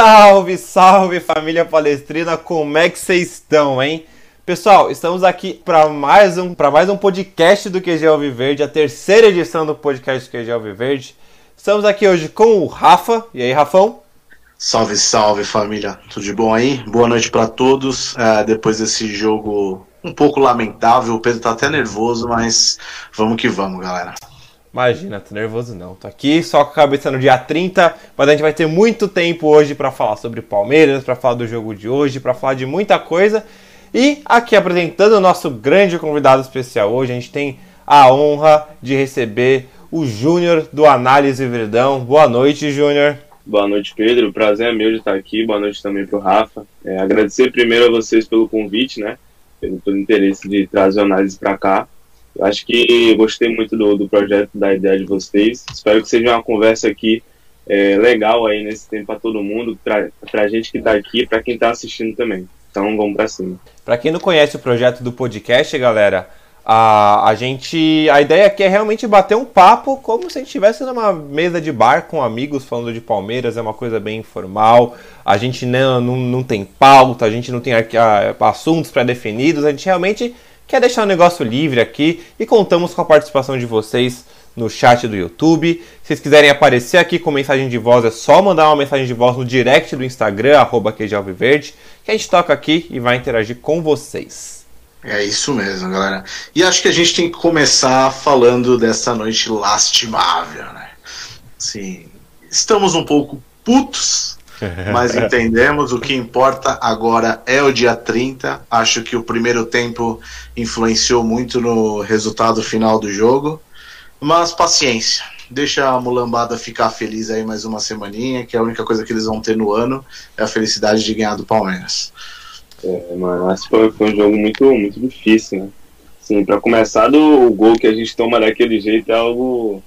Salve, salve família palestrina, como é que vocês estão, hein? Pessoal, estamos aqui para mais um para mais um podcast do QG Alviverde, a terceira edição do podcast do QG Alviverde. Estamos aqui hoje com o Rafa. E aí, Rafão? Salve, salve família, tudo de bom aí? Boa noite para todos. É, depois desse jogo um pouco lamentável, o Pedro tá até nervoso, mas vamos que vamos, galera. Imagina, tô nervoso não. Tô aqui só com a cabeça no dia 30, mas a gente vai ter muito tempo hoje para falar sobre Palmeiras, para falar do jogo de hoje, para falar de muita coisa. E aqui apresentando o nosso grande convidado especial hoje, a gente tem a honra de receber o Júnior do Análise Verdão. Boa noite, Júnior. Boa noite, Pedro. O prazer é meu de estar aqui. Boa noite também para o Rafa. É, agradecer primeiro a vocês pelo convite, né? Pelo, pelo interesse de trazer a análise para cá. Acho que gostei muito do, do projeto, da ideia de vocês. Espero que seja uma conversa aqui é, legal aí nesse tempo para todo mundo, para a gente que está aqui, para quem está assistindo também. Então vamos para cima. Para quem não conhece o projeto do podcast, galera, a, a gente. A ideia aqui é realmente bater um papo como se a gente estivesse numa mesa de bar com amigos falando de Palmeiras, é uma coisa bem informal. A gente não, não, não tem pauta, a gente não tem assuntos pré-definidos, a gente realmente quer deixar o negócio livre aqui e contamos com a participação de vocês no chat do YouTube. Se vocês quiserem aparecer aqui com mensagem de voz, é só mandar uma mensagem de voz no direct do Instagram, arroba que a gente toca aqui e vai interagir com vocês. É isso mesmo, galera. E acho que a gente tem que começar falando dessa noite lastimável, né? Sim, estamos um pouco putos mas entendemos. O que importa agora é o dia 30. Acho que o primeiro tempo influenciou muito no resultado final do jogo. Mas paciência. Deixa a mulambada ficar feliz aí mais uma semaninha, que é a única coisa que eles vão ter no ano é a felicidade de ganhar do Palmeiras. É, mano, esse foi, foi um jogo muito, muito difícil, né? Sim, pra começar, do, o gol que a gente toma daquele jeito é algo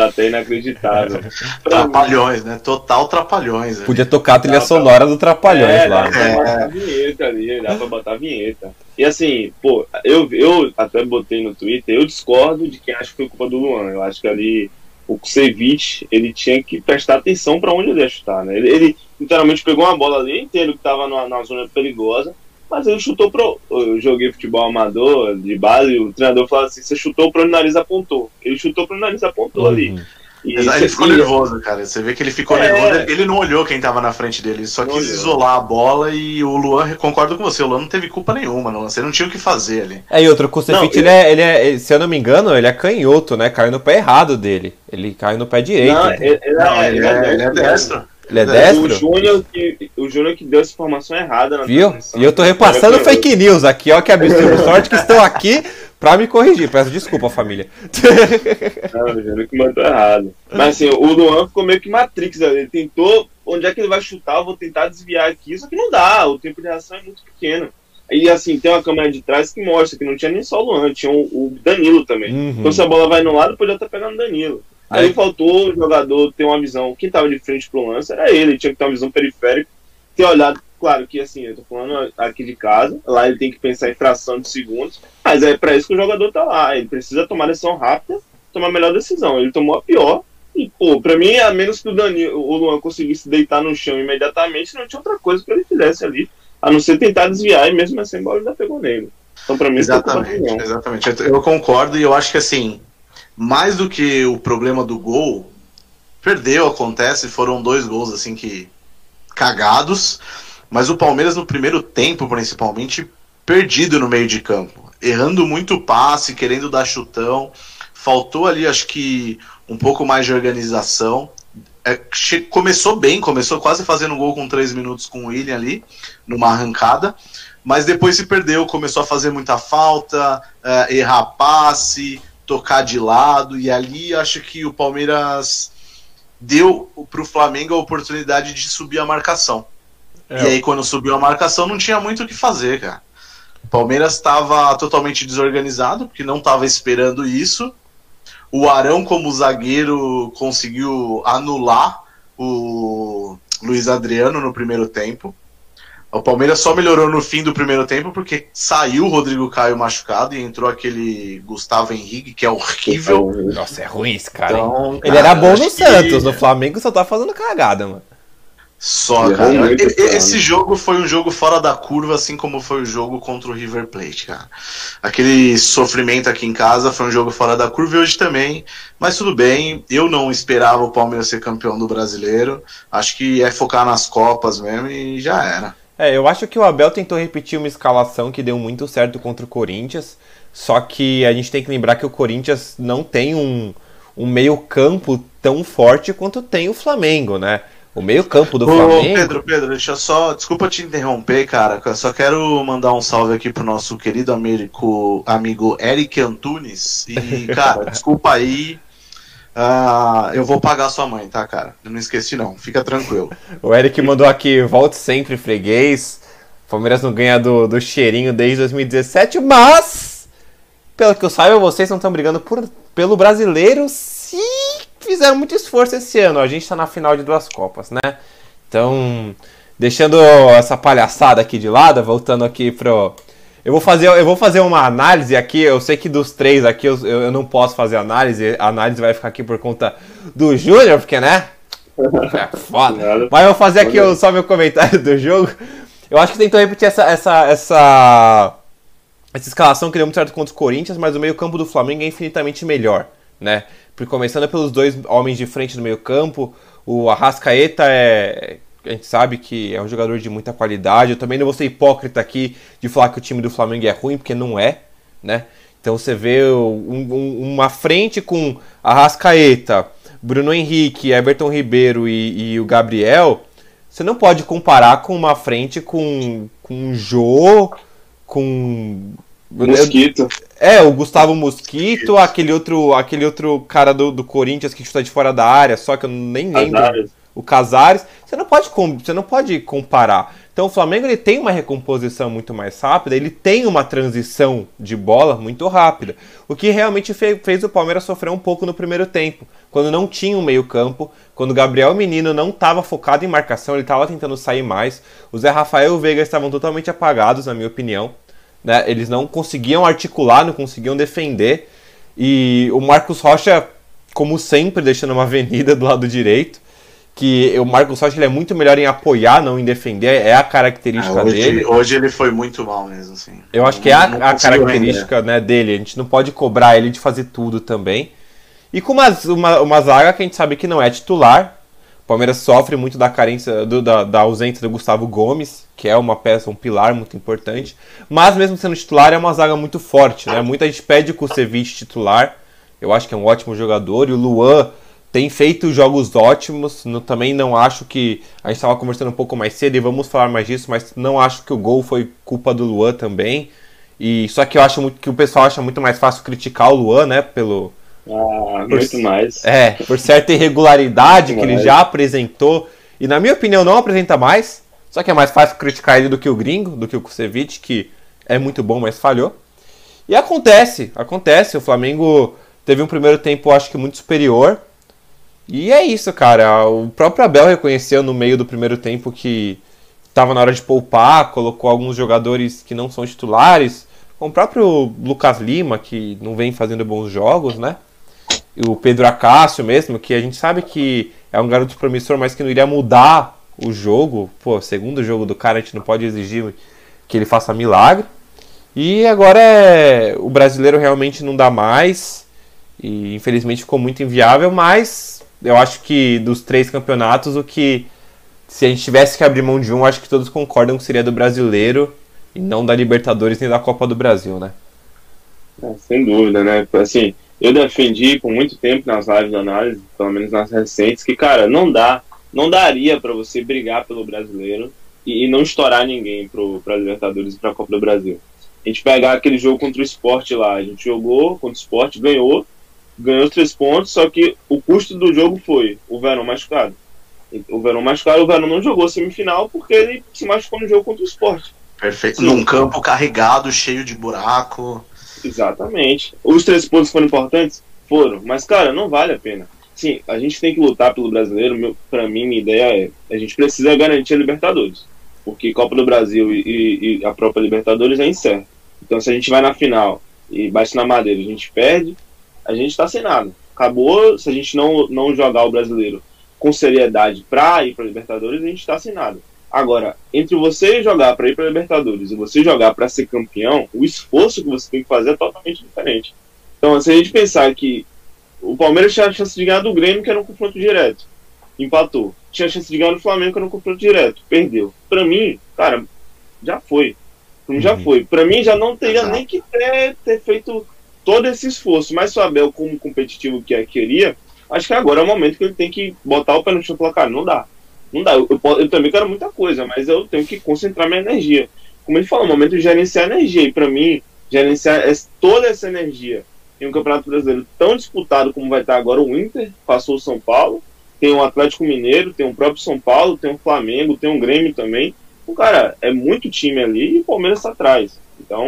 até inacreditável. Trapalhões, né? Total trapalhões. Podia tocar a trilha sonora do Trapalhões é, lá. Dá pra botar é. vinheta ali, dá pra botar vinheta. E assim, pô, eu, eu até botei no Twitter, eu discordo de quem acha que foi culpa do Luan. Eu acho que ali o Kusevich, ele tinha que prestar atenção para onde ele ia chutar, né? Ele, ele literalmente pegou uma bola ali, entendo que tava na, na zona perigosa, mas ele chutou pro. Eu joguei futebol amador de base, e o treinador falou assim: você chutou pro o nariz apontou. Ele chutou pro o nariz apontou uhum. ali. E ele ficou nervoso, cara. Você vê que ele ficou é... nervoso. Ele não olhou quem tava na frente dele, ele só não quis olhou. isolar a bola e o Luan, concordo com você, o Luan não teve culpa nenhuma, não. Você não tinha o que fazer ali. É, e outro, o Kusevich, ele... ele, é, ele é, se eu não me engano, ele é canhoto, né? Caiu no pé errado dele. Ele caiu no pé direito. Não, ele, ele, não, ele, é, ele é destro. Ele é destro? O Júnior que, o Júnior que deu essa informação errada na Viu? E eu tô repassando fake news aqui, ó, que absurdo. Sorte que estão aqui pra me corrigir. Peço desculpa, família. Não, o Júnior que mandou errado. Mas assim, o Luan ficou meio que Matrix. Ele tentou, onde é que ele vai chutar, eu vou tentar desviar aqui, só que não dá, o tempo de reação é muito pequeno. E assim, tem uma câmera de trás que mostra que não tinha nem só o Luan, tinha o, Danilo também. Uhum. Então se a bola vai no lado, podia estar pegando o Danilo. Aí faltou o jogador ter uma visão. Quem estava de frente pro lance era ele, tinha que ter uma visão periférica, ter olhado. Claro que assim, eu tô falando aqui de casa, lá ele tem que pensar em fração de segundos, mas é para isso que o jogador tá lá. Ele precisa tomar decisão rápida, tomar a melhor decisão. Ele tomou a pior, e, pô, pra mim, a menos que o Danilo, o Luan conseguisse deitar no chão imediatamente, não tinha outra coisa que ele fizesse ali, a não ser tentar desviar, e mesmo assim a bola ainda pegou nele. Então, pra mim, exatamente, exatamente. Eu concordo, e eu acho que assim, mais do que o problema do gol, perdeu, acontece, foram dois gols assim que cagados, mas o Palmeiras no primeiro tempo, principalmente, perdido no meio de campo, errando muito passe, querendo dar chutão, faltou ali acho que um pouco mais de organização. É, começou bem, começou quase fazendo gol com três minutos com o William ali, numa arrancada, mas depois se perdeu, começou a fazer muita falta, é, errar passe, tocar de lado, e ali acho que o Palmeiras deu para o Flamengo a oportunidade de subir a marcação. É. E aí, quando subiu a marcação, não tinha muito o que fazer, cara. O Palmeiras estava totalmente desorganizado, porque não estava esperando isso. O Arão, como zagueiro, conseguiu anular o Luiz Adriano no primeiro tempo. O Palmeiras só melhorou no fim do primeiro tempo porque saiu o Rodrigo Caio machucado e entrou aquele Gustavo Henrique, que é horrível. Nossa, é ruim esse cara. Então, ele cara, era bom no Santos, que... no Flamengo só tá fazendo cagada, mano. Só, cara. Esse jogo foi um jogo fora da curva, assim como foi o jogo contra o River Plate, cara. Aquele sofrimento aqui em casa foi um jogo fora da curva e hoje também. Mas tudo bem, eu não esperava o Palmeiras ser campeão do brasileiro. Acho que é focar nas Copas mesmo e já era. É, eu acho que o Abel tentou repetir uma escalação que deu muito certo contra o Corinthians. Só que a gente tem que lembrar que o Corinthians não tem um, um meio-campo tão forte quanto tem o Flamengo, né? O meio-campo do Ô, Flamengo. Pedro, Pedro, deixa eu só. Desculpa te interromper, cara. Eu só quero mandar um salve aqui pro nosso querido amigo, amigo Eric Antunes. E, cara, desculpa aí. Uh, eu vou pagar sua mãe, tá, cara? Não esqueci, não. Fica tranquilo. o Eric mandou aqui: volte sempre, freguês. Palmeiras não ganha do, do cheirinho desde 2017, mas. Pelo que eu saiba, vocês não estão brigando por, pelo brasileiro se fizeram muito esforço esse ano. A gente está na final de duas Copas, né? Então, deixando essa palhaçada aqui de lado, voltando aqui pro. Eu vou fazer, eu vou fazer uma análise aqui. Eu sei que dos três aqui eu, eu não posso fazer análise. A análise vai ficar aqui por conta do Júnior, porque, né? É foda. Mas eu vou fazer aqui só meu comentário do jogo. Eu acho que tentou repetir essa, essa, essa, essa escalação que deu muito certo contra os Corinthians, mas o meio-campo do Flamengo é infinitamente melhor, né? começando pelos dois homens de frente no meio campo, o Arrascaeta é, a gente sabe que é um jogador de muita qualidade. Eu também não vou ser hipócrita aqui de falar que o time do Flamengo é ruim, porque não é, né? Então você vê um, um, uma frente com Arrascaeta, Bruno Henrique, Everton Ribeiro e, e, o Gabriel. Você não pode comparar com uma frente com, com Jô, com Mosquito. É, o Gustavo Mosquito, aquele outro, aquele outro cara do, do Corinthians que está de fora da área, só que eu nem lembro. Casares. O Casares. Você não pode você não pode comparar. Então o Flamengo ele tem uma recomposição muito mais rápida, ele tem uma transição de bola muito rápida, o que realmente fez, fez o Palmeiras sofrer um pouco no primeiro tempo, quando não tinha um meio-campo, quando o Gabriel Menino não estava focado em marcação, ele estava tentando sair mais. O Zé Rafael e o Veiga estavam totalmente apagados, na minha opinião. Né? Eles não conseguiam articular, não conseguiam defender. E o Marcos Rocha, como sempre, deixando uma avenida do lado direito. Que o Marcos Rocha ele é muito melhor em apoiar, não em defender, é a característica ah, hoje, dele. Hoje ele foi muito mal mesmo, assim. Eu acho que é a, a característica né, dele. A gente não pode cobrar ele de fazer tudo também. E com uma, uma, uma zaga que a gente sabe que não é titular, Palmeiras sofre muito da carência, do, da, da, ausência do Gustavo Gomes, que é uma peça, um pilar muito importante. Mas mesmo sendo titular, é uma zaga muito forte, né? Muita gente pede o Ceviche titular. Eu acho que é um ótimo jogador. E o Luan tem feito jogos ótimos. No, também não acho que. A gente estava conversando um pouco mais cedo e vamos falar mais disso, mas não acho que o gol foi culpa do Luan também. E só que eu acho muito, que o pessoal acha muito mais fácil criticar o Luan, né? Pelo, ah, muito por, mais. É, por certa irregularidade que ele já apresentou. E na minha opinião não apresenta mais. Só que é mais fácil criticar ele do que o gringo, do que o Kusevich, que é muito bom, mas falhou. E acontece, acontece. O Flamengo teve um primeiro tempo, acho que muito superior. E é isso, cara. O próprio Abel reconheceu no meio do primeiro tempo que estava na hora de poupar, colocou alguns jogadores que não são titulares, o próprio Lucas Lima, que não vem fazendo bons jogos, né? o Pedro Acácio mesmo, que a gente sabe que é um garoto promissor, mas que não iria mudar o jogo. Pô, segundo jogo do cara, a gente não pode exigir que ele faça milagre. E agora é o brasileiro realmente não dá mais. E infelizmente ficou muito inviável, mas eu acho que dos três campeonatos, o que se a gente tivesse que abrir mão de um, acho que todos concordam que seria do brasileiro e não da Libertadores nem da Copa do Brasil, né? É, sem dúvida, né? Assim, eu defendi por muito tempo nas lives de análise, pelo menos nas recentes, que, cara, não dá, não daria para você brigar pelo brasileiro e, e não estourar ninguém para Libertadores e para a Copa do Brasil. A gente pegar aquele jogo contra o esporte lá, a gente jogou contra o esporte, ganhou, ganhou os três pontos, só que o custo do jogo foi o Verão machucado. O Verão machucado, o Verão não jogou semifinal porque ele se machucou no jogo contra o esporte. Perfeito. Sim. Num campo carregado, cheio de buraco. Exatamente. Os três pontos foram importantes? Foram. Mas, cara, não vale a pena. Sim, a gente tem que lutar pelo brasileiro. Para mim, minha ideia é: a gente precisa garantir a Libertadores. Porque Copa do Brasil e, e a própria Libertadores é incerto. Então, se a gente vai na final e bate na madeira a gente perde, a gente está sem nada. Acabou se a gente não, não jogar o brasileiro com seriedade para ir para Libertadores, a gente está sem nada. Agora, entre você jogar para ir para Libertadores e você jogar para ser campeão, o esforço que você tem que fazer é totalmente diferente. Então, se a gente pensar que o Palmeiras tinha a chance de ganhar do Grêmio, que era um confronto direto, empatou. Tinha a chance de ganhar do Flamengo, que era um confronto direto, perdeu. Para mim, cara, já foi. Já uhum. foi. Para mim, já não teria nem que ter, ter feito todo esse esforço. Mas o Abel, como competitivo que é, queria, acho que agora é o momento que ele tem que botar o pé no chão e falar, cara, não dá. Não dá. Eu, eu, eu, também quero muita coisa, mas eu tenho que concentrar minha energia. Como ele falou, é o momento de gerenciar energia. E para mim, gerenciar toda essa energia em um campeonato brasileiro tão disputado como vai estar agora o Inter, passou o São Paulo, tem o Atlético Mineiro, tem o próprio São Paulo, tem o Flamengo, tem o Grêmio também. O cara, é muito time ali e o Palmeiras está atrás. Então,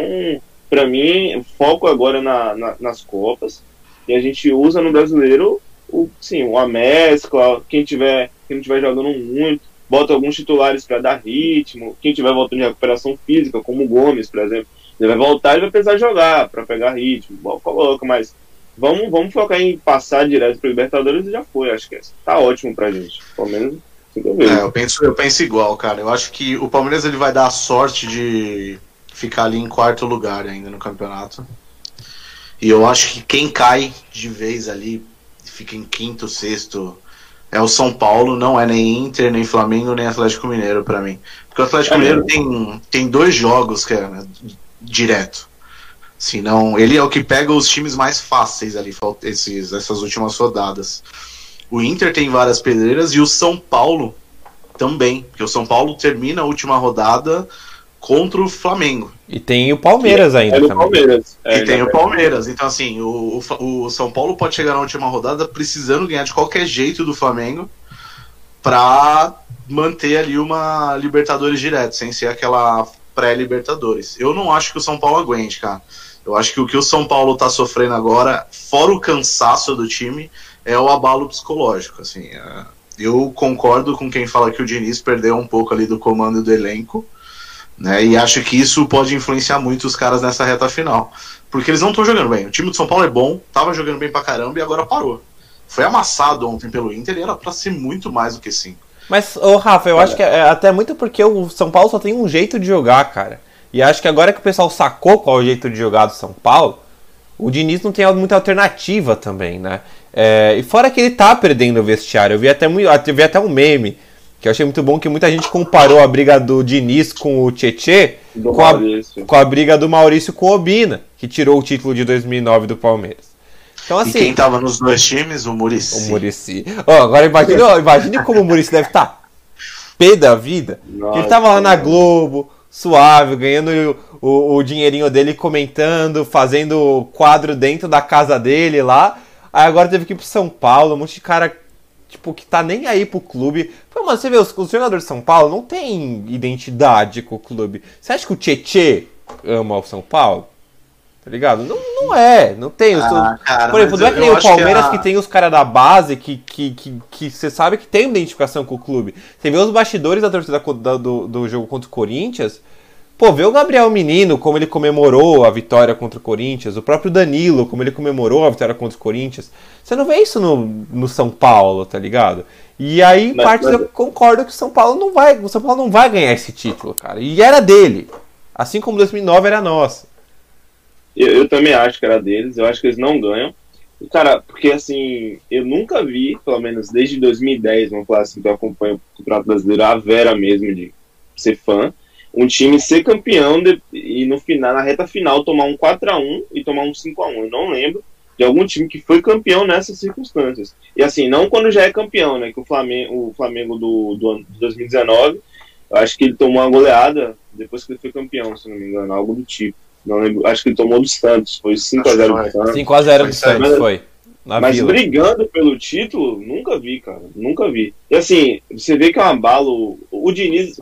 para mim, foco agora na, na, nas Copas. E a gente usa no brasileiro o, sim, uma mescla, quem tiver, quem não estiver jogando muito, bota alguns titulares para dar ritmo, quem tiver voltando de recuperação física, como o Gomes, por exemplo, ele vai voltar e vai precisar jogar para pegar ritmo, coloca, mas vamos, vamos focar em passar direto para Libertadores e já foi, acho que tá ótimo pra gente, pelo menos é, eu penso, eu penso igual, cara. Eu acho que o Palmeiras ele vai dar a sorte de ficar ali em quarto lugar ainda no campeonato. E eu acho que quem cai de vez ali fica em quinto, sexto, é o São Paulo, não é nem Inter, nem Flamengo, nem Atlético Mineiro para mim. Porque o Atlético é Mineiro tem, tem dois jogos que é direto. Senão, ele é o que pega os times mais fáceis ali, esses, essas últimas rodadas. O Inter tem várias pedreiras e o São Paulo também. Porque o São Paulo termina a última rodada contra o Flamengo. E tem o Palmeiras ainda é também. Palmeiras. É, e tem o Palmeiras. Então, assim, o, o, o, São Paulo pode chegar na última rodada precisando ganhar de qualquer jeito do Flamengo para manter ali uma Libertadores direto, sem ser aquela pré-Libertadores. Eu não acho que o São Paulo aguente, cara. Eu acho que o que o São Paulo tá sofrendo agora, fora o cansaço do time, é o abalo psicológico. Assim, é... eu concordo com quem fala que o Diniz perdeu um pouco ali do comando do elenco. Né? E acho que isso pode influenciar muito os caras nessa reta final. Porque eles não estão jogando bem. O time do São Paulo é bom, tava jogando bem pra caramba e agora parou. Foi amassado ontem pelo Inter e era pra ser muito mais do que cinco. Mas, ô Rafa, eu acho que é até muito porque o São Paulo só tem um jeito de jogar, cara. E acho que agora que o pessoal sacou qual é o jeito de jogar do São Paulo, o Diniz não tem muita alternativa também, né? É, e fora que ele tá perdendo o vestiário. Eu vi até, eu vi até um meme que eu achei muito bom que muita gente comparou a briga do Diniz com o Tietê com a, com a briga do Maurício com o Obina, que tirou o título de 2009 do Palmeiras. Então, assim, e quem tava nos dois times? O Murici. O Murici. Oh, agora imagine, oh, imagine como o Murici deve estar tá pé da vida. Nossa, ele tava lá na Globo, suave, ganhando o, o, o dinheirinho dele, comentando, fazendo quadro dentro da casa dele lá. Aí agora teve que ir pro São Paulo, um monte de cara tipo, que tá nem aí pro clube. Mano, você vê, os, os jogadores de São Paulo não tem identidade com o clube. Você acha que o Tietê ama o São Paulo? Tá ligado? Não, não é, não tem. Ah, cara, Por exemplo, não é que nem o Palmeiras que, a... que, tem os caras da base que, que, que, que você sabe que tem identificação com o clube. Você vê os bastidores da torcida do, do jogo contra o Corinthians. Pô, vê o Gabriel Menino, como ele comemorou a vitória contra o Corinthians, o próprio Danilo, como ele comemorou a vitória contra o Corinthians. Você não vê isso no, no São Paulo, tá ligado? E aí, mas, parte mas... eu concordo que o São Paulo não vai, o São Paulo não vai ganhar esse título, cara. E era dele. Assim como 2009 era nosso. Eu, eu também acho que era deles, eu acho que eles não ganham. Cara, porque assim, eu nunca vi, pelo menos desde 2010, vamos falar assim, que eu acompanho o Campeonato Brasileiro, a Vera mesmo de ser fã um time ser campeão de, e no final, na reta final tomar um 4 a 1 e tomar um 5 a 1 Eu não lembro de algum time que foi campeão nessas circunstâncias. E assim, não quando já é campeão, né? Que o Flamengo, o Flamengo do, do ano de 2019, eu acho que ele tomou uma goleada depois que ele foi campeão, se não me engano, algo do tipo. Não lembro, acho que ele tomou do Santos, foi 5x0 do Santos. 5x0 do Santos, foi. Na mas Vila. brigando pelo título, nunca vi, cara. Nunca vi. E assim, você vê que é um abalo. O Diniz,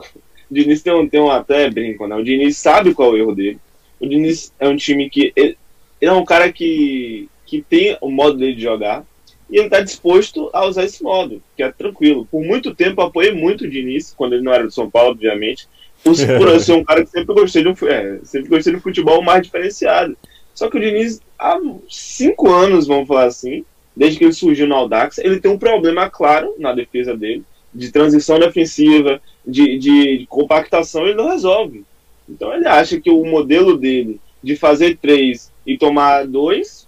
o Diniz tem um, tem um até brinco, né? O Diniz sabe qual é o erro dele. O Diniz é um time que. Ele, ele é um cara que, que tem o modo dele de jogar e ele está disposto a usar esse modo, que é tranquilo. Por muito tempo eu apoiei muito o Diniz, quando ele não era do São Paulo, obviamente, por, por ser um cara que sempre gostei, de um, é, sempre gostei do futebol mais diferenciado. Só que o Diniz, há cinco anos, vamos falar assim, desde que ele surgiu no Audax, ele tem um problema claro na defesa dele, de transição defensiva, de, de compactação, ele não resolve. Então ele acha que o modelo dele de fazer três e tomar dois,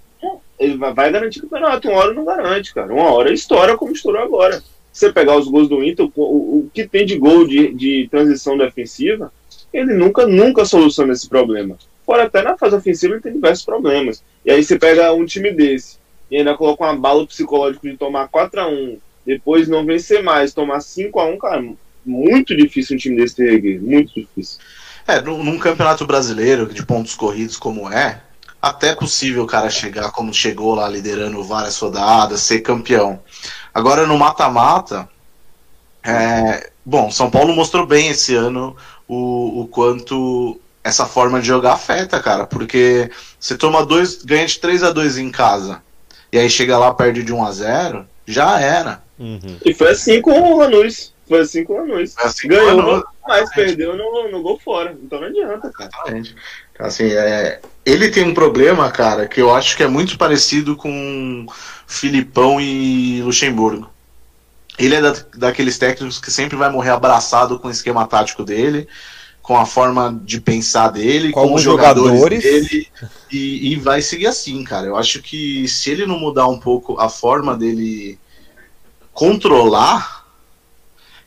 ele vai garantir o campeonato. Uma hora não garante, cara. Uma hora estoura como estourou agora. Você pegar os gols do Inter, o, o que tem de gol de, de transição defensiva, ele nunca, nunca soluciona esse problema. Fora até na fase ofensiva ele tem diversos problemas. E aí você pega um time desse e ainda coloca uma bala psicológico de tomar 4 a 1 depois não vencer mais, tomar 5 a 1 cara, muito difícil um time desse ter erguer, muito difícil. É, num, num campeonato brasileiro de pontos corridos como é, até é possível o cara chegar como chegou lá liderando várias rodadas, ser campeão. Agora no mata-mata, é, bom, São Paulo mostrou bem esse ano o, o quanto essa forma de jogar afeta, cara, porque você toma dois, ganha de 3 a 2 em casa, e aí chega lá, perde de 1 a 0 já era. Uhum. E foi assim com o Lanús. Foi assim com o Lanús. Assim Ganhou, Lanús. mas perdeu no, no gol fora. Então não adianta. Cara. Exatamente. Assim, é, ele tem um problema, cara, que eu acho que é muito parecido com Filipão e Luxemburgo. Ele é da, daqueles técnicos que sempre vai morrer abraçado com o esquema tático dele com a forma de pensar dele, com, com os jogadores, jogadores, dele, e, e, vai seguir assim, cara. Eu acho que se ele não mudar um pouco a forma dele controlar,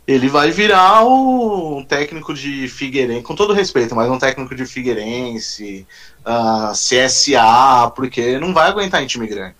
ele vai virar um técnico de Figueirense, com todo respeito, mas um técnico de Figueirense, uh, CSA, porque não vai aguentar em time grande.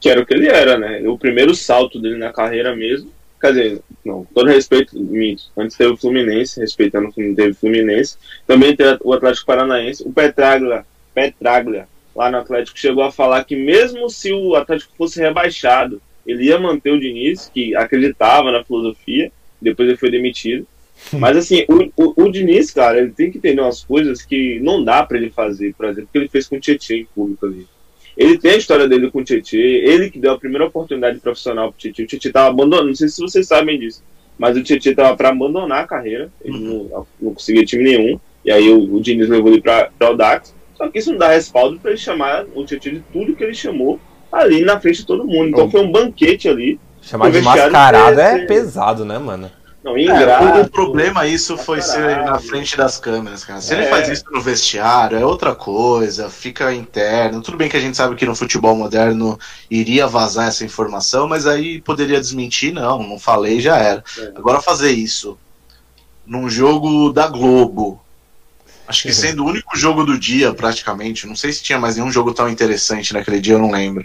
Que era o que ele era, né? O primeiro salto dele na carreira mesmo Quer dizer, não, todo respeito, minto. Antes teve o Fluminense, respeitando não teve o Fluminense. Também teve o Atlético Paranaense. O Petraglia, Petraglia, lá no Atlético, chegou a falar que mesmo se o Atlético fosse rebaixado, ele ia manter o Diniz, que acreditava na filosofia, depois ele foi demitido. Mas assim, o, o, o, Diniz, cara, ele tem que entender umas coisas que não dá para ele fazer, por exemplo, o que ele fez com o Tietchan em público ali. Ele tem a história dele com o Tietchan, ele que deu a primeira oportunidade profissional pro Tietchan. O Tietchan estava abandonando, não sei se vocês sabem disso, mas o Tietchan estava para abandonar a carreira, ele uhum. não, não, conseguia time nenhum, e aí o, o Diniz levou ele para o Dax. Só que isso não dá respaldo para ele chamar o Tietchan de tudo que ele chamou ali na frente de todo mundo. Então foi um banquete ali. Chamar de mascarado é pesado, né, mano? Não, ingrato, é, o, problema isso foi ser na frente das câmeras, cara. Se é. ele faz isso no vestiário, é outra coisa, fica interno. Tudo bem que a gente sabe que no futebol moderno iria vazar essa informação, mas aí poderia desmentir, não, não falei, já era. É. Agora fazer isso num jogo da Globo, acho que uhum. sendo o único jogo do dia, praticamente, não sei se tinha mais nenhum jogo tão interessante naquele dia, eu não lembro.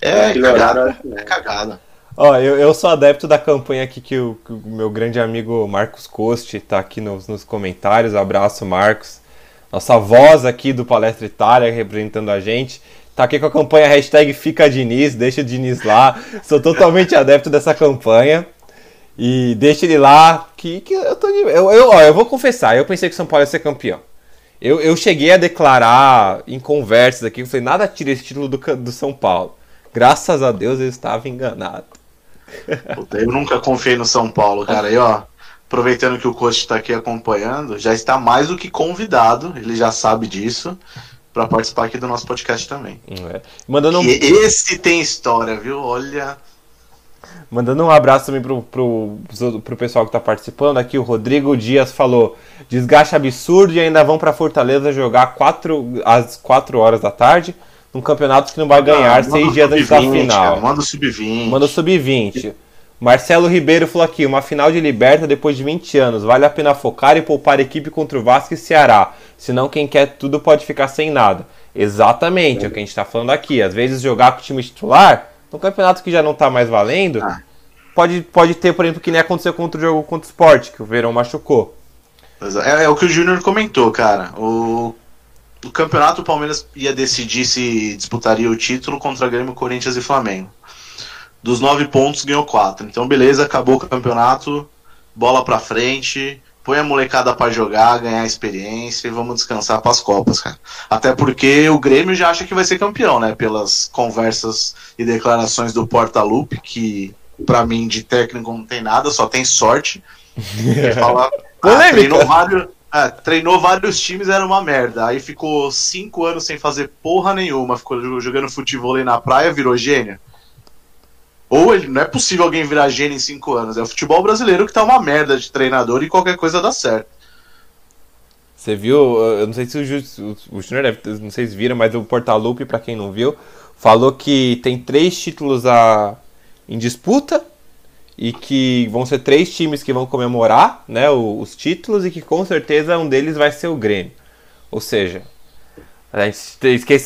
É, é cagada, é cagada. Ó, eu, eu sou adepto da campanha aqui que o, que o meu grande amigo Marcos Coste tá aqui nos, nos comentários. Abraço, Marcos. Nossa voz aqui do Palestra Itália representando a gente. Tá aqui com a campanha hashtag Fica Diniz, deixa o Diniz lá. Sou totalmente adepto dessa campanha. E deixa ele lá, que, que eu tô de... eu, eu, ó, eu vou confessar, eu pensei que o São Paulo ia ser campeão. Eu, eu cheguei a declarar em conversas aqui, eu falei, nada tira esse título do, do São Paulo. Graças a Deus eu estava enganado. Puta, eu nunca confiei no São Paulo, cara. E ó, aproveitando que o coach está aqui acompanhando, já está mais do que convidado, ele já sabe disso, para participar aqui do nosso podcast também. É. Mandando um... esse tem história, viu? Olha. Mandando um abraço também pro, pro, pro pessoal que está participando. Aqui o Rodrigo Dias falou: desgaste absurdo e ainda vão para Fortaleza jogar quatro, às 4 horas da tarde num campeonato que não vai ganhar ah, seis dias antes da final. manda o sub-20. Manda o sub-20. Marcelo Ribeiro falou aqui: uma final de Liberta depois de 20 anos. Vale a pena focar e poupar a equipe contra o Vasco e Ceará. Senão, quem quer tudo pode ficar sem nada. Exatamente, é, é o que a gente está falando aqui. Às vezes, jogar com o time titular, no campeonato que já não está mais valendo, ah. pode, pode ter, por exemplo, que nem aconteceu contra o jogo contra o Sport, que o Verão machucou. É, é o que o Júnior comentou, cara. O o campeonato o Palmeiras ia decidir se disputaria o título contra Grêmio, Corinthians e Flamengo. Dos nove pontos ganhou quatro. Então beleza, acabou o campeonato, bola pra frente, põe a molecada para jogar, ganhar experiência e vamos descansar para as copas, cara. Até porque o Grêmio já acha que vai ser campeão, né? Pelas conversas e declarações do Porta Lupe, que para mim de técnico não tem nada, só tem sorte. Ele fala, ah, treinou vários é, treinou vários times, era uma merda. Aí ficou cinco anos sem fazer porra nenhuma. Ficou jogando futebol na praia, virou gênio. Ou ele, não é possível alguém virar gênio em cinco anos. É o futebol brasileiro que tá uma merda de treinador e qualquer coisa dá certo. Você viu, eu não sei se o, Júnior não sei se viram, mas o Portalupe, pra quem não viu, falou que tem três títulos a, em disputa e que vão ser três times que vão comemorar né, o- os títulos e que com certeza um deles vai ser o Grêmio. Ou seja, a gente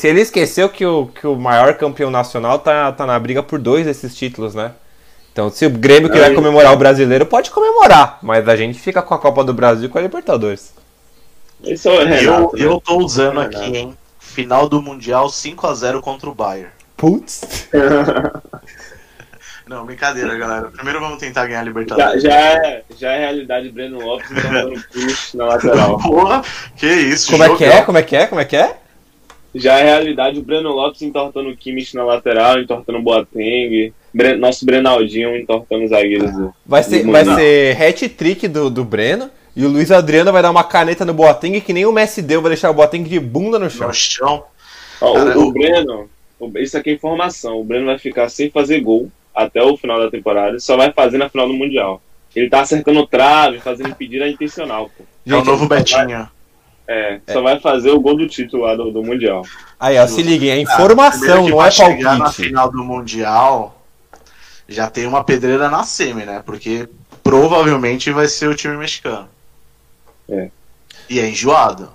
ele esqueceu que o, que o maior campeão nacional tá, tá na briga por dois desses títulos, né? Então, se o Grêmio que vai Aí- comemorar o brasileiro, pode comemorar, mas a gente fica com a Copa do Brasil e com a Libertadores. Esse é Renato. eu, né? eu tô usando Renato. aqui, hein? Final do Mundial 5x0 contra o Bayern. Putz. Não, brincadeira, galera. Primeiro vamos tentar ganhar a já, Libertadores. já, é, já é realidade Breno Lopes entortando push na lateral. Porra, que isso, Como é que é? jogão. Como é que é? Como é que é? Já é realidade o Breno Lopes entortando o Kimmich na lateral, entortando o Boateng. Bre- nosso Brenaldinho entortando os zagueiros. do- Vai ser, vai ser hat-trick do, do Breno e o Luiz Adriano vai dar uma caneta no Boateng que nem o Messi deu, vai deixar o Boateng de bunda no chão. No chão. Ó, o, o Breno, isso aqui é informação. O Breno vai ficar sem fazer gol até o final da temporada e só vai fazer na final do Mundial. Ele tá acertando trave, fazendo impedida intencional, pô. É o novo Betinho. É, só vai fazer o gol do título lá do, do Mundial. Aí, ó, se liguem, é informação, não é chegar na palpite. final do Mundial, já tem uma pedreira na semi, né? Porque provavelmente vai ser o time mexicano. É. E é enjoado.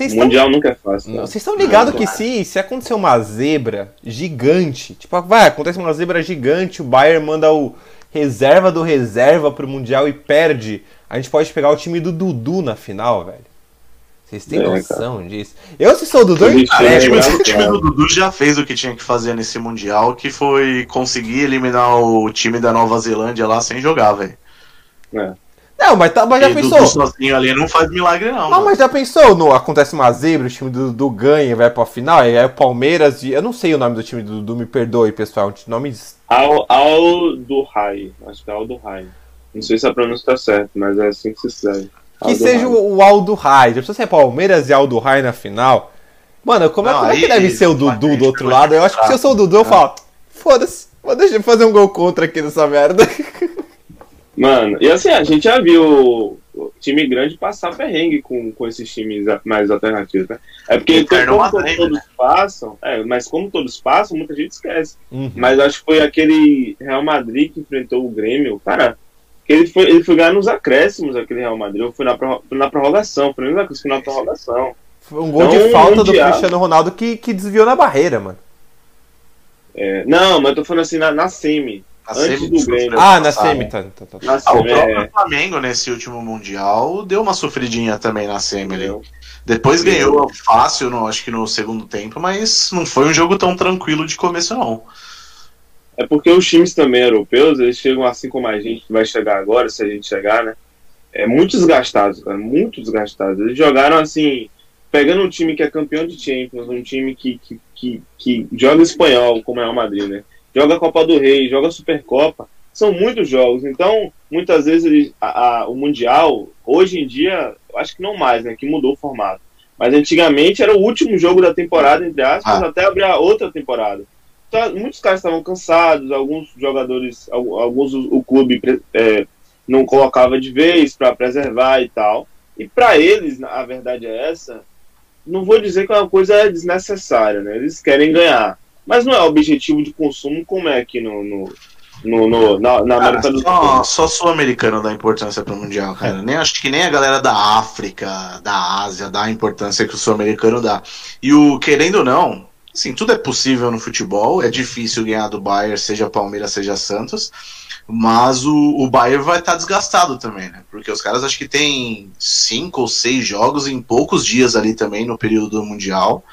Estão Mundial nunca é fácil. Não. Vocês estão ligados que se, se acontecer uma zebra gigante, tipo, vai, acontece uma zebra gigante, o Bayern manda o reserva do reserva pro Mundial e perde, a gente pode pegar o time do Dudu na final, velho. Vocês têm É, noção disso? Eu, se sou o Dudu, eu Ah, É, o time, o do Dudu já fez o que tinha que fazer nesse Mundial, que foi conseguir eliminar o time da Nova Zelândia lá sem jogar, velho. É. Não, mas, tá, mas já E pensou? Dudu sozinho ali não faz milagre, não. Não, mano. mas já pensou? No, acontece uma zebra, o time do Dudu ganha e vai pra final, e aí o Palmeiras. e- Eu não sei o nome do time do Dudu, me perdoe, pessoal. Um nome. Al, Al do Rai. Acho que é Al do Rai. Não sei se a pronúncia tá certa, mas é assim que se escreve. Que Aldo seja Rai. o, o Aldo Rai. Já pensou se é Palmeiras e Aldo Rai na final? Mano, como, é- Não, como é que aí- deve ser o Dudu aí do outro lado? Eu acho que se eu sou o Dudu, eu falo, foda-se, vou deixar eu fazer um gol contra aqui nessa merda. Mano, e assim, a gente já viu o time grande passar perrengue com, com esses times mais alternativos, né? É porque Eterno como, todos passam, é, mas como todos passam, muita gente esquece. Uhum. Mas acho que foi aquele Real Madrid que enfrentou o Grêmio, cara. Que ele foi, ele foi ganhar nos acréscimos, aquele Real Madrid. Ou foi na, foi na prorrogação, foi nos acréscimos, foi na prorrogação. Foi um gol Então, de falta do Mundial. Cristiano Ronaldo que, que desviou na barreira, mano. É, não, mas eu tô falando assim na, na semi. Na antes semi do sofreu Grêmio. Ah, na semi, tá, tá, tá. Na Ah, o próprio é, Flamengo nesse último Mundial deu uma sofridinha também na semi entendeu? Depois ganhou fácil, no, acho que no segundo tempo, mas não foi um jogo tão tranquilo de começo, não. É porque os times também europeus, eles chegam assim como a gente que vai chegar agora, se a gente chegar, né? É muito desgastados, cara, muito desgastados. Eles jogaram assim, pegando um time que é campeão de Champions, um time que, que, que, que joga espanhol, como é o Madrid, né? Joga Copa do Rei, joga Supercopa. São muitos jogos. Então, muitas vezes a- a- o Mundial, hoje em dia, acho que não mais, né? Que mudou o formato. Mas antigamente era o último jogo da temporada, entre aspas, Ah. até abrir a outra temporada. Então, muitos caras estavam cansados, alguns jogadores, al- alguns o, clube é, não colocava de vez para preservar e tal. E para eles, a verdade é essa, não vou dizer que é uma coisa desnecessária, né? Eles querem ganhar. Mas não é objetivo de consumo como é aqui no, no, no- no- na, na Cara, América do só, Sul. só sul-americano dá importância pro Mundial, cara. Nem, acho que nem a galera da África, da Ásia, dá a importância que o sul-americano dá. E o, querendo ou não, assim, tudo é possível no futebol. É difícil ganhar do Bayern, seja Palmeiras, seja Santos. Mas o, o Bayern vai estar desgastado também, né? Porque os caras acho que tem cinco ou seis jogos em poucos dias ali também no período do Mundial.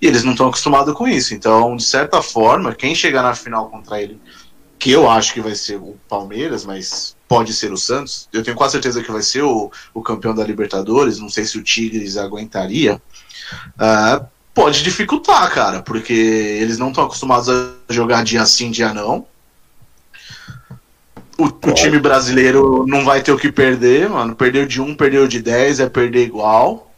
E eles não estão acostumados com isso. Então, de certa forma, quem chegar na final contra ele, que eu acho que vai ser o Palmeiras, mas pode ser o Santos, eu tenho quase certeza que vai ser o, o campeão da Libertadores. Não sei se o Tigres aguentaria. ah, pode dificultar, cara, porque eles não estão acostumados a jogar dia sim, dia não. O, o time brasileiro não vai ter o que perder, mano. Perdeu de um, perdeu de 10, é perder igual.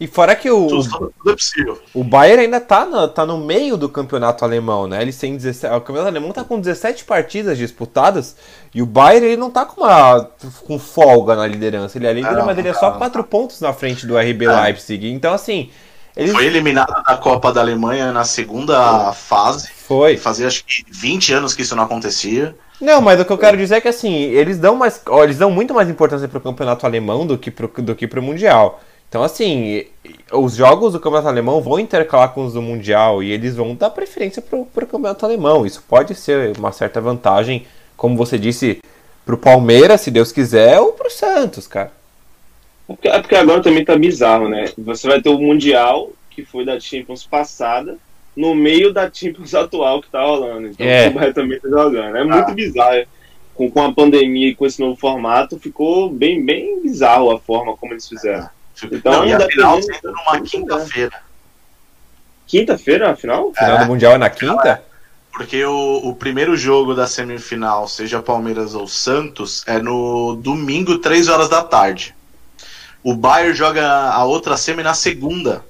E fora que o, Tudo é possível. o Bayern ainda tá no, tá no meio do campeonato alemão, né? Eles têm 17, o campeonato alemão tá com 17 partidas disputadas e o Bayern ele não tá com uma com folga na liderança. Ele é líder, Não, mas ele é só não. 4 pontos na frente do RB É. Leipzig. Então assim, eles Foi eliminado da Copa da Alemanha na segunda fase. foi. Fazia acho que 20 anos que isso não acontecia. Não, mas o que eu quero dizer é que assim, eles dão mais, ó, eles dão muito mais importância pro campeonato alemão do que pro, do que pro mundial. Então assim, os jogos do campeonato alemão vão intercalar com os do mundial e eles vão dar preferência pro, pro campeonato alemão. Isso pode ser uma certa vantagem, como você disse, pro Palmeiras, se Deus quiser, ou pro Santos, cara. É porque, é porque agora também tá bizarro, né? Você vai ter o Mundial, que foi da Champions passada, no meio da Champions atual que tá rolando. Então É. o Bayern também tá jogando. É muito bizarro. Com, com a pandemia e com esse novo formato, ficou bem, bem bizarro a forma como eles fizeram. Então, não, e a final sendo numa quinta-feira. Quinta-feira, afinal? O final do mundial é na quinta? Porque o, o primeiro jogo da semifinal, seja Palmeiras ou Santos, é no domingo, 3 horas da tarde. O Bayern joga a outra semi na segunda.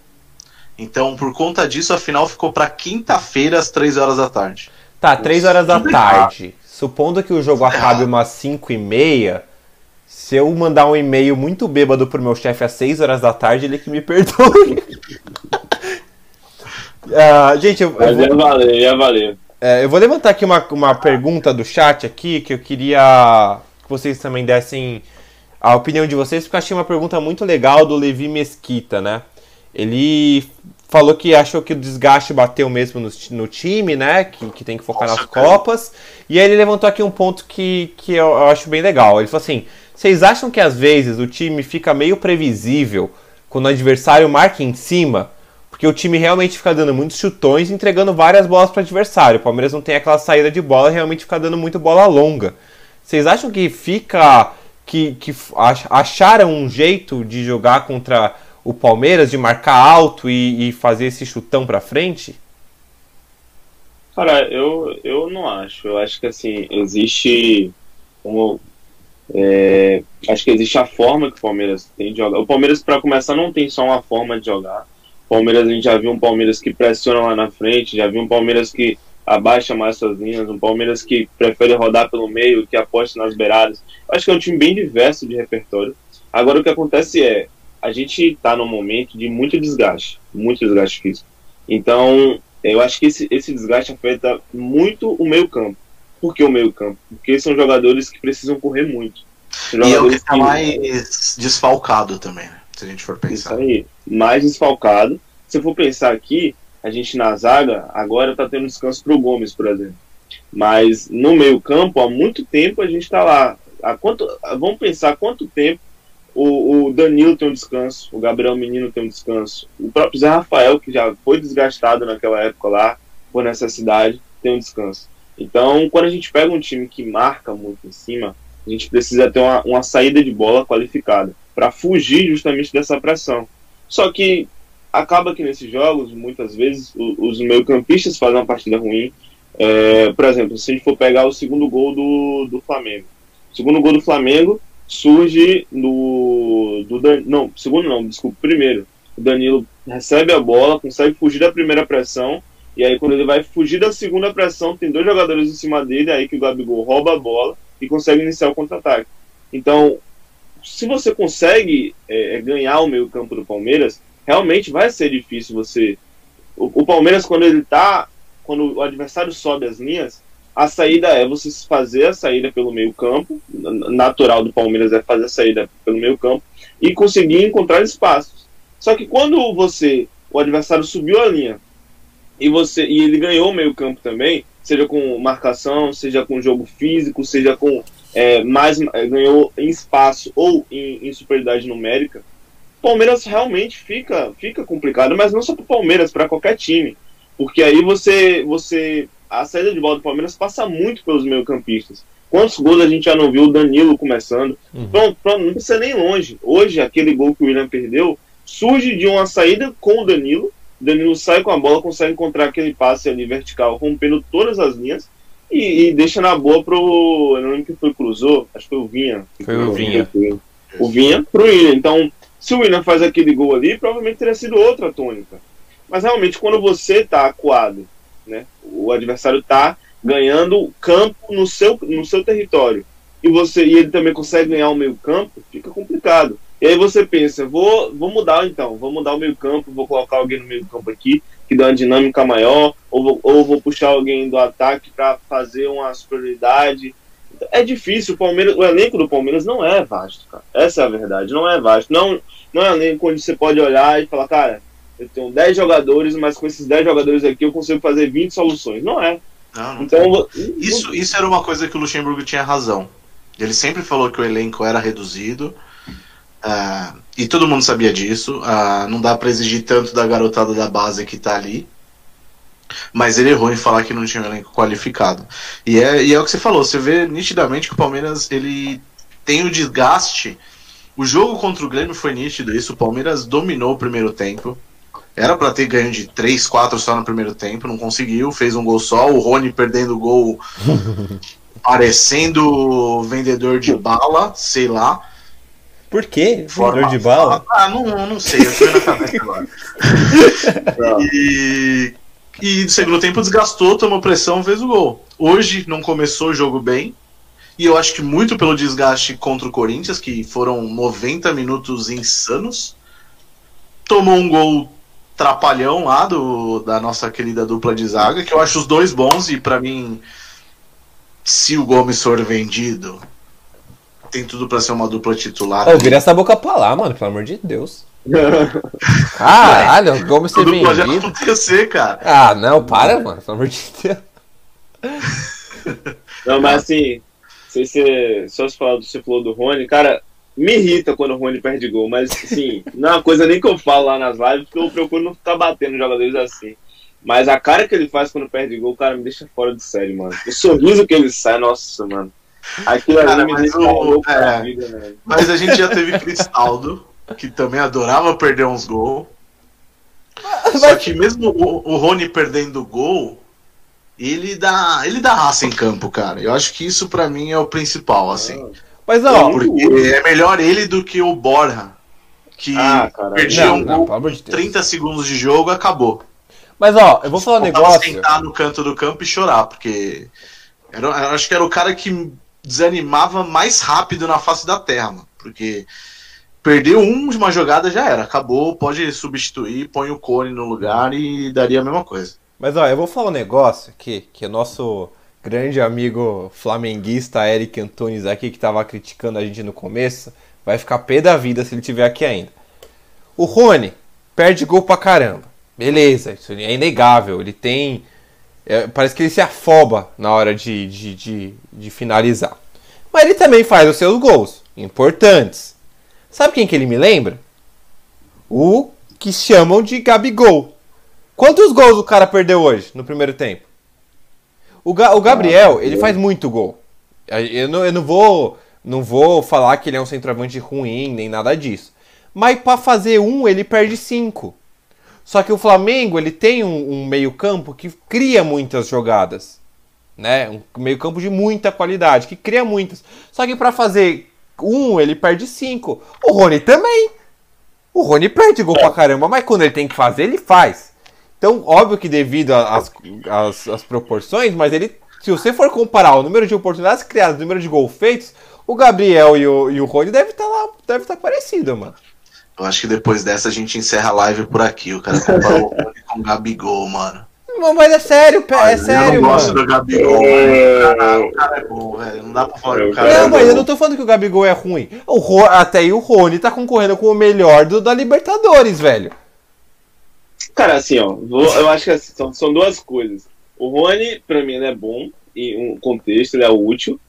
Então, por conta disso, a final ficou para quinta-feira, às 3 horas da tarde. Tá, 3 horas da tarde. Supondo que o jogo Tudo acabe umas 5 e meia, se eu mandar um e-mail muito bêbado pro meu chefe às 6 horas da tarde, ele que me perdoe. Ah, gente, eu, eu Mas vou, ia valer, ia valer. é, eu vou levantar aqui uma, uma pergunta do chat aqui, que eu queria que vocês também dessem a opinião de vocês, porque eu achei uma pergunta muito legal do Levi Mesquita, né? Ele falou que achou que o desgaste bateu mesmo no, no time, né? Que, que tem que focar Com nas certeza. Copas. E aí ele levantou aqui um ponto que, que eu, eu acho bem legal. Ele falou assim: vocês acham que às vezes o time fica meio previsível quando o adversário marca em cima? Porque o time realmente fica dando muitos chutões e entregando várias bolas para o adversário. O Palmeiras não tem aquela saída de bola e realmente fica dando muito bola longa. Vocês acham que fica. que, que ach- acharam um jeito de jogar contra o Palmeiras, de marcar alto e, e fazer esse chutão para frente? Cara, eu, eu não acho. Eu acho que assim, existe como. É, acho que existe a forma que o Palmeiras tem de jogar. O Palmeiras, para começar, não tem só uma forma de jogar. O Palmeiras, a gente já viu um Palmeiras que pressiona lá na frente, já viu um Palmeiras que abaixa mais suas linhas, um Palmeiras que prefere rodar pelo meio, que aposta nas beiradas. Acho que é um time bem diverso de repertório. Agora, o que acontece é, a gente tá num momento de muito desgaste, muito desgaste físico. Então, eu acho que esse, esse desgaste afeta muito o meio campo. Por que o meio campo? Porque são jogadores que precisam correr muito. E é o que jogadores tá mais desfalcado também, né? Se a gente for Isso pensar. aí, mais desfalcado. Se for pensar aqui, a gente na zaga agora tá tendo descanso pro Gomes, por exemplo. Mas no meio campo, há muito tempo a gente tá lá. Há quanto, vamos pensar quanto tempo o, o Danilo tem um descanso, o Gabriel Menino tem um descanso, o próprio Zé Rafael, que já foi desgastado naquela época lá, por necessidade, tem um descanso. Então, quando a gente pega um time que marca muito em cima, a gente precisa ter uma, uma saída de bola qualificada para fugir justamente dessa pressão. Só que acaba que nesses jogos, muitas vezes, o- os meio-campistas fazem uma partida ruim. É, por exemplo, se a gente for pegar o segundo gol do, do Flamengo. O segundo gol do Flamengo surge no. Do, Dan- não, segundo não, desculpa, primeiro. O Danilo recebe a bola, consegue fugir da primeira pressão. E aí, quando ele vai fugir da segunda pressão, tem dois jogadores em cima dele. Aí que o Gabigol rouba a bola e consegue iniciar o contra-ataque. Então, se você consegue é, ganhar o meio-campo do Palmeiras, realmente vai ser difícil você. O, o Palmeiras, quando ele tá. Quando o adversário sobe as linhas, a saída é você fazer a saída pelo meio-campo. n- Natural do Palmeiras é fazer a saída pelo meio-campo e conseguir encontrar espaços. Só que quando você. O adversário subiu a linha e você e ele ganhou o meio-campo também, seja com marcação, seja com jogo físico, seja com é, mais é, ganhou em espaço ou em, em superioridade numérica, o Palmeiras realmente fica, fica complicado, mas não só para o Palmeiras, para qualquer time. Porque aí você, você. A saída de bola do Palmeiras passa muito pelos meio-campistas. Quantos gols a gente já não viu o Danilo começando? Uhum. Pronto, pronto, não precisa nem longe. Hoje, aquele gol que o William perdeu surge de uma saída com o Danilo. Danilo sai com a bola, consegue encontrar aquele passe ali vertical, rompendo todas as linhas e, e deixa na boa pro. Eu não lembro quem foi cruzou, acho que foi o Vinha. Foi o Vinha. O Vinha pro William. Então, Se o William faz aquele gol ali, provavelmente teria sido outra tônica. Mas realmente, quando você tá acuado, né? O adversário tá ganhando campo no seu, no seu território. E você e ele também consegue ganhar o meio campo, fica complicado. E aí você pensa, vou, vou mudar então, vou mudar o meio campo, vou colocar alguém no meio campo aqui, que dá uma dinâmica maior, ou vou, ou vou puxar alguém do ataque para fazer uma superioridade. É difícil, o Palmeiras, o elenco do Palmeiras não é vasto, cara. Essa é a verdade, não é vasto. Não, não é um elenco onde você pode olhar e falar, cara, eu tenho 10 jogadores, mas com esses 10 jogadores aqui eu consigo fazer 20 soluções. Não é. Não, não Então, Isso, isso era uma coisa que o Luxemburgo tinha razão. Ele sempre falou que o elenco era reduzido. Ah, e todo mundo sabia disso. ah, não dá pra exigir tanto da garotada da base que tá ali. Mas ele errou em falar que não tinha um elenco qualificado. E é, e é o que você falou, você vê nitidamente que o Palmeiras ele tem o desgaste. O jogo contra o Grêmio foi nítido isso. O Palmeiras dominou o primeiro tempo. Era pra ter ganho de 3, 4 só no primeiro tempo, não conseguiu, fez um gol só. O Rony perdendo o gol, parecendo vendedor de bala, sei lá. Por quê? Forma- de bala? Ah, não, não sei, eu tô na cabeça agora. E, e no segundo tempo desgastou, tomou pressão, fez o gol. Hoje não começou o jogo bem. E eu acho que muito pelo desgaste contra o Corinthians, que foram 90 minutos insanos. Tomou um gol trapalhão lá do, da nossa querida dupla de zaga, que eu acho os dois bons e pra mim, se o Gomes for vendido, tem tudo pra ser uma dupla titular. Ô, vira essa boca pra lá, mano, pelo amor de Deus. Caralho, como dupla já vendido? acontecer, cara. Ah, não, para, mano, pelo amor de Deus. Não, mas assim, sei se só se falar, você falou do Rony, cara, me irrita quando o Rony perde gol, mas assim, não é uma coisa nem que eu falo lá nas lives, porque eu procuro não ficar batendo jogadores assim. Mas a cara que ele faz quando perde gol, cara, me deixa fora de série, mano. O sorriso que ele sai, nossa, mano. Aquilo Cara, ali me mas o- é. vida. Mas a gente já teve Cristaldo, que também adorava perder uns gols. Só que mesmo o, o Rony perdendo gol, ele dá, ele dá raça em campo, cara. Eu acho que isso pra mim é o principal, assim. Mas ó, Porque é melhor ele do que o Borja, que Ah, perdia não, um não, gol, de Deus. 30 segundos de jogo, acabou. Mas ó, eu vou falar um negócio. sentar no canto do campo e chorar, porque era, eu acho que era o cara que desanimava mais rápido na face da terra, mano. Porque perdeu um de uma jogada já era, acabou, pode substituir, põe o Cone no lugar e daria a mesma coisa. Mas ó, eu vou falar um negócio aqui, que o nosso grande amigo flamenguista Eric Antunes aqui, que tava criticando a gente no começo, vai ficar pé da vida se ele tiver aqui ainda. O Rony perde gol pra caramba. Beleza, isso é inegável. Ele tem. É, parece que ele se afoba na hora de, de, de, de finalizar. Mas ele também faz os seus gols, importantes. Sabe quem que ele me lembra? O que chamam de Gabigol. Quantos gols o cara perdeu hoje no primeiro tempo? O, Ga- o Gabriel, ele faz muito gol. Eu não, eu não vou não vou falar que ele é um centroavante ruim, nem nada disso. Mas pra fazer um, ele perde cinco. Só que o Flamengo, ele tem um, um meio-campo que cria muitas jogadas. Né? Um meio-campo de muita qualidade, que cria muitas. Só que pra fazer um, ele perde cinco. O Rony também. O Rony perde gol pra caramba, mas quando ele tem que fazer, ele faz. Então, óbvio que devido às proporções, mas ele, se você for comparar o número de oportunidades criadas, o número de gols feitos, o Gabriel e o, e o Rony deve estar lá, deve estar parecido, mano. Eu acho que depois dessa a gente encerra a live por aqui. O cara comparou o Cone com o Gabigol, mano. Não, Mas é sério, é sério, eu não gosto mano. do Gabigol, mano. O cara, o cara é bom, velho. Não dá pra falar que o cara Não, é mas eu não tô falando que o Gabigol é ruim. O Ro- até aí o Rony tá concorrendo com o melhor do, da Libertadores, velho. Cara, assim, ó, vou- eu acho que assim, são, são duas coisas. O Rony, pra mim, ele é bom em um contexto, ele é útil.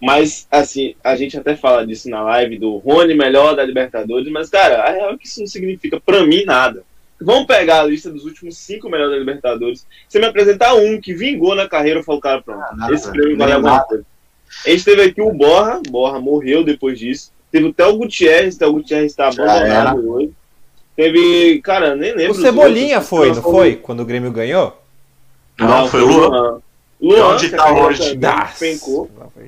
Mas, assim, a gente até fala disso na live do Rony melhor da Libertadores, mas, cara, a real é que isso não significa pra mim nada. Vamos pegar a lista dos últimos cinco melhores da Libertadores. Você me apresentar um que vingou na carreira, eu falo, cara, pronto, Ah, nada, esse prêmio vale alguma coisa. A gente teve aqui o Borra, Borra morreu depois disso. Teve o Theo Gutierrez, Theo Gutierrez tá abandonado hoje. Teve, cara, nem lembro. O Cebolinha outros. foi, não foi? Quando o Grêmio ganhou? Não, foi o Luan. Luan, onde que tá hoje?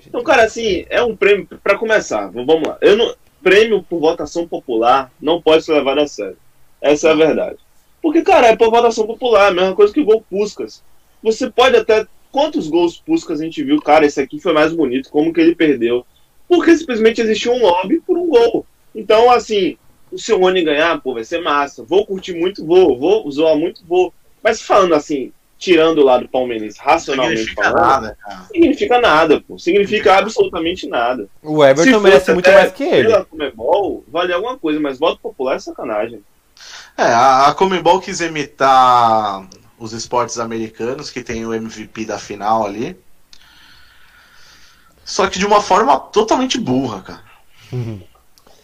Então, cara, assim, é um prêmio pra começar. Vamos lá. Eu não, prêmio por votação popular não pode ser levado a sério. Essa é a verdade. Porque, cara, é por votação popular, a mesma coisa que o gol Puscas. Você pode até. Quantos gols Puscas a gente viu? Cara, esse aqui foi mais bonito, como que ele perdeu? Porque simplesmente existia um lobby por um gol. Então, assim, o seu Rony ganhar, pô, vai ser massa. Vou curtir muito, vou. Vou zoar muito, vou. Mas falando assim, tirando o lado palmeirense racionalmente significa falando, nada, cara. significa nada, pô. Significa absolutamente nada. O Everton merece muito mais que ele. Pela Comebol, vale alguma coisa, mas voto popular é sacanagem. É, a, a Comembol quis imitar os esportes americanos, que tem o MVP da final ali. Só que de uma forma totalmente burra, cara.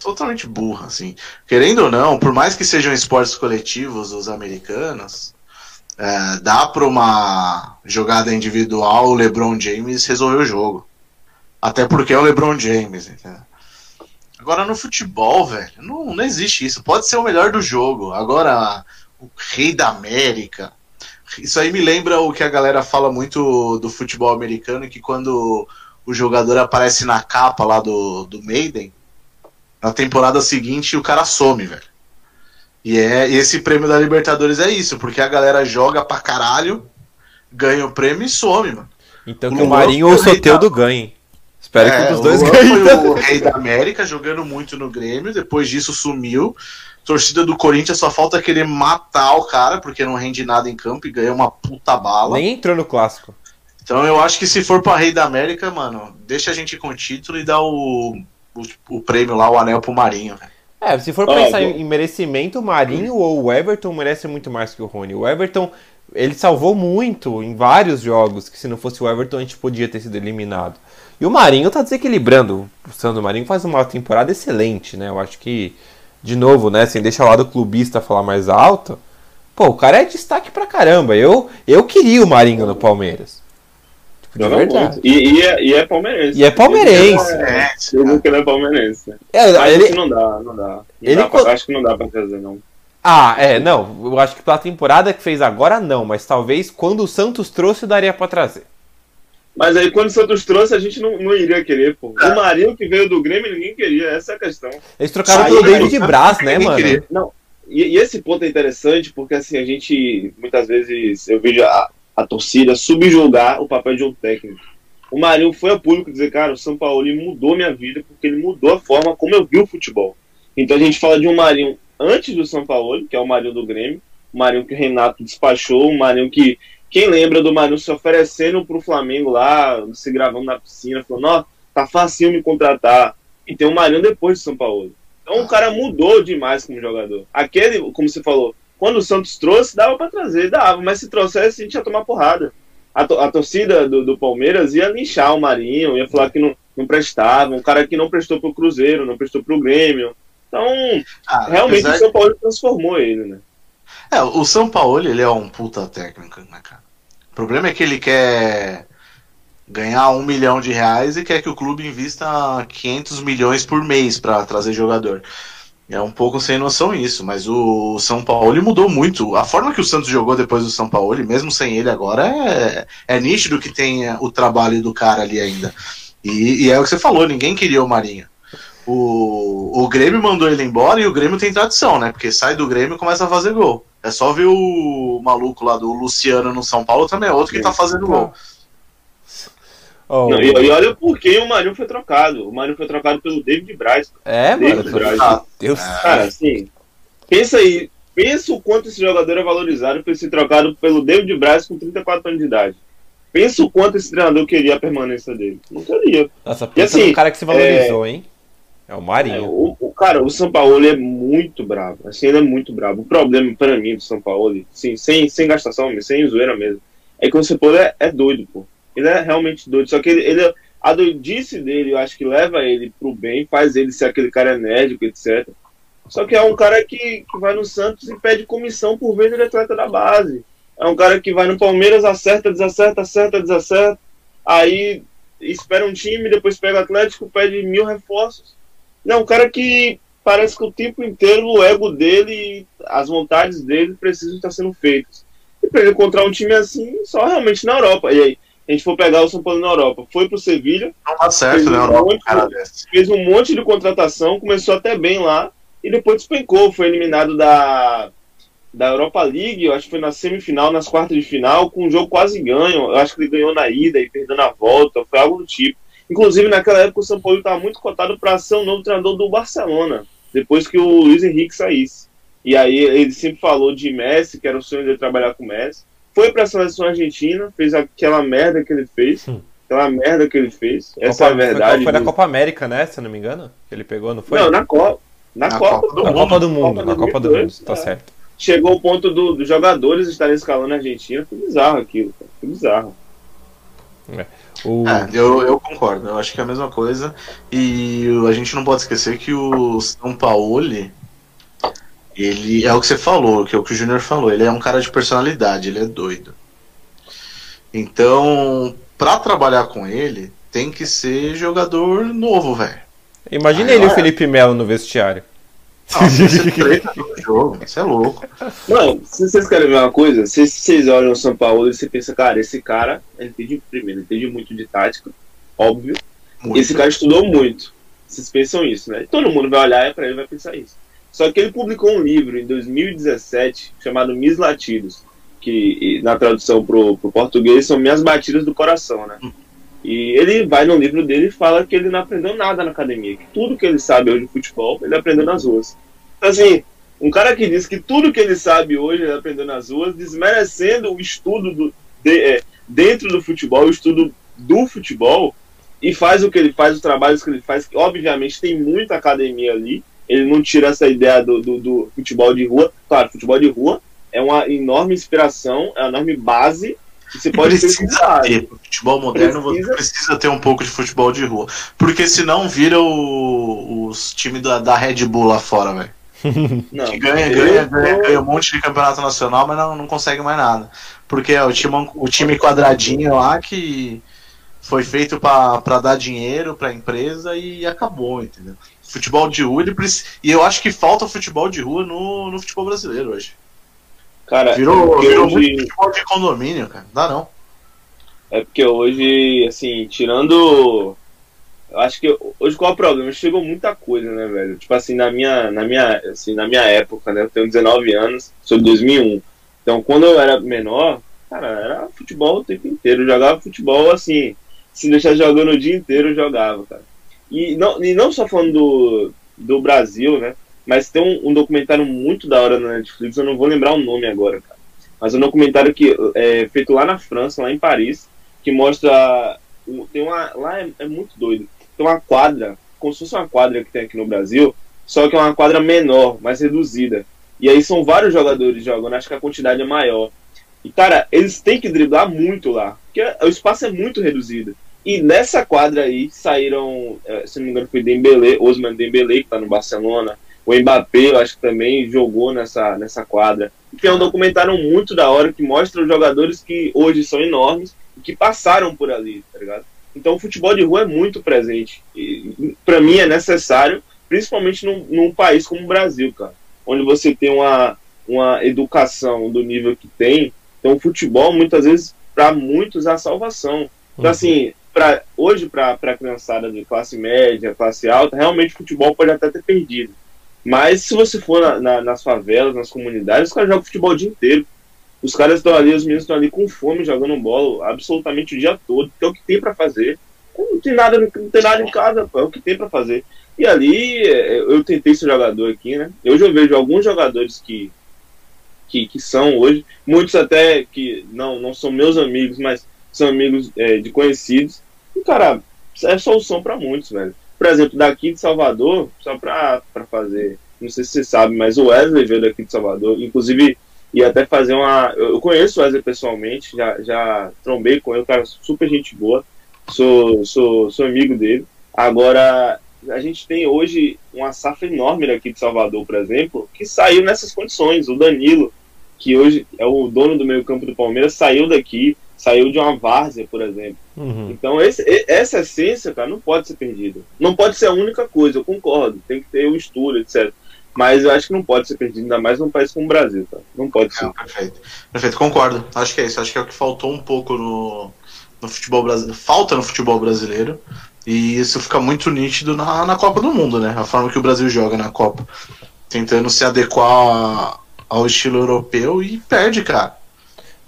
Totalmente burra, assim. Querendo ou não, por mais que sejam esportes coletivos os americanos, é, dá pra uma jogada individual o LeBron James resolver o jogo. Até porque é o LeBron James, entendeu? Agora no futebol, velho, não, não existe isso. Pode ser o melhor do jogo. Agora, o rei da América. Isso aí me lembra o que a galera fala muito do futebol americano, que quando o jogador aparece na capa lá do, do Maiden, na temporada seguinte o cara some, velho. E é esse prêmio da Libertadores é isso, porque a galera joga pra caralho, ganha o prêmio e some, mano. Então O que o Marinho ou o o rei Soteldo ganhem. Espero que um É, dos dois ganhem. foi o rei da América, jogando muito no Grêmio, depois disso sumiu. Torcida do Corinthians só falta querer matar o cara, porque não rende nada em campo e ganha uma puta bala. Nem entrou no clássico. Então eu acho que se for pra Rei da América, mano, deixa a gente com o título e dá o, o, o prêmio lá, o anel pro Marinho. velho. É, se for pensar em merecimento, o Marinho ou o Everton merece muito mais que o Rony. O Everton, ele salvou muito em vários jogos, que se não fosse o Everton a gente podia ter sido eliminado. E o Marinho tá desequilibrando. O Sandro Marinho faz uma temporada excelente, né? Eu acho que, de novo, né, sem deixar o lado clubista falar mais alto, pô, o cara é destaque pra caramba. Eu, eu queria o Marinho no Palmeiras. Tipo, de Joga verdade. muito. E, e é, e é palmeirense. E é palmeirense. É, Eu nunca ele é palmeirense. É, Mas ele, não dá, não dá. Não ele dá co- pra- acho que não dá pra trazer, não. Ah, é, não. Eu acho que pela temporada que fez agora, não. Mas talvez quando o Santos trouxe, daria pra trazer. Mas aí quando o Santos trouxe, a gente não, não iria querer, pô. É. O Marinho que veio do Grêmio, ninguém queria. Essa é a questão. Eles trocaram pelo David né? Braz, né, mano? queria. E, e esse ponto é interessante porque assim, a gente muitas vezes eu vejo a, a torcida subjugar o papel de um técnico. O Marinho foi a público dizer, cara, o São Paulo mudou minha vida porque ele mudou a forma como eu vi o futebol. Então a gente fala de um Marinho antes do São Paulo, que é o Marinho do Grêmio, o Marinho que o Renato despachou, o Marinho que quem lembra do Marinho se oferecendo pro Flamengo lá, se gravando na piscina, falando, ó, tá facinho me contratar. E tem o Marinho depois do São Paulo. Então o cara mudou demais como jogador. Aquele, como você falou, quando o Santos trouxe, dava pra trazer, dava, mas se trouxesse, a gente ia tomar porrada. A, to- a torcida do, do Palmeiras ia linchar o Marinho, ia falar que não, não prestava, um cara que não prestou pro Cruzeiro, não prestou pro Grêmio. Então, Ah, realmente apesar o São Paulo transformou ele, né? É, o São Paulo, ele é um puta técnico, né, cara? O problema é que ele quer ganhar um milhão de reais e quer que o clube invista 500 milhões por mês pra trazer jogador. É um pouco sem noção isso, mas o São Paulo mudou muito. A forma que o Santos jogou depois do São Paulo, mesmo sem ele agora, é, é nítido que tem é, o trabalho do cara ali ainda. E, e é o que você falou, ninguém queria o Marinho. O, o Grêmio mandou ele embora e o Grêmio tem tradição, né? Porque sai do Grêmio e começa a fazer gol. É só ver o maluco lá do Luciano no São Paulo também, é outro que tá fazendo gol. Oh, Não, e, e olha por que o Marinho foi trocado. O Marinho foi trocado pelo David Braz. É, mano. David foi- Braz. Ah, Deus. Cara, assim, pensa aí, pensa o quanto esse jogador é valorizado por ser trocado pelo David Braz com 34 anos de idade. Pensa o quanto esse treinador queria a permanência dele. Não queria. Nossa, pensa assim, no cara que se valorizou, hein? É o É, Marinho. o, o- cara, o São Paulo é muito bravo. Assim, ele é muito bravo. O problema para mim do São Paulo, assim, sem, sem gastação, sem zoeira mesmo, é que o São Paulo é, é doido, pô. Ele é realmente doido. Só que ele, ele- a doidice dele, eu acho que leva ele pro bem, faz ele ser aquele cara enérgico, etc. Só que é um cara que, que vai no Santos e pede comissão por vez de atleta da base. É um cara que vai no Palmeiras, acerta, desacerta, acerta, desacerta. Aí espera um time, depois pega o Atlético, pede mil reforços. Não, um cara que parece que o tempo inteiro o ego dele, as vontades dele precisam estar sendo feitas. E para ele encontrar um time assim, só realmente na Europa. E aí, a gente for pegar o São Paulo na Europa, foi pro Sevilha. Não dá certo, né? Um monte, cara fez um monte de contratação, começou até bem lá e depois despencou. Foi eliminado da, da Europa League, eu acho que foi na semifinal, nas quartas de final, com um jogo quase ganho. Eu acho que ele ganhou na ida e perdeu na volta, foi algo do tipo. Inclusive, naquela época, o São Paulo estava muito cotado para ser o novo treinador do Barcelona, depois que o Luiz Henrique saísse. E aí ele sempre falou de Messi, que era o sonho de trabalhar com Messi foi para a seleção argentina, fez aquela merda que ele fez. Hum. Aquela merda que ele fez. Essa Copa, é a verdade. Foi, foi na Copa América, né? Se eu não me engano. Que ele pegou, não foi? Não, na Copa. Na, na Copa, Copa, do na Mundo. Copa do Mundo. Copa na Copa do Mundo, tá é. certo. Chegou o ponto dos do jogadores estarem escalando a Argentina. Foi bizarro aquilo, cara. Foi bizarro. É. O... É, eu, eu concordo, eu acho que é a mesma coisa. E a gente não pode esquecer que o São Paulo ele é o que você falou, que é o que o Júnior falou. Ele é um cara de personalidade, ele é doido. Então, pra trabalhar com ele, tem que ser jogador novo, velho. Imagina ele e o Felipe Melo no vestiário. Nossa, você treta no jogo, você é louco. Mano, se vocês querem ver uma coisa, se vocês olham o São Paulo e você pensa, cara, esse cara, ele entende, primeiro, ele entende muito de tática, óbvio. Muito. Esse cara estudou muito. Vocês pensam isso, né? Todo mundo vai olhar para ele e vai pensar isso. Só que ele publicou um livro em 2017 chamado Mis Latidos, que na tradução para o português são Minhas Batidas do Coração, né? E ele vai no livro dele e fala que ele não aprendeu nada na academia, que tudo que ele sabe hoje de futebol ele aprendeu nas ruas. Então, assim, um cara que diz que tudo que ele sabe hoje ele aprendeu nas ruas, desmerecendo o estudo do, de, é, dentro do futebol, o estudo do futebol, e faz o que ele faz, os trabalhos que ele faz, que obviamente tem muita academia ali, ele não tira essa ideia do, do, do, futebol de rua. Claro, futebol de rua é uma enorme inspiração, é uma enorme base que você pode precisa ter. Futebol moderno precisa... você precisa ter um pouco de futebol de rua. Porque senão vira o, os times da, da Red Bull lá fora, velho. que ganha, ganha, ganha, ganha um monte de campeonato nacional, mas não, não consegue mais nada. Porque é o time, o time quadradinho lá que foi feito para dar dinheiro para a empresa e acabou, entendeu? Futebol de rua, ele precisa... e eu acho que falta futebol de rua no, no futebol brasileiro hoje. Cara, virou, virou hoje... muito futebol de condomínio, cara. Não dá não. É porque hoje, assim, tirando. Eu acho que hoje qual é o problema? Chegou muita coisa, né, velho? Tipo assim, na minha, na minha, assim, na minha época, né? Eu tenho 19 anos, sou de 2001. Então, quando eu era menor, cara, era futebol o tempo inteiro. Eu jogava futebol assim, se deixar jogando o dia inteiro, eu jogava, cara. E não, e não só falando do, do Brasil, né? Mas tem um, um, documentário muito da hora na Netflix, eu não vou lembrar o nome agora, cara. Mas é um documentário que é feito lá na França, lá em Paris, que mostra. Tem uma. Lá é, é muito doido. Tem uma quadra, como se fosse uma quadra que tem aqui no Brasil, só que é uma quadra menor, mais reduzida. E aí são vários jogadores jogando, acho que a quantidade é maior. E, cara, eles têm que driblar muito lá, porque o espaço é muito reduzido. E nessa quadra aí saíram, é, se não me engano, foi Dembele, Osman Dembele, que tá no Barcelona. O Mbappé, eu acho que também jogou nessa, nessa quadra. Que é um documentário muito da hora que mostra os jogadores que hoje são enormes e que passaram por ali, tá ligado? Então o futebol de rua é muito presente. E para mim é necessário, principalmente num, num país como o Brasil, cara. Onde você tem uma, uma educação do nível que tem. Então o futebol, muitas vezes, para muitos, é a salvação. Então, uhum. assim, hoje, para a criançada de classe média, classe alta, realmente o futebol pode até ter perdido. Mas se você for na, na, nas favelas, nas comunidades, os caras jogam futebol o dia inteiro. Os caras estão ali, os meninos estão ali com fome, jogando bola absolutamente o dia todo, porque é o que tem para fazer. Não tem nada, não tem nada em casa, é o que tem para fazer. E ali eu tentei ser jogador aqui, né? Hoje eu vejo alguns jogadores que, que, que são hoje, muitos até que não, não são meus amigos, mas são amigos é, de conhecidos, e, cara, é solução para muitos, velho. Por exemplo, daqui de Salvador, só para fazer, não sei se você sabe, mas o Wesley veio daqui de Salvador, inclusive ia até fazer uma. Eu conheço o Wesley pessoalmente, já, já trombei com ele, cara, super gente boa, sou, sou, sou amigo dele. Agora, a gente tem hoje uma safra enorme daqui de Salvador, por exemplo, que saiu nessas condições. O Danilo, que hoje é o dono do meio campo do Palmeiras, saiu daqui saiu de uma várzea, por exemplo. Uhum. Então, esse, essa essência, cara, não pode ser perdida. Não pode ser a única coisa, eu concordo. Tem que ter o um estudo, etc. Mas eu acho que não pode ser perdido, ainda mais num país como o Brasil, tá? Não pode ser. perfeito. Perfeito, concordo. Acho que é isso. Acho que é o que faltou um pouco no, no futebol brasileiro, falta no futebol brasileiro. E isso fica muito nítido na, na Copa do Mundo, né? A forma que o Brasil joga na Copa. Tentando se adequar ao estilo europeu e perde, cara.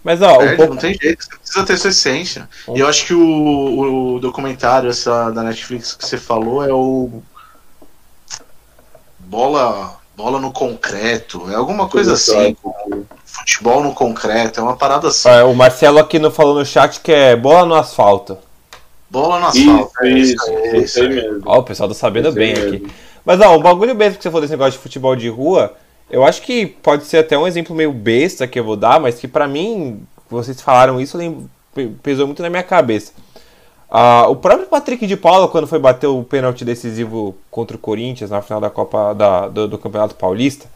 Mas ó, perde, pouco... não tem jeito, você precisa ter sua essência. Um... E eu acho que o, o documentário essa, da Netflix que você falou é o. Bola, bola no concreto, é alguma coisa assim. Futebol no concreto, é uma parada assim. É, o Marcelo aqui não falou no chat que é bola no asfalto. Bola no asfalto. Isso, é isso, é isso, isso mesmo. Ó, o pessoal tá sabendo bem mesmo. aqui. Mas ó, o bagulho mesmo que você falou desse negócio de futebol de rua, eu acho que pode ser até um exemplo meio besta que eu vou dar, mas que para mim, vocês falaram isso, pesou muito na minha cabeça. Ah, o próprio Patrick de Paula, quando foi bater o pênalti decisivo contra o Corinthians na final da Copa da, do, do Campeonato Paulista,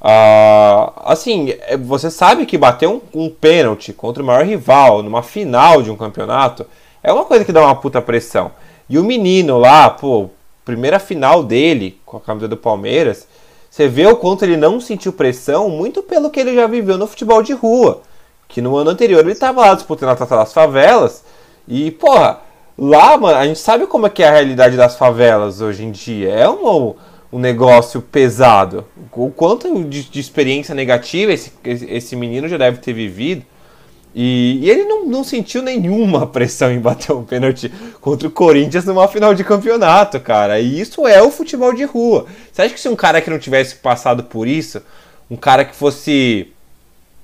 ah, assim, é, você sabe que bater um, um pênalti contra o maior rival numa final de um campeonato é uma coisa que dá uma puta pressão. E o menino lá, pô, primeira final dele com a camisa do Palmeiras, você vê o quanto ele não sentiu pressão, muito pelo que ele já viveu no futebol de rua. Que no ano anterior ele estava lá disputando a Taça das Favelas. E, porra, lá, mano, a gente sabe como é que é a realidade das favelas hoje em dia. É um, um negócio pesado. O quanto de, de experiência negativa esse, esse menino já deve ter vivido. E, e, ele não, não sentiu nenhuma pressão em bater um pênalti contra o Corinthians numa final de campeonato, cara. E isso é o futebol de rua. Você acha que se um cara que não tivesse passado por isso, um cara que fosse.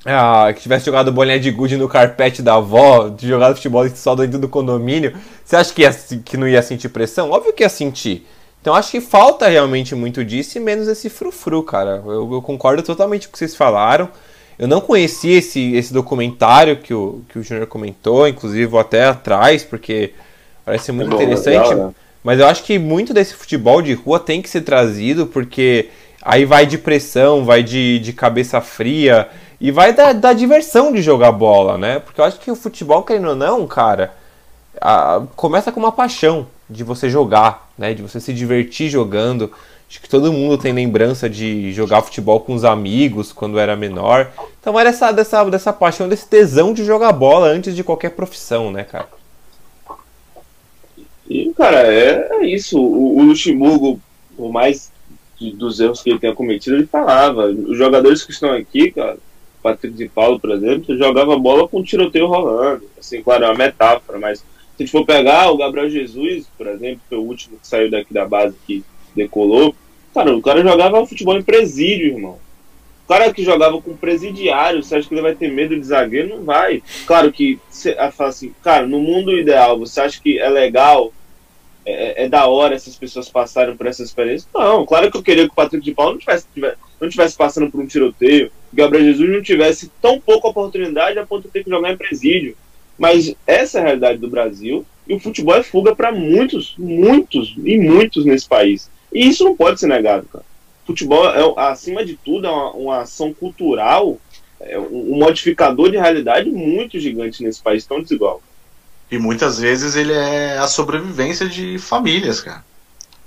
Ah, que tivesse jogado bolinha de gude no carpete da avó, de jogado futebol só dentro do condomínio, você acha que, ia, que não ia sentir pressão? Óbvio que ia sentir. Então acho que falta realmente muito disso e menos esse frufru, cara. Eu, eu concordo totalmente com o que vocês falaram. Eu não conhecia esse, esse documentário que o, que o Júnior comentou, inclusive vou até atrás, porque parece muito é bom, interessante. Legal, né? Mas eu acho que muito desse futebol de rua tem que ser trazido, porque aí vai de pressão, vai de, de cabeça fria e vai da, da diversão de jogar bola, né? Porque eu acho que o futebol, querendo ou não, cara, a, começa com uma paixão de você jogar, né? De você se divertir jogando. Acho que todo mundo tem lembrança de jogar futebol com os amigos quando era menor. Então era essa, dessa, dessa paixão, desse tesão de jogar bola antes de qualquer profissão, né, cara? E, cara, é, é isso. O, o Luxemburgo, por mais de, dos erros que ele tenha cometido, ele falava. Os jogadores que estão aqui, cara, Patrick de Paulo, por exemplo, jogava bola com tiroteio rolando. Assim, claro, é uma metáfora, mas se a gente for pegar o Gabriel Jesus, por exemplo, que foi o último que saiu daqui da base que decolou, cara, o cara jogava futebol em presídio, irmão. O cara que jogava com presidiário, você acha que ele vai ter medo de zagueiro? Não vai. Claro que você fala assim, cara, no mundo ideal, você acha que é legal, é, é, é da hora essas pessoas passarem por essa experiência? Não, claro que eu queria que o Patrick de Paulo não tivesse, não tivesse passando por um tiroteio, que o Gabriel Jesus não tivesse tão pouca oportunidade a ponto de ter que jogar em presídio. Mas essa é a realidade do Brasil e o futebol é fuga para muitos, muitos e muitos nesse país. E isso não pode ser negado, cara. Futebol, é, acima de tudo, é uma, uma ação cultural, é um modificador de realidade muito gigante nesse país tão desigual. E muitas vezes ele é a sobrevivência de famílias, cara.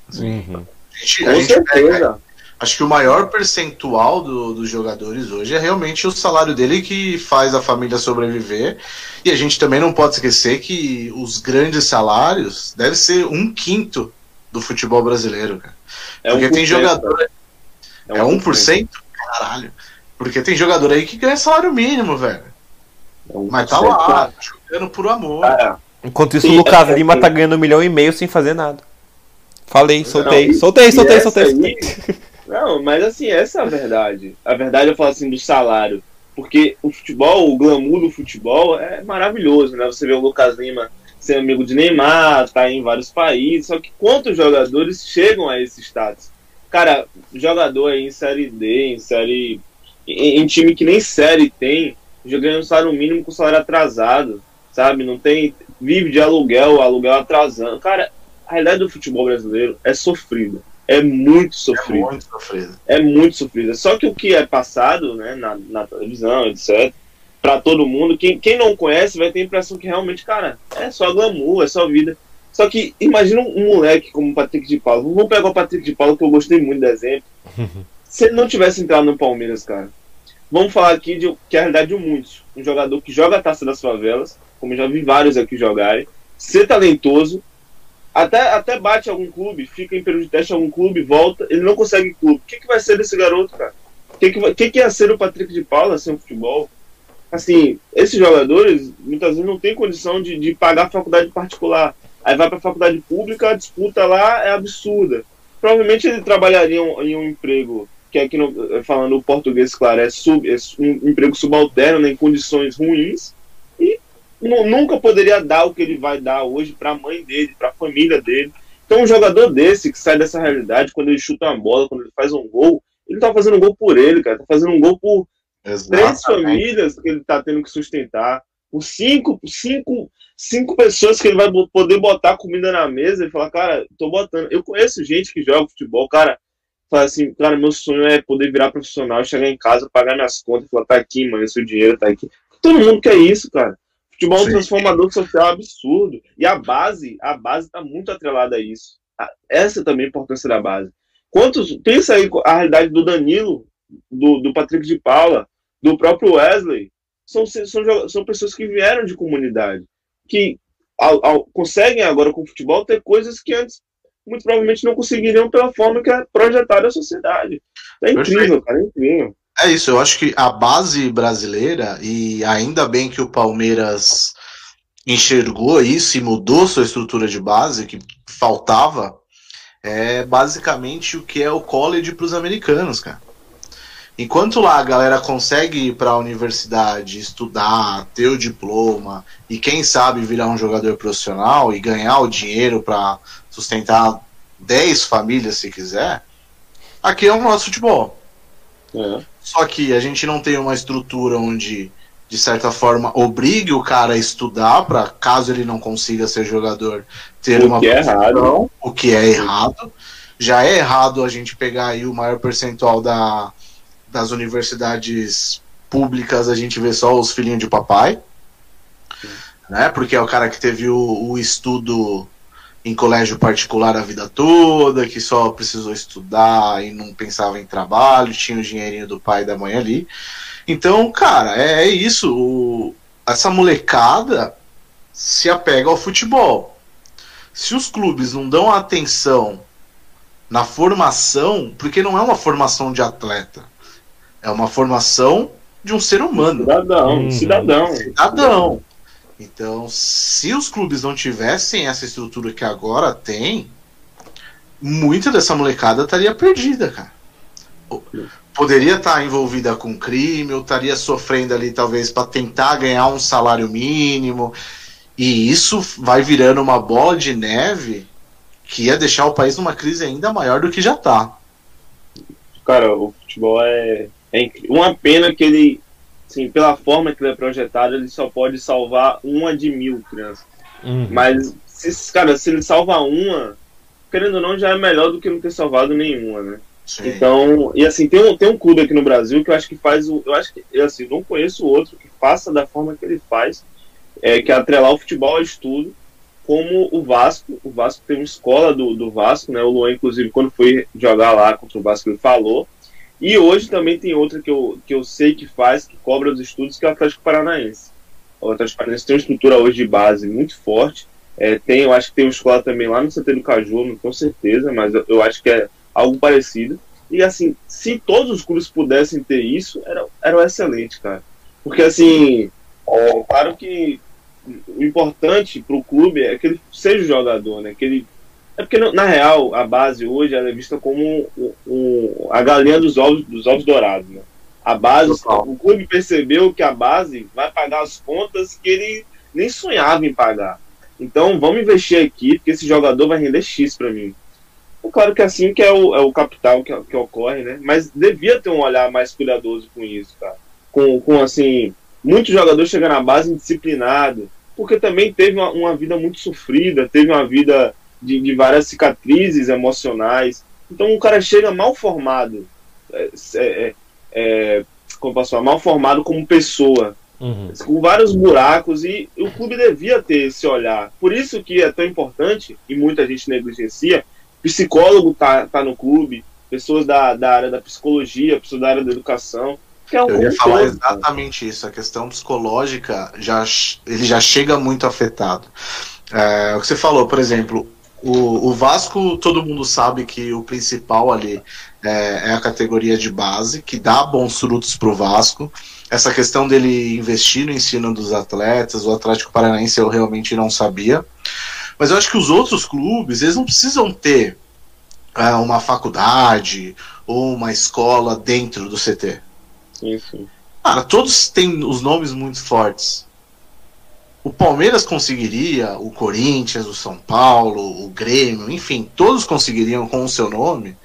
Assim, uhum. a gente, a gente pega, acho que o maior percentual do, dos jogadores hoje é realmente o salário dele que faz a família sobreviver. E a gente também não pode esquecer que os grandes salários devem ser um quinto do futebol brasileiro, cara. É Porque tem jogador. É, um é 1%? Caralho. Porque tem jogador aí que ganha salário mínimo, velho. É Mas tá lá, jogando por amor. Ah, Enquanto isso, o Lucas é, Lima é, tá ganhando um milhão e meio sem fazer nada. Falei, soltei, não, soltei, soltei, soltei, soltei. Não, mas assim, essa é a verdade. A verdade eu falo assim do salário. Porque o futebol, o glamour do futebol é maravilhoso, né? Você vê o Lucas Lima ser amigo de Neymar, tá em vários países, só que quantos jogadores chegam a esse status? Cara, jogador aí em série D, em série. em, em time que nem série tem, jogando um salário mínimo com salário atrasado, sabe? Não tem. Vive de aluguel, aluguel atrasando. Cara, a realidade do futebol brasileiro é sofrida. É muito sofrida. É muito sofrida. É muito sofrida. Só que o que é passado né, na, na televisão, etc., para todo mundo. Quem, quem não conhece vai ter a impressão que realmente, cara, é só glamour, é só vida. Só que imagina um moleque como o Patrick de Paulo. Vamos pegar o Patrick de Paulo, que eu gostei muito do exemplo. Se ele não tivesse entrado no Palmeiras, cara, vamos falar aqui de que é a realidade de muitos. Um jogador que joga a taça das favelas, como já vi vários aqui jogarem, ser talentoso, até, até bate algum clube, fica em período de teste algum clube, volta, ele não consegue clube. O que, que vai ser desse garoto, cara? O que, que, que, que ia ser o Patrick de Paula sem o futebol? Assim, esses jogadores muitas vezes não têm condição de, de pagar a faculdade particular. Aí vai para a faculdade pública, a disputa lá é absurda. Provavelmente ele trabalharia em um emprego que aqui no, falando o português, claro, é, sub, é um emprego subalterno, né, em condições ruins, e nunca poderia dar o que ele vai dar hoje para a mãe dele, para a família dele. Então, um jogador desse que sai dessa realidade, quando ele chuta uma bola, quando ele faz um gol, ele tá fazendo um gol por ele, cara, tá fazendo um gol por Exatamente. três famílias que ele tá tendo que sustentar, por cinco, cinco, cinco pessoas que ele vai poder botar comida na mesa e falar, cara, tô botando. Eu conheço gente que joga futebol, cara, fala assim, cara, meu sonho é poder virar profissional, chegar em casa, pagar minhas contas falar, tá aqui, mano, seu dinheiro tá aqui. Todo mundo quer isso, cara. Futebol é um transformador social absurdo. E a base, a base tá muito atrelada a isso. Essa também é a importância da base. Quantos. Pensa aí a realidade do Danilo, do, do Patrick de Paula, do próprio Wesley. São, são, são pessoas que vieram de comunidade. Que ao, ao, conseguem agora com o futebol ter coisas que antes muito provavelmente não conseguiriam pela forma que é projetada a sociedade. É incrível, Perfeito. cara, é incrível. É isso, eu acho que a base brasileira, e ainda bem que o Palmeiras enxergou isso e mudou sua estrutura de base, que faltava, é basicamente o que é o college para os americanos, cara. Enquanto lá a galera consegue ir para a universidade, estudar, ter o diploma e quem sabe virar um jogador profissional e ganhar o dinheiro para sustentar 10 famílias se quiser, aqui é o nosso futebol. É. Só que a gente não tem uma estrutura onde, de certa forma, obrigue o cara a estudar para caso ele não consiga ser jogador, ter o uma que é errado. o que é errado. Já é errado a gente pegar aí o maior percentual da, das universidades públicas, a gente vê só os filhinhos de papai. Né? Porque é o cara que teve o, o estudo em colégio particular a vida toda, que só precisou estudar e não pensava em trabalho, tinha o dinheirinho do pai e da mãe ali. Então, cara, é, é isso. O, essa molecada se apega ao futebol. Se os clubes não dão atenção na formação, porque não é uma formação de atleta, é uma formação de um ser humano. Cidadão, hum. cidadão. Cidadão. Então, se os clubes não tivessem essa estrutura que agora tem, muita dessa molecada estaria perdida, cara. Poderia estar envolvida com crime, ou estaria sofrendo ali, talvez, para tentar ganhar um salário mínimo. E isso vai virando uma bola de neve que ia deixar o país numa crise ainda maior do que já está. Cara, o futebol é, é uma pena que ele Sim, pela forma que ele é projetado, ele só pode salvar uma de mil crianças. Uhum. Mas, se, cara, se ele salva uma, querendo ou não, já é melhor do que não ter salvado nenhuma, né? Sim. Então, e assim, tem um, tem um clube aqui no Brasil que eu acho que faz o. Eu acho que, eu, assim, não conheço outro que faça da forma que ele faz, é, que é atrelar o futebol ao estudo, como o Vasco. O Vasco tem uma escola do, do Vasco, né? O Luan, inclusive, quando foi jogar lá contra o Vasco, ele falou e hoje também tem outra que eu, que eu sei que faz, que cobra os estudos, que é o Atlético Paranaense. O Atlético Paranaense tem uma estrutura hoje de base muito forte. É, tem, eu acho que tem uma escola também lá no CT do Caju, não tenho certeza, mas eu, eu, acho que é algo parecido. E assim, se todos os clubes pudessem ter isso, era, era excelente, cara. Porque assim, é, claro que o importante para o clube é que ele seja jogador, né? Que ele é porque, na real, a base hoje é vista como o, o, a galinha dos ovos, dos ovos dourados. Né? A base, Total. o clube percebeu que a base vai pagar as contas que ele nem sonhava em pagar. Então, vamos investir aqui, porque esse jogador vai render X para mim. É claro que é assim que é o, é o capital que, que ocorre, né? Mas devia ter um olhar mais cuidadoso com isso, cara. Com, com assim, muitos jogadores chegando na base indisciplinado, porque também teve uma, uma vida muito sofrida, teve uma vida de, de várias cicatrizes emocionais. Então o cara chega mal formado, é, é, é, é como posso mal formado como pessoa, uhum. com vários buracos e o clube devia ter esse olhar. Por isso que é tão importante e muita gente negligencia. Psicólogo tá, tá no clube, pessoas da, da área da psicologia, pessoas da área da educação. É um eu ia falar todo, exatamente isso. A questão psicológica já ele já chega muito afetado. É, o que você falou, por exemplo, o, o Vasco, todo mundo sabe que o principal ali é, é a categoria de base, que dá bons frutos para o Vasco. Essa questão dele investir no ensino dos atletas, o Atlético Paranaense eu realmente não sabia. Mas eu acho que os outros clubes, eles não precisam ter é, uma faculdade ou uma escola dentro do CT. Sim, sim. Cara, todos têm os nomes muito fortes. O Palmeiras conseguiria, o Corinthians, o São Paulo, o Grêmio, enfim, todos conseguiriam com o seu nome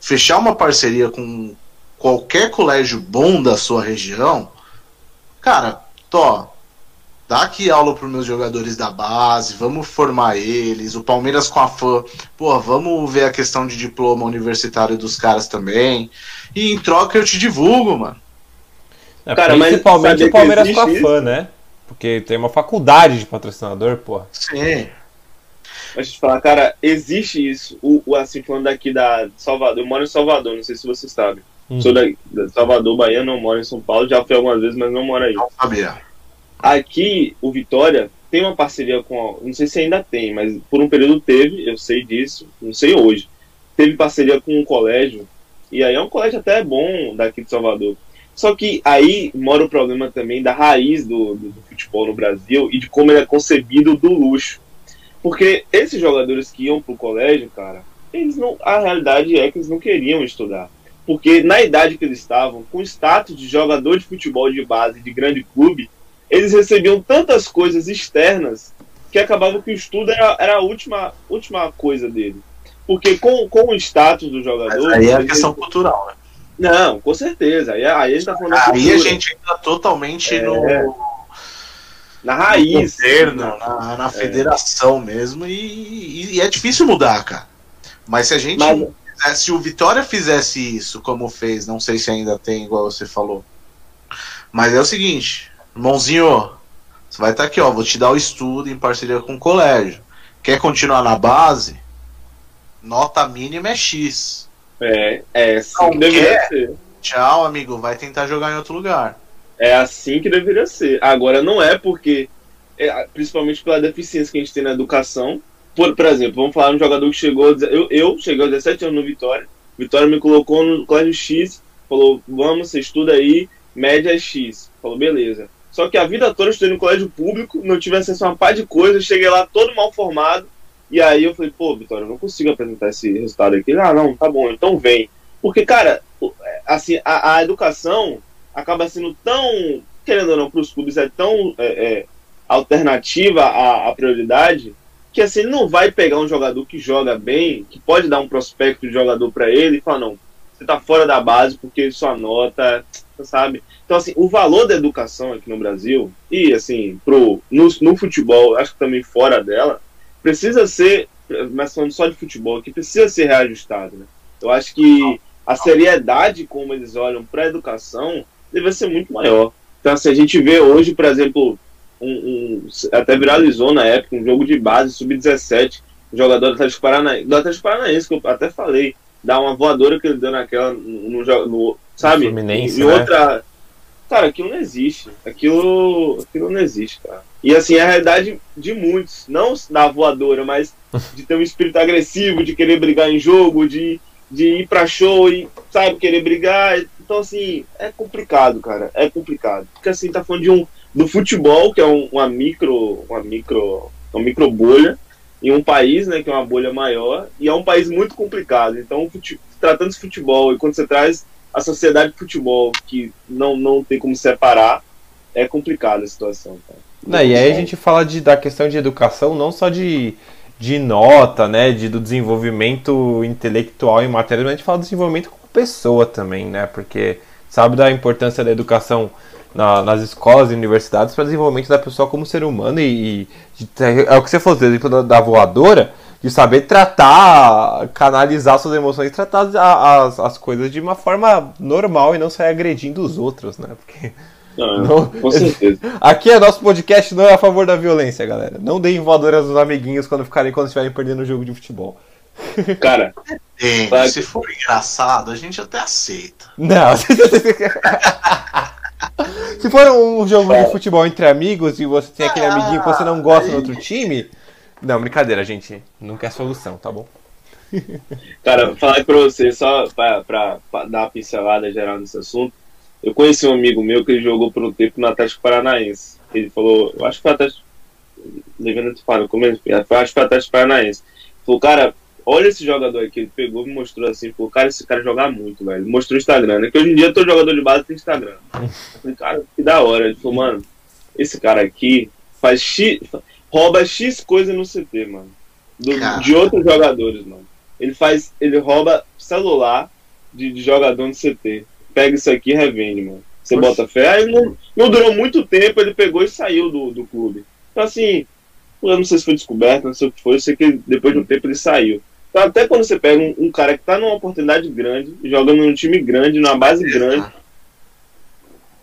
fechar uma parceria com qualquer colégio bom da sua região. Cara, tô, dá aqui aula para os meus jogadores da base, vamos formar eles. O Palmeiras com a fã, pô, vamos ver a questão de diploma universitário dos caras também. E em troca eu te divulgo, mano. É, cara, principalmente o Palmeiras com a fã, né? Porque tem uma faculdade de patrocinador, pô. Sim. Mas te falar, cara, existe isso. O, o, assim, falando daqui da Salvador, eu moro em Salvador, não sei se você sabe. Hum. Sou da, da Salvador, Bahia, não moro em São Paulo, já fui algumas vezes, mas não moro aí. Não sabia. Aqui, o Vitória tem uma parceria com. Não sei se ainda tem, mas por um período teve, eu sei disso, não sei hoje. Teve parceria com um colégio, e aí é um colégio até bom daqui de Salvador. Só que aí mora o problema também da raiz do, do, do futebol no Brasil e de como ele é concebido do luxo. Porque esses jogadores que iam pro colégio, cara, eles não. A realidade é que eles não queriam estudar. Porque na idade que eles estavam, com status de jogador de futebol de base de grande clube, eles recebiam tantas coisas externas que acabava que o estudo era, era a última, última coisa dele. Porque com, com o status do jogador. Mas aí é a questão cultural, né? Não, com certeza. Aí, aí a gente tá falando. Aí a gente entra totalmente é... no. Na raiz. No governo, na, na é. federação mesmo. E, e, e, é difícil mudar, cara. Mas se a gente. Mas... Se o Vitória fizesse isso como fez, não sei se ainda tem, igual você falou. Mas é o seguinte: Irmãozinho, você vai estar tá aqui, ó. Vou te dar o estudo em parceria com o colégio. Quer continuar na base? Nota mínima é X. É, é assim Não que deveria quer? ser. Tchau, amigo. Vai tentar jogar em outro lugar. É assim que deveria ser. Agora, não é porque, é, principalmente pela deficiência que a gente tem na educação. Por, por exemplo, vamos falar de um jogador que chegou. Eu, eu cheguei aos 17 anos no Vitória. Vitória me colocou no colégio X. Falou: vamos, você estuda aí, média é X. Falou: beleza. Só que a vida toda eu estudei no colégio público, não tive acesso a uma par de coisas, cheguei lá todo mal formado. E aí eu falei, pô, Vitória, eu não consigo apresentar esse resultado aqui. Ah, não, tá bom, então vem. Porque, cara, assim, a, a educação acaba sendo tão, querendo ou não, para os clubes é tão é, é, alternativa à, à, prioridade, que assim, ele não vai pegar um jogador que joga bem, que pode dar um prospecto de jogador para ele e falar, não, você tá fora da base porque sua nota, sabe? Então, assim, o valor da educação aqui no Brasil, e assim, pro, no, no futebol, acho que também fora dela, precisa ser, mas falando só de futebol, que precisa ser reajustado. Né? Eu acho que a seriedade como eles olham para a educação deve ser muito maior. Então, assim, a gente vê hoje, por exemplo, um, um, até viralizou na época um jogo de base, sub-17, um jogador do Atlético Paranaense, do Atlético Paranaense, que eu até falei, dá uma voadora que ele deu naquela, no, no, no sabe? Fluminense, em, em né? outra, Cara, aquilo não existe. Aquilo, aquilo não existe, cara. E assim, é a realidade de muitos, não da voadora, mas de ter um espírito agressivo, de querer brigar em jogo, de, de ir pra show e, sabe, querer brigar. Então, assim, é complicado, cara. É complicado. Porque assim, tá falando de um do futebol, que é um, uma micro. Uma micro. Uma micro bolha, em um país, né, que é uma bolha maior, e é um país muito complicado. Então, tratando de futebol, e quando você traz a sociedade de futebol, que não, não tem como separar, é complicada a situação. Não, e aí a gente fala de, da questão de educação, não só de, de nota, né, de, do desenvolvimento intelectual em matéria, mas a gente fala do desenvolvimento como pessoa também, né, porque sabe da importância da educação na, nas escolas e universidades para o desenvolvimento da pessoa como ser humano e, e é o que você falou, por exemplo, da, da voadora, de saber tratar, canalizar suas emoções, tratar as, as coisas de uma forma normal e não sair agredindo os outros, né? Porque. Não, não, com certeza. Aqui é nosso podcast, não é a favor da violência, galera. Não deem voadoras nos amiguinhos quando ficarem quando estiverem perdendo o jogo de futebol. Cara, Vai- se for engraçado, a gente até aceita. Não. Se for um jogo de futebol entre amigos e você tem aquele amiguinho que você não gosta no outro time. Não, brincadeira, gente. Nunca é solução, tá bom? Cara, falar pra você, só pra, pra, pra dar uma pincelada geral nesse assunto, eu conheci um amigo meu que ele jogou por um tempo no Atlético Paranaense. Ele falou, eu acho que foi o Atlético. Devendo te falar no começo, eu acho que foi o Atlético Paranaense. Ele falou, cara, olha esse jogador aqui. Ele pegou e me mostrou assim, falou, cara, esse cara joga muito, velho. Mostrou o Instagram, né? Que hoje em dia todo jogador de base tem Instagram. Eu falei, cara, que da hora. Ele falou, mano, esse cara aqui faz X. rouba X coisa no CT, mano. Do- de outros jogadores, mano. Ele faz. Ele rouba celular de, de jogador no CT. Pega isso aqui e revende, mano. Você bota fé. Aí não, não durou muito tempo, ele pegou e saiu do, do clube. Então assim, eu não sei se foi descoberto, não sei o que foi, eu sei que depois de um tempo ele saiu. Então até quando você pega um, um cara que tá numa oportunidade grande, jogando num time grande, numa base grande,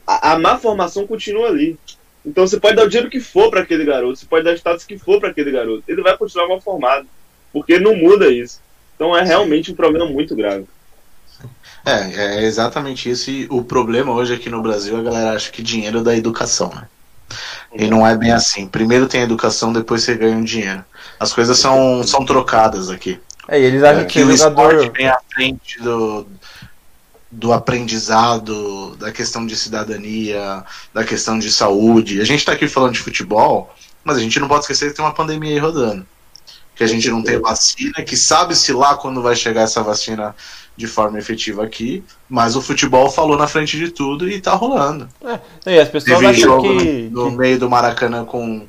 a, a má formação continua ali. Então você pode dar o dinheiro que for para aquele garoto, você pode dar status que for para aquele garoto, ele vai continuar mal formado, porque não muda isso. Então é realmente um problema muito grave. É, é exatamente isso. E o problema hoje aqui no Brasil, a galera acha que dinheiro é da educação, né? E não é bem assim. Primeiro tem a educação, depois você ganha o dinheiro. As coisas são, são trocadas aqui. É, e eles acham que que o o esporte jogador. vem à frente do, do aprendizado, da questão de cidadania, da questão de saúde. A gente tá aqui falando de futebol, mas a gente não pode esquecer que tem uma pandemia aí rodando. Que a gente não tem vacina, que sabe-se lá quando vai chegar essa vacina de forma efetiva aqui, mas o futebol falou na frente de tudo e tá rolando. E as pessoas Teve acham jogo que. no, meio do Maracanã com,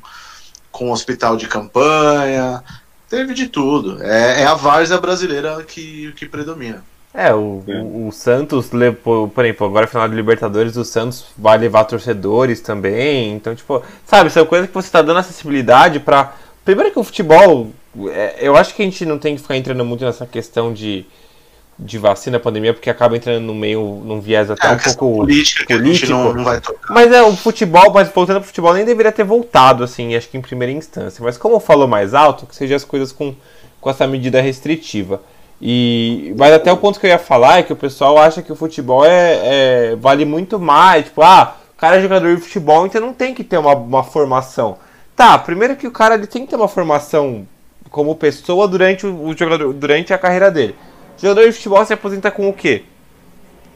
com um hospital de campanha, teve de tudo. É, é a várzea brasileira que, que predomina. É, o, É. o, o Santos, por exemplo, agora final de Libertadores, o Santos vai levar torcedores também. Então, tipo, sabe, são coisas que você tá dando acessibilidade pra. Primeiro que o futebol, é, eu acho que a gente não tem que ficar entrando muito nessa questão de, de vacina, pandemia, porque acaba entrando no meio, num viés até É um pouco. política político. não, não vai tocar. Mas é, o futebol, mas voltando pro futebol, nem deveria ter voltado, assim, acho que em primeira instância. Mas como falou mais alto, que seja as coisas com, com essa medida restritiva. E, mas até o ponto que eu ia falar é que o pessoal acha que o futebol é, é- vale muito mais. Tipo, ah, o cara é jogador de futebol, então não tem que ter uma, uma formação. Tá, primeiro que o cara ele tem que ter uma formação como pessoa durante o, o jogador, durante a carreira dele. Jogador de futebol se aposenta com o quê?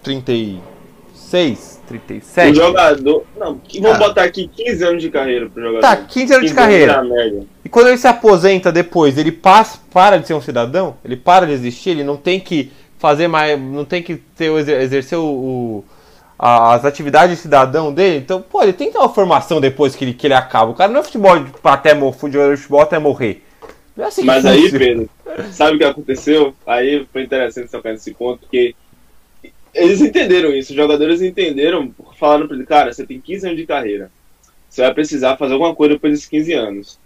36? 37? O jogador. Não, que- vamos Cara. botar aqui 15 anos de carreira pro jogador. Tá, 15 anos de carreira. média. E quando ele se aposenta depois, ele passa, para de ser um cidadão? Ele para de existir? Ele não tem que fazer mais. Não tem que ter, o exer- exercer o, o- as atividades de cidadão dele? Então, pô, ele tem que ter uma formação depois que ele, que ele acaba. O cara não é futebol de- até morrer, jogador de futebol até morrer. É assim que Mas aí. Pedro, sabe o que aconteceu? Aí foi interessante tocar nesse ponto, porque eles entenderam isso, os jogadores entenderam, falaram pra ele, cara, você tem 15 anos de carreira, você vai precisar fazer alguma coisa depois desses 15 anos.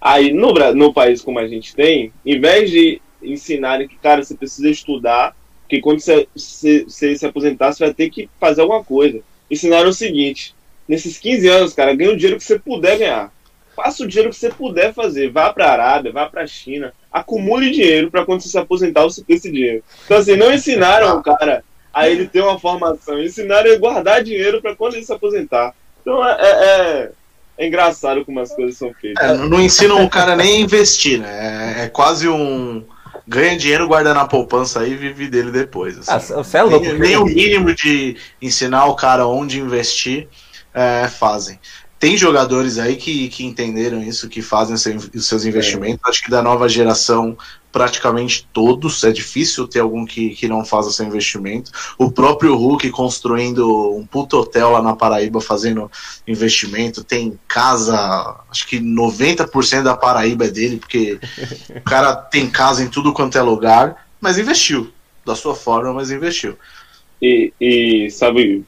Aí, no, no país como a gente tem, em vez de ensinarem que, cara, você precisa estudar, porque quando você, você, você se aposentar, você vai ter que fazer alguma coisa. Ensinaram o seguinte, nesses 15 anos, cara, ganha o dinheiro que você puder ganhar. Faça o dinheiro que você puder fazer. Vá para a Arábia, vá para a China. Acumule dinheiro para quando você se aposentar você ter esse dinheiro. Então, assim, não ensinaram o cara a ele ter uma formação. Ensinaram ele a guardar dinheiro para quando ele se aposentar. Então, é, é, é- é engraçado como as coisas são feitas. É, não não ensinam o cara nem a investir, né? É, é quase um. Ganha dinheiro, guarda na poupança aí e vive dele depois. assim. Ah, você é louco. nem, nem o mínimo de ensinar o cara onde investir é, fazem. Tem jogadores aí que, que entenderam isso, que fazem os seus investimentos. Acho que da nova geração, praticamente todos. É difícil ter algum que, que não faça seu investimento. O próprio Hulk construindo um puto hotel lá na Paraíba fazendo investimento. Tem casa, acho que 90% da Paraíba é dele, porque o cara tem casa em tudo quanto é lugar, mas investiu. Da sua forma, mas investiu. E, e sabe,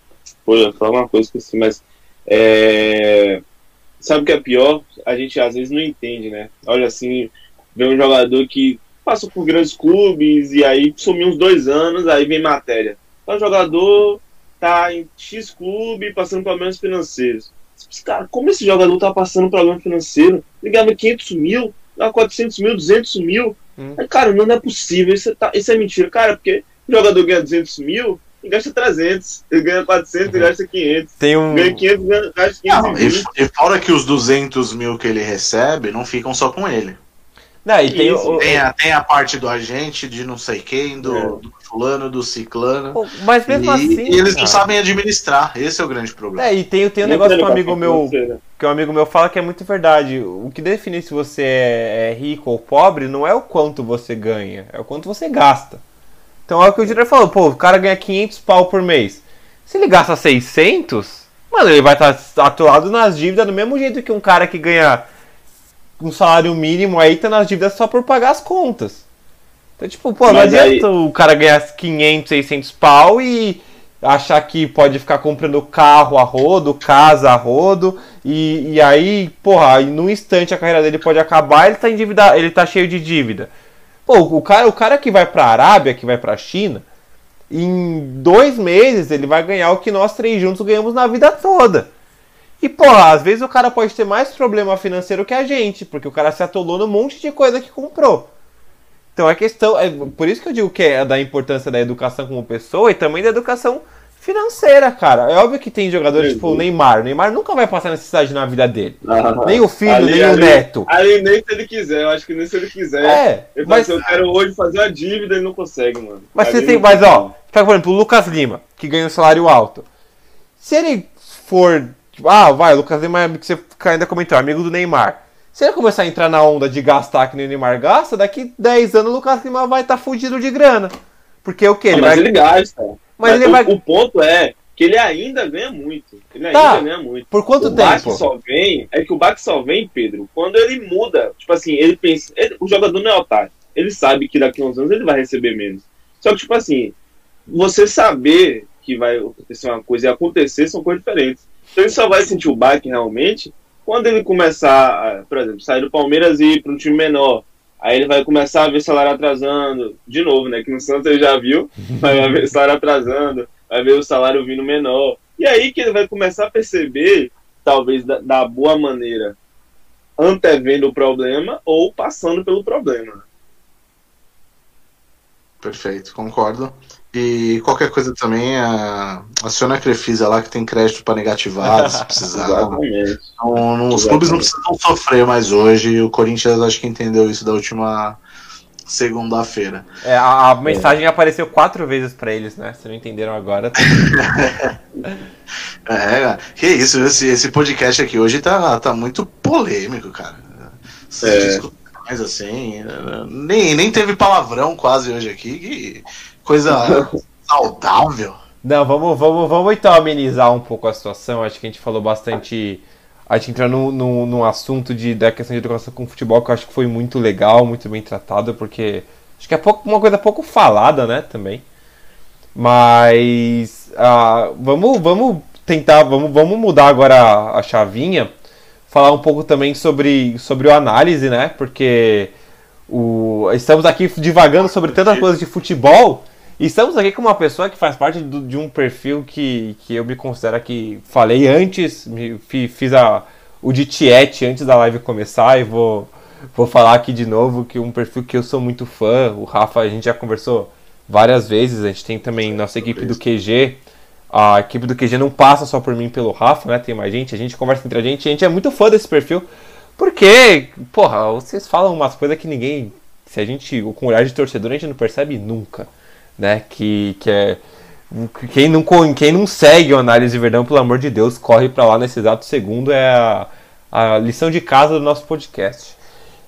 ia falar uma coisa que assim, mas é, sabe o que é pior? A gente às vezes não entende, né? Olha assim, vê um jogador que passou por grandes clubes e aí sumiu uns dois anos, aí vem matéria. Então, o jogador tá em X clube passando problemas financeiros. Cara, como esse jogador tá passando problema financeiro? Ele ganhava 500 mil, dá 400 mil, 200 mil. Hum. Cara, não é possível, isso, tá, isso é mentira. Cara, porque o jogador ganha 200 mil e gasta 300. Ele ganha 400 uhum. e gasta 500. Tem um... Ganha 500 e gasta 500 não, e, e fora que os 200 mil que ele recebe não ficam só com ele. Não, e tem, o, tem, a, tem a parte do agente, de não sei quem, do, é. do fulano, do ciclano. Mas mesmo e, assim. E eles não sabem administrar. Esse é o grande problema. É, e tem, tem um negócio que um amigo meu. Que um amigo meu fala que é muito verdade. O que define se você é, é rico ou pobre não é o quanto você ganha, é o quanto você gasta. Então é o que o diretor falou, pô, o cara ganha 500 pau por mês. Se ele gasta 600, mano, ele vai estar tá atolado nas dívidas do mesmo jeito que um cara que ganha um salário mínimo aí tá nas dívidas só por pagar as contas. Então, tipo, pô, não adianta aí... o cara ganhar 500, 600 pau e achar que pode ficar comprando carro a rodo, casa a rodo, e, e aí, porra, num instante a carreira dele pode acabar ele tá endividado, ele tá cheio de dívida. Pô, o cara, o cara que vai pra Arábia, que vai pra China, em dois meses ele vai ganhar o que nós três juntos ganhamos na vida toda. E, porra, às vezes o cara pode ter mais problema financeiro que a gente, porque o cara se atolou num monte de coisa que comprou. Então é questão. É por isso que eu digo que é da importância da educação como pessoa e também da educação financeira, cara. É óbvio que tem jogadores tipo o Neymar. O Neymar nunca vai passar necessidade na vida dele. Ah, nem o filho, ali, nem ali, o neto. Ali nem se ele quiser, eu acho que nem se ele quiser. É, ele mas assim, eu quero hoje fazer uma dívida e não consegue, mano. Mas ali você tem, mas ó, pega por exemplo, o Lucas Lima, que ganha um salário alto. Se ele for, tipo, ah, vai, o Lucas Lima, que você ainda comentou, amigo do Neymar. Se ele começar a entrar na onda de gastar que nem o Neymar gasta, daqui 10 anos o Lucas Lima vai estar tá fudido de grana. Porque o que? Ele mas vai... ele gasta. Mas, Mas ele o, vai... o ponto é que ele ainda ganha muito. Ele tá. ainda ganha muito. Por quanto o tempo? O só vem, é que o baque só vem, Pedro, quando ele muda. Tipo assim, ele pensa. Ele, o jogador não é otário. Ele sabe que daqui a uns anos ele vai receber menos. Só que, tipo assim, você saber que vai acontecer uma coisa e acontecer são coisas diferentes. Então ele só vai sentir o baque realmente quando ele começar, por exemplo, sair do Palmeiras e ir para um time menor Aí ele vai começar a ver salário atrasando, de novo, né? Que no Santos ele já viu, vai ver salário atrasando, vai ver o salário vindo menor. E aí que ele vai começar a perceber, talvez da, da boa maneira, antevendo o problema ou passando pelo problema. Perfeito, concordo. E qualquer coisa também, a, aciona a Crefisa lá que tem crédito para negativar, se precisar. Exatamente. Então, os clubes não precisam sofrer mais hoje. O Corinthians acho que entendeu isso da última segunda-feira. É, a, a mensagem é. apareceu quatro vezes para eles, né? Se não entenderam agora. é, que isso, esse, esse podcast aqui hoje tá, tá muito polêmico, cara. É. Mais assim, nem, nem teve palavrão quase hoje aqui. Que coisa saudável. Não, vamos, vamos, vamos então amenizar um pouco a situação. Acho que a gente falou bastante. A gente entrou no, no, no assunto de, da questão de educação com futebol, que eu acho que foi muito legal, muito bem tratado, porque acho que é pouco, uma coisa pouco falada, né, também. Mas uh, vamos, vamos tentar, vamos, vamos mudar agora a, a chavinha, falar um pouco também sobre, sobre o análise, né? Porque o, estamos aqui divagando sobre tantas coisas de futebol Estamos aqui com uma pessoa que faz parte do, de um perfil que, que eu me considero que falei antes, me, fiz a, o de Tiete antes da live começar e vou, vou falar aqui de novo que um perfil que eu sou muito fã, o Rafa, a gente já conversou várias vezes, a gente tem também nossa equipe do QG, a equipe do QG não passa só por mim pelo Rafa, né? Tem mais gente, a gente conversa entre a gente, a gente é muito fã desse perfil, porque, porra, vocês falam umas coisas que ninguém, se a gente, com olhar de torcedor, a gente não percebe nunca né? Que, que é. Quem não, quem não segue o Análise Verdão, pelo amor de Deus, corre para lá nesse exato segundo. É a, a lição de casa do nosso podcast.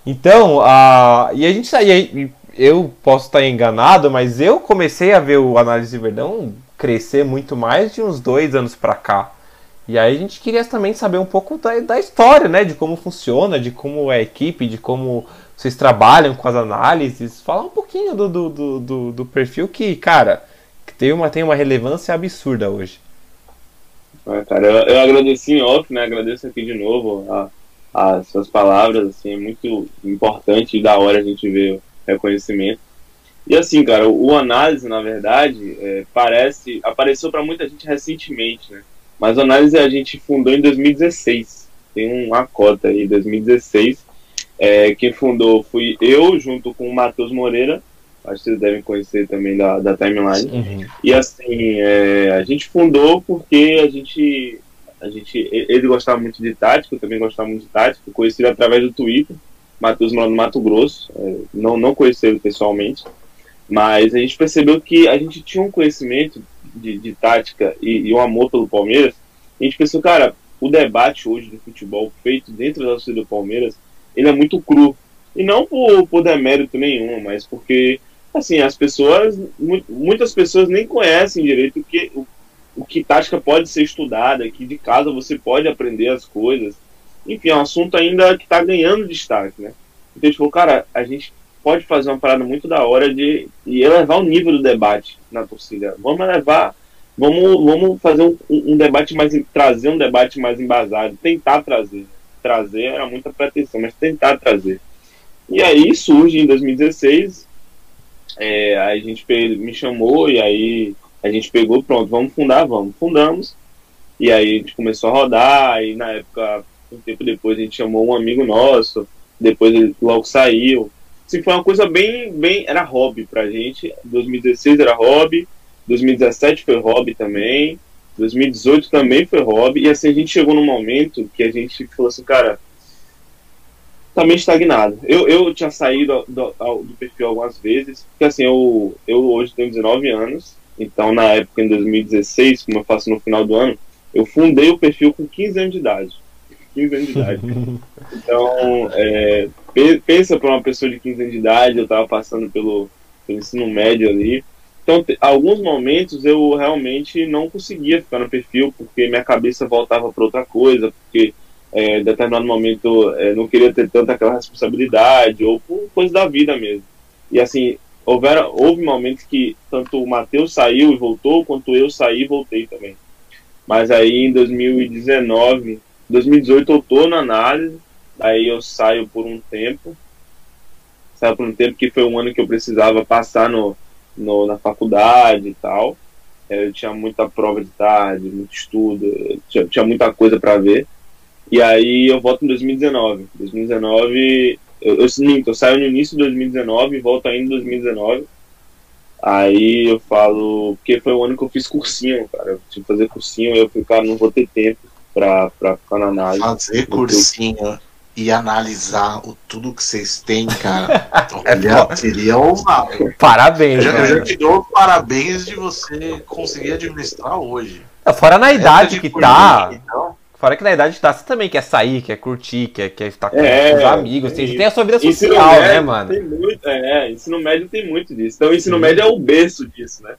Então, a, e a gente saía. Eu posso estar enganado, mas eu comecei a ver o Análise Verdão crescer muito mais de uns dois anos para cá. E aí a gente queria também saber um pouco da, da história, né? De como funciona, de como é a equipe, de como vocês trabalham com as análises. Fala um pouquinho do, do, do, do, perfil que, cara, tem uma, tem uma relevância absurda hoje. É, cara, eu, eu agradeci em off, né? Agradeço aqui de novo as suas palavras, assim, é muito importante e da hora a gente ver o reconhecimento. E assim, cara, o, o análise, na verdade, é, parece apareceu para muita gente recentemente, né? Mas o análise a gente fundou em 2016. Tem uma cota aí, 2016. É, quem fundou fui eu, junto com o Matheus Moreira, acho que vocês devem conhecer também da, da Timeline. Uhum. E assim, é, a gente fundou porque a gente, a gente. Ele gostava muito de tática, eu também gostava muito de tática, conheci ele através do Twitter, Matheus mora no Mato Grosso, é, não, não conheci ele pessoalmente, mas a gente percebeu que a gente tinha um conhecimento de, de tática e, e um amor pelo Palmeiras. A gente pensou, cara, o debate hoje do futebol feito dentro da torcida do Palmeiras, ele é muito cru. E não por, por demérito nenhum, mas porque, assim, as pessoas, muitas pessoas nem conhecem direito o que, o, o que tática pode ser estudada, que de casa você pode aprender as coisas. Enfim, é um assunto ainda que está ganhando destaque, né? Então falou, cara, a gente pode fazer uma parada muito da hora de, de elevar o nível do debate na torcida. Vamos elevar Vamos, vamos fazer um, um, debate mais. trazer um debate mais embasado, tentar trazer. Trazer era muita pretensão, mas tentar trazer. E aí surge em 2016, é, a gente me chamou e aí a gente pegou, pronto, vamos fundar, vamos. Fundamos. E aí a gente começou a rodar, e na época, um tempo depois, a gente chamou um amigo nosso, depois ele logo saiu. Assim, foi uma coisa bem, bem, era hobby pra gente. 2016 era hobby, 2017 foi hobby também, 2018 também foi hobby, e assim a gente chegou num momento que a gente falou assim, cara, tá meio estagnado. Eu, eu tinha saído do, do, do perfil algumas vezes, porque assim, eu, eu hoje tenho 19 anos, então na época, em 2016, como eu faço no final do ano, eu fundei o perfil com 15 anos de idade. 15 anos de idade. Então, é, pensa para uma pessoa de 15 anos de idade, eu estava passando pelo, pelo ensino médio ali, então, alguns momentos eu realmente não conseguia ficar no perfil, porque minha cabeça voltava para outra coisa, porque é, em determinado momento é, não queria ter tanta aquela responsabilidade, ou por coisa da vida mesmo. E assim, houver, houve momentos que tanto o Matheus saiu e voltou, quanto eu saí e voltei também. Mas aí em 2019, 2018 eu tô na análise, aí eu saio por um tempo, saio por um tempo que foi um ano que eu precisava passar no no, na faculdade e tal. É, eu tinha muita prova de tarde, muito estudo, tinha, tinha muita coisa para ver. E aí eu volto em 2019. 2019, eu, eu, eu saio no início de 2019 e volto ainda em 2019. Aí eu falo, porque foi o ano que eu fiz cursinho, cara. Eu tinha que fazer cursinho, eu falei, cara, não vou ter tempo pra, pra ficar na análise. Fazer cursinho e analisar o, tudo que vocês têm, cara, é, seria ousado. Parabéns, eu, eu já te dou parabéns de você conseguir administrar hoje. É, fora na idade que tá. então. Fora que na idade que tá, você também quer sair, quer curtir, quer, quer estar com é, os amigos. Tem, tem a sua vida social, né, mano? Tem muito, é, ensino médio tem muito disso. Então, o ensino médio é o berço disso, né?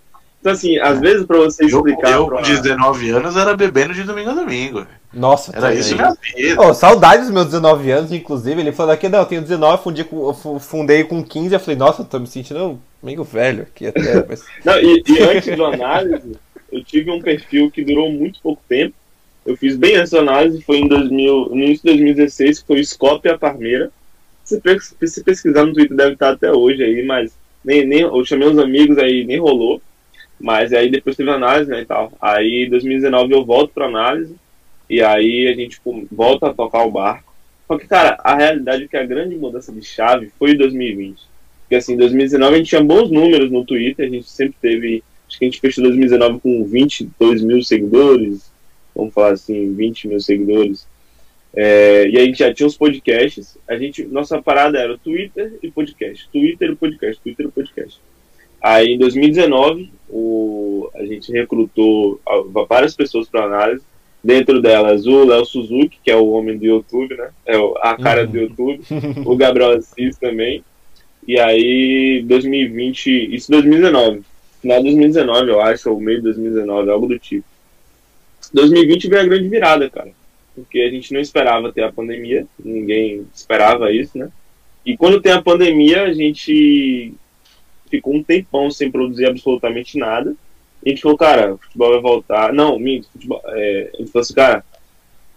Então, assim, às vezes para você explicar. Eu, eu com 19 anos, era bebendo de domingo a domingo. Nossa, era isso minha vida. Oh, saudade dos meus 19 anos, inclusive. Ele falou aqui, não, eu tenho 19, fundei com, fundei com 15. Eu falei, nossa, eu tô me sentindo meio velho aqui até. Mas... não, e, e antes da análise, eu tive um perfil que durou muito pouco tempo. Eu fiz bem essa análise, foi em 2000, no início de 2016, que foi o Scope a Parmeira. Se, se pesquisar no Twitter, deve estar até hoje aí, mas nem, nem, eu chamei uns amigos aí, nem rolou. Mas aí depois teve análise, né, e tal. Aí em 2019 eu volto para análise e aí a gente tipo, volta a tocar o barco. Só que, cara, a realidade é que a grande mudança de chave foi em 2020. Porque assim, em 2019 a gente tinha bons números no Twitter, a gente sempre teve, acho que a gente fechou 2019 com 22 mil seguidores, vamos falar assim, 20 mil seguidores. É, e a gente já tinha os podcasts. A gente, nossa parada era Twitter e podcast. Twitter e podcast, Twitter e podcast. Aí em 2019, o, a gente recrutou várias pessoas para análise. Dentro delas, o Léo Suzuki, que é o homem do YouTube, né? É a cara uhum. do YouTube. o Gabriel Assis também. E aí, 2020, isso 2019. Final de 2019, eu acho, ou meio de 2019, algo do tipo. 2020 veio a grande virada, cara. Porque a gente não esperava ter a pandemia, ninguém esperava isso, né? E quando tem a pandemia, a gente ficou um tempão sem produzir absolutamente nada. E a gente falou, cara, o futebol vai voltar. Não, minto, futebol. É, a gente falou assim, cara,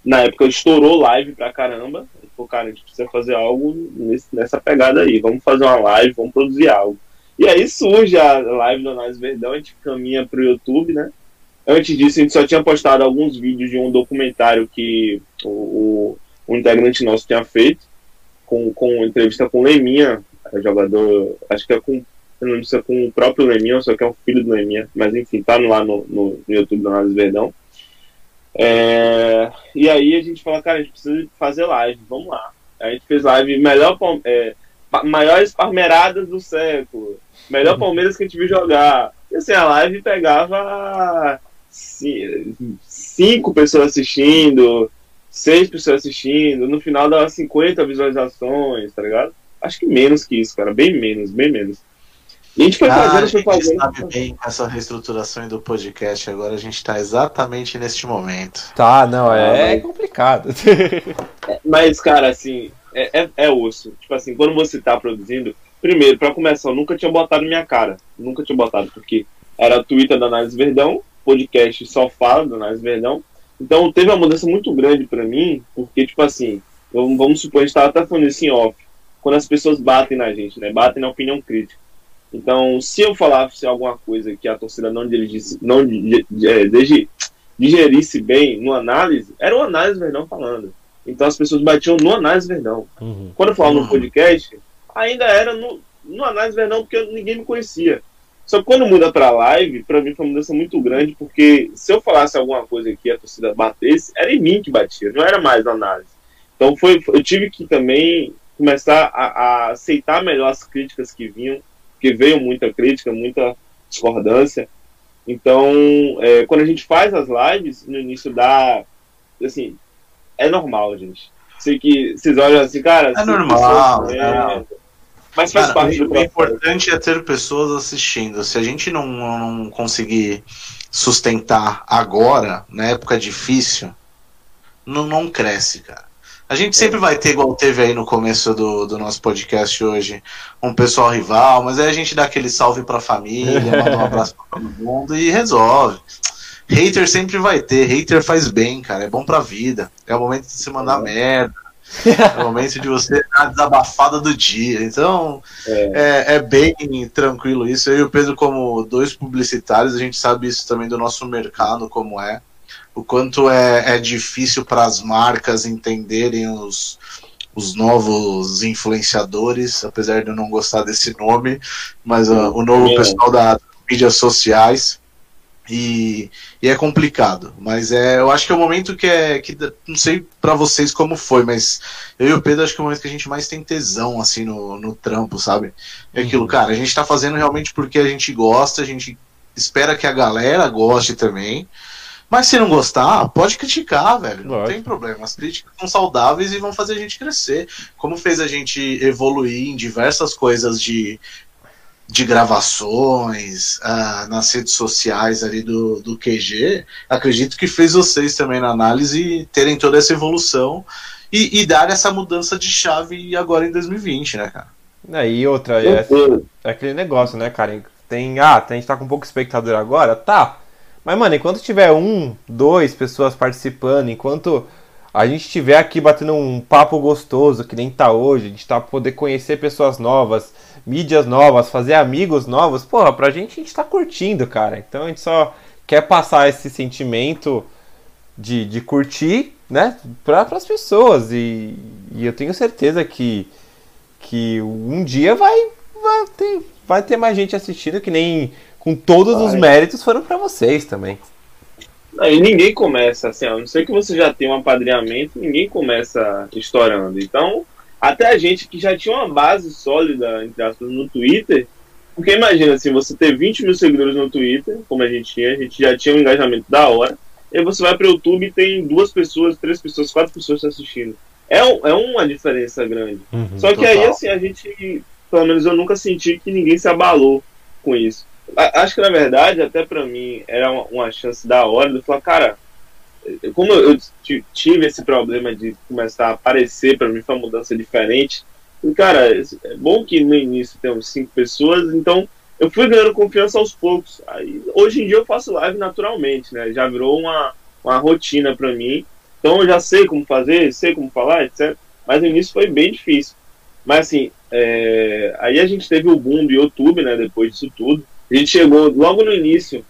na época estourou live pra caramba. A gente falou, cara, a gente precisa fazer algo nesse, nessa pegada aí. Vamos fazer uma live, vamos produzir algo. E aí surge a live do Análise Verdão, a gente caminha pro YouTube, né? Antes disso, a gente só tinha postado alguns vídeos de um documentário que o, o, o integrante nosso tinha feito com, com entrevista com o Leminha, jogador, acho que é com, não lembro se é com o próprio Leminha, só que é um filho do Leminha, mas enfim, tá lá no, no, no YouTube do Análise Verdão. É, e aí a gente fala, cara, a gente precisa fazer live, vamos lá. A gente fez live melhor, é, maiores palmeiradas do século, melhor Palmeiras que a gente viu jogar. E assim, a live pegava cinco pessoas assistindo, seis pessoas assistindo, no final dava 50 visualizações, tá ligado? Acho que menos que isso, cara, bem menos, bem menos. E a gente foi fazendo, foi fazendo. A gente sabe bem com essa reestruturação do podcast, agora a gente está exatamente neste momento. Tá, não, é, é complicado. Mas, cara, assim, é, é, é, osso. Tipo assim, quando você tá produzindo, primeiro, para começar, eu nunca tinha botado minha cara. Nunca tinha botado, porque era Twitter da Análise Verdão, podcast só fala da Análise Verdão. Então teve uma mudança muito grande para mim, porque, tipo assim, vamos supor, a gente tava até falando isso em off, quando as pessoas batem na gente, né? Batem na opinião crítica. Então, se eu falasse alguma coisa que a torcida não dirigisse, não é, digerisse bem no análise, era o análise Verdão falando. Então as pessoas batiam no análise Verdão. Uhum. Quando eu falava uhum. no podcast, ainda era no, no análise Verdão, porque ninguém me conhecia. Só que quando muda para live, para mim foi uma mudança muito grande, porque se eu falasse alguma coisa que a torcida batesse, era em mim que batia, não era mais na análise. Então foi, eu tive que também começar a, a aceitar melhor as críticas que vinham, porque veio muita crítica, muita discordância. Então, é, quando a gente faz as lives, no início dá. Assim, é normal, gente. Sei que vocês olham assim, cara. É normal. Pessoas, é, mas faz cara, parte do O importante é ter pessoas assistindo. Se a gente não, não conseguir sustentar agora, na época difícil, não, não cresce, cara. A gente sempre vai ter, igual teve aí no começo do, do nosso podcast hoje, um pessoal rival, mas aí a gente dá aquele salve pra família, manda um abraço pra todo mundo e resolve. Hater sempre vai ter, hater faz bem, cara, é bom pra vida. É o momento de você mandar é. merda, é o momento de você dar a desabafada do dia. Então, é. é. É, bem tranquilo isso. Eu e o Pedro, como dois publicitários, a gente sabe isso também do nosso mercado, como é o quanto é, é difícil para as marcas entenderem os, os novos influenciadores, apesar de eu não gostar desse nome, mas uh, o novo é. pessoal das mídias sociais. E, e, é complicado, mas é, eu acho que é o momento que é que não sei para vocês como foi, mas eu e o Pedro acho que é o momento que a gente mais tem tesão assim no, no trampo, sabe? É aquilo, uhum. cara, a gente tá fazendo realmente porque a gente gosta, a gente espera que a galera goste também. Mas se não gostar, pode criticar, velho. Não tem problema. As críticas são saudáveis e vão fazer a gente crescer. Como fez a gente evoluir em diversas coisas de, de gravações, uh, nas redes sociais ali do, do QG, acredito que fez vocês também na análise terem toda essa evolução e, e dar essa mudança de chave agora em 2020, né, cara? É, e outra, é, é, aquele negócio, né, cara? Tem, ah, a gente tá com pouco espectador agora? Tá. Mas, mano, enquanto tiver um, dois pessoas participando, enquanto a gente estiver aqui batendo um papo gostoso, que nem tá hoje, a gente tá poder conhecer pessoas novas, mídias novas, fazer amigos novos, porra, pra gente a gente tá curtindo, cara. Então a gente só quer passar esse sentimento de, de curtir, né, para as pessoas. E, e, eu tenho certeza que, que um dia vai, vai, ter, vai ter mais gente assistindo, que nem com todos Ai. os méritos foram para vocês também. Não, e ninguém começa assim, a não ser que você já tenha um apadrinhamento, ninguém começa estourando. Então, até a gente que já tinha uma base sólida, entre aspas, no Twitter, porque imagina assim, você ter 20 mil seguidores no Twitter, como a gente tinha, a gente já tinha um engajamento da hora, e você vai para o YouTube e tem duas pessoas, três pessoas, quatro pessoas assistindo. É, um, é uma diferença grande. Uhum, Só que total. aí, assim, a gente, pelo menos eu nunca senti que ninguém se abalou com isso. Acho que na verdade, até para mim, era uma, uma, chance da hora de falar, cara, como eu tive esse problema de começar a aparecer, para mim foi uma mudança diferente. E, cara, é bom que no início temos cinco pessoas, então eu fui ganhando confiança aos poucos. Aí, hoje em dia eu faço live naturalmente, né? Já virou uma, uma rotina para mim. Então eu já sei como fazer, sei como falar, etc. Mas no início foi bem difícil. Mas assim, é... aí a gente teve o boom do YouTube, né? Depois disso tudo. A gente chegou logo no início,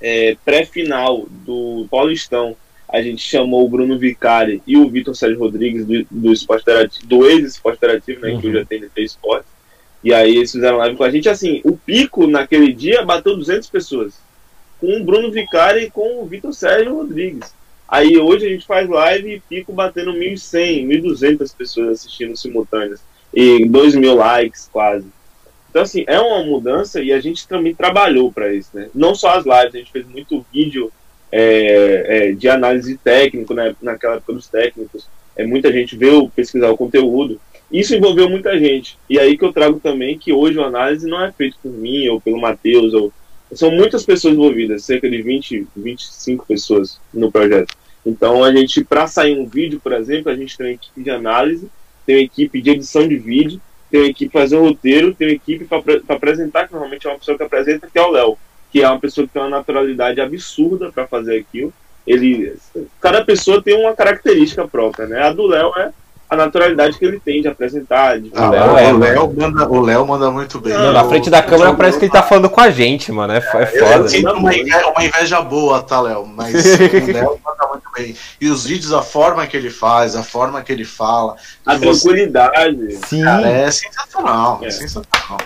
é, pré-final do Paulistão. a gente chamou o Bruno Vicari e o Vitor Sérgio Rodrigues do, do Esporte do ex-Esporte Interativo, né, uhum. que hoje atende TNT Esporte. E aí eles fizeram live com a gente. Assim, o pico naquele dia bateu 200 pessoas. Com o Bruno Vicari e com o Vitor Sérgio Rodrigues. Aí hoje a gente faz live e pico batendo 1.100, 1.200 pessoas assistindo simultâneas. E 2 mil likes quase. Então, assim, é uma mudança e a gente também trabalhou para isso, né? Não só as lives, a gente fez muito vídeo é, é, de análise técnico, né? naquela época dos técnicos. É, muita gente veio pesquisar o conteúdo. Isso envolveu muita gente. E aí que eu trago também que hoje a análise não é feita por mim ou pelo Matheus. Ou... São muitas pessoas envolvidas, cerca de 20, 25 pessoas no projeto. Então a gente, para sair um vídeo, por exemplo, a gente tem uma equipe de análise, tem uma equipe de edição de vídeo, tem uma equipe fazer o roteiro, tem uma equipe para apresentar, que normalmente é uma pessoa que apresenta, que é o Léo, que é uma pessoa que tem uma naturalidade absurda para fazer aquilo. Ele, cada pessoa tem uma característica própria, né? A do Léo é a naturalidade que ele tem de apresentar. De ah, Léo, é, o Léo manda, o Léo manda muito bem. Não, na frente da câmera parece que ele tá falando com a gente, mano. É, é foda. Eu sinto uma inveja, uma inveja boa, tá, Léo? Mas o Léo manda muito bem. E os vídeos, a forma que ele faz, a forma que ele fala. A tranquilidade. Você... Sim. Cara, é sensacional. É. sensacional.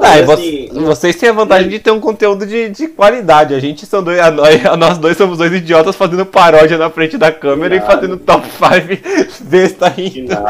Ah, assim, vocês têm a vantagem de ter um conteúdo de, de qualidade. A gente são dois, a nós, a nós dois somos dois idiotas fazendo paródia na frente da câmera e fazendo top 5 besta ainda.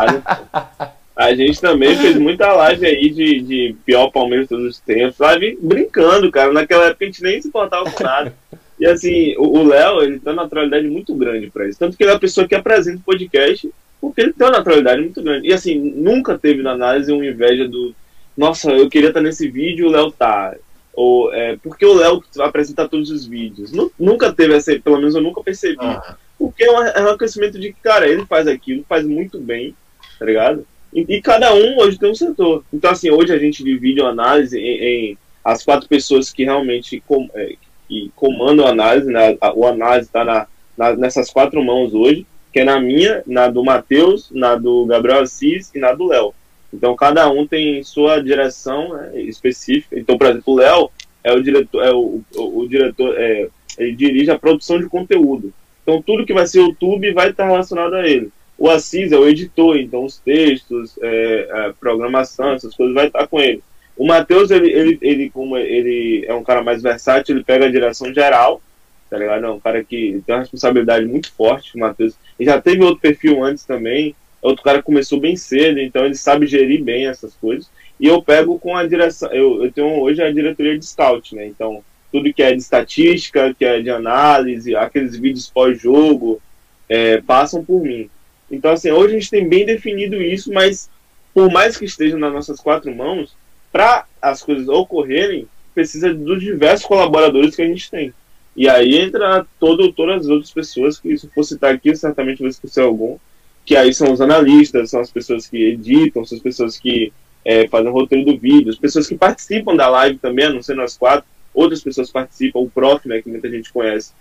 A gente também fez muita live aí de, de pior Palmeiras todos os tempos, live brincando, cara. Naquela época a gente nem se importava com nada. E assim, o Léo, ele tem uma naturalidade muito grande para isso. Tanto que ele é a pessoa que apresenta o podcast, porque ele tem uma naturalidade muito grande. E assim, nunca teve na análise uma inveja do nossa, eu queria estar nesse vídeo, o Léo tá. Ou, é, porque o Léo apresenta todos os vídeos. Nunca teve essa, pelo menos eu nunca percebi. Ah. Porque é um, é um crescimento de que, cara, ele faz aquilo, faz muito bem, tá ligado? E, e, cada um hoje tem um setor. Então, assim, hoje a gente divide a análise em, em, as quatro pessoas que realmente com, é, que comandam a análise, né? o análise está na, na, nessas quatro mãos hoje, que é na minha, na do Matheus, na do Gabriel Assis e na do Léo. Então cada um tem sua direção né, específica. Então, por exemplo, o Léo é o diretor, é o, o, o diretor, é, ele dirige a produção de conteúdo. Então tudo que vai ser YouTube vai estar relacionado a ele. O Assis é o editor, então os textos, é, a programação, essas coisas vai estar com ele. O Matheus, ele, ele, ele, como ele é um cara mais versátil, ele pega a direção geral, tá ligado? É um cara que tem uma responsabilidade muito forte, o Matheus. Ele já teve outro perfil antes também, outro cara começou bem cedo, então ele sabe gerir bem essas coisas. E eu pego com a direção, eu, eu tenho hoje a diretoria de scout, né? Então, tudo que é de estatística, que é de análise, aqueles vídeos pós-jogo, é, passam por mim. Então, assim, hoje a gente tem bem definido isso, mas por mais que esteja nas nossas quatro mãos, para as coisas ocorrerem, precisa dos diversos colaboradores que a gente tem. E aí entra todo, todas as outras pessoas que, se for citar aqui, certamente vai esquecer algum, que aí são os analistas, são as pessoas que editam, são as pessoas que é, fazem o roteiro do vídeo, as pessoas que participam da live também, a não ser nós quatro, outras pessoas participam, o Prof, né, que muita gente conhece,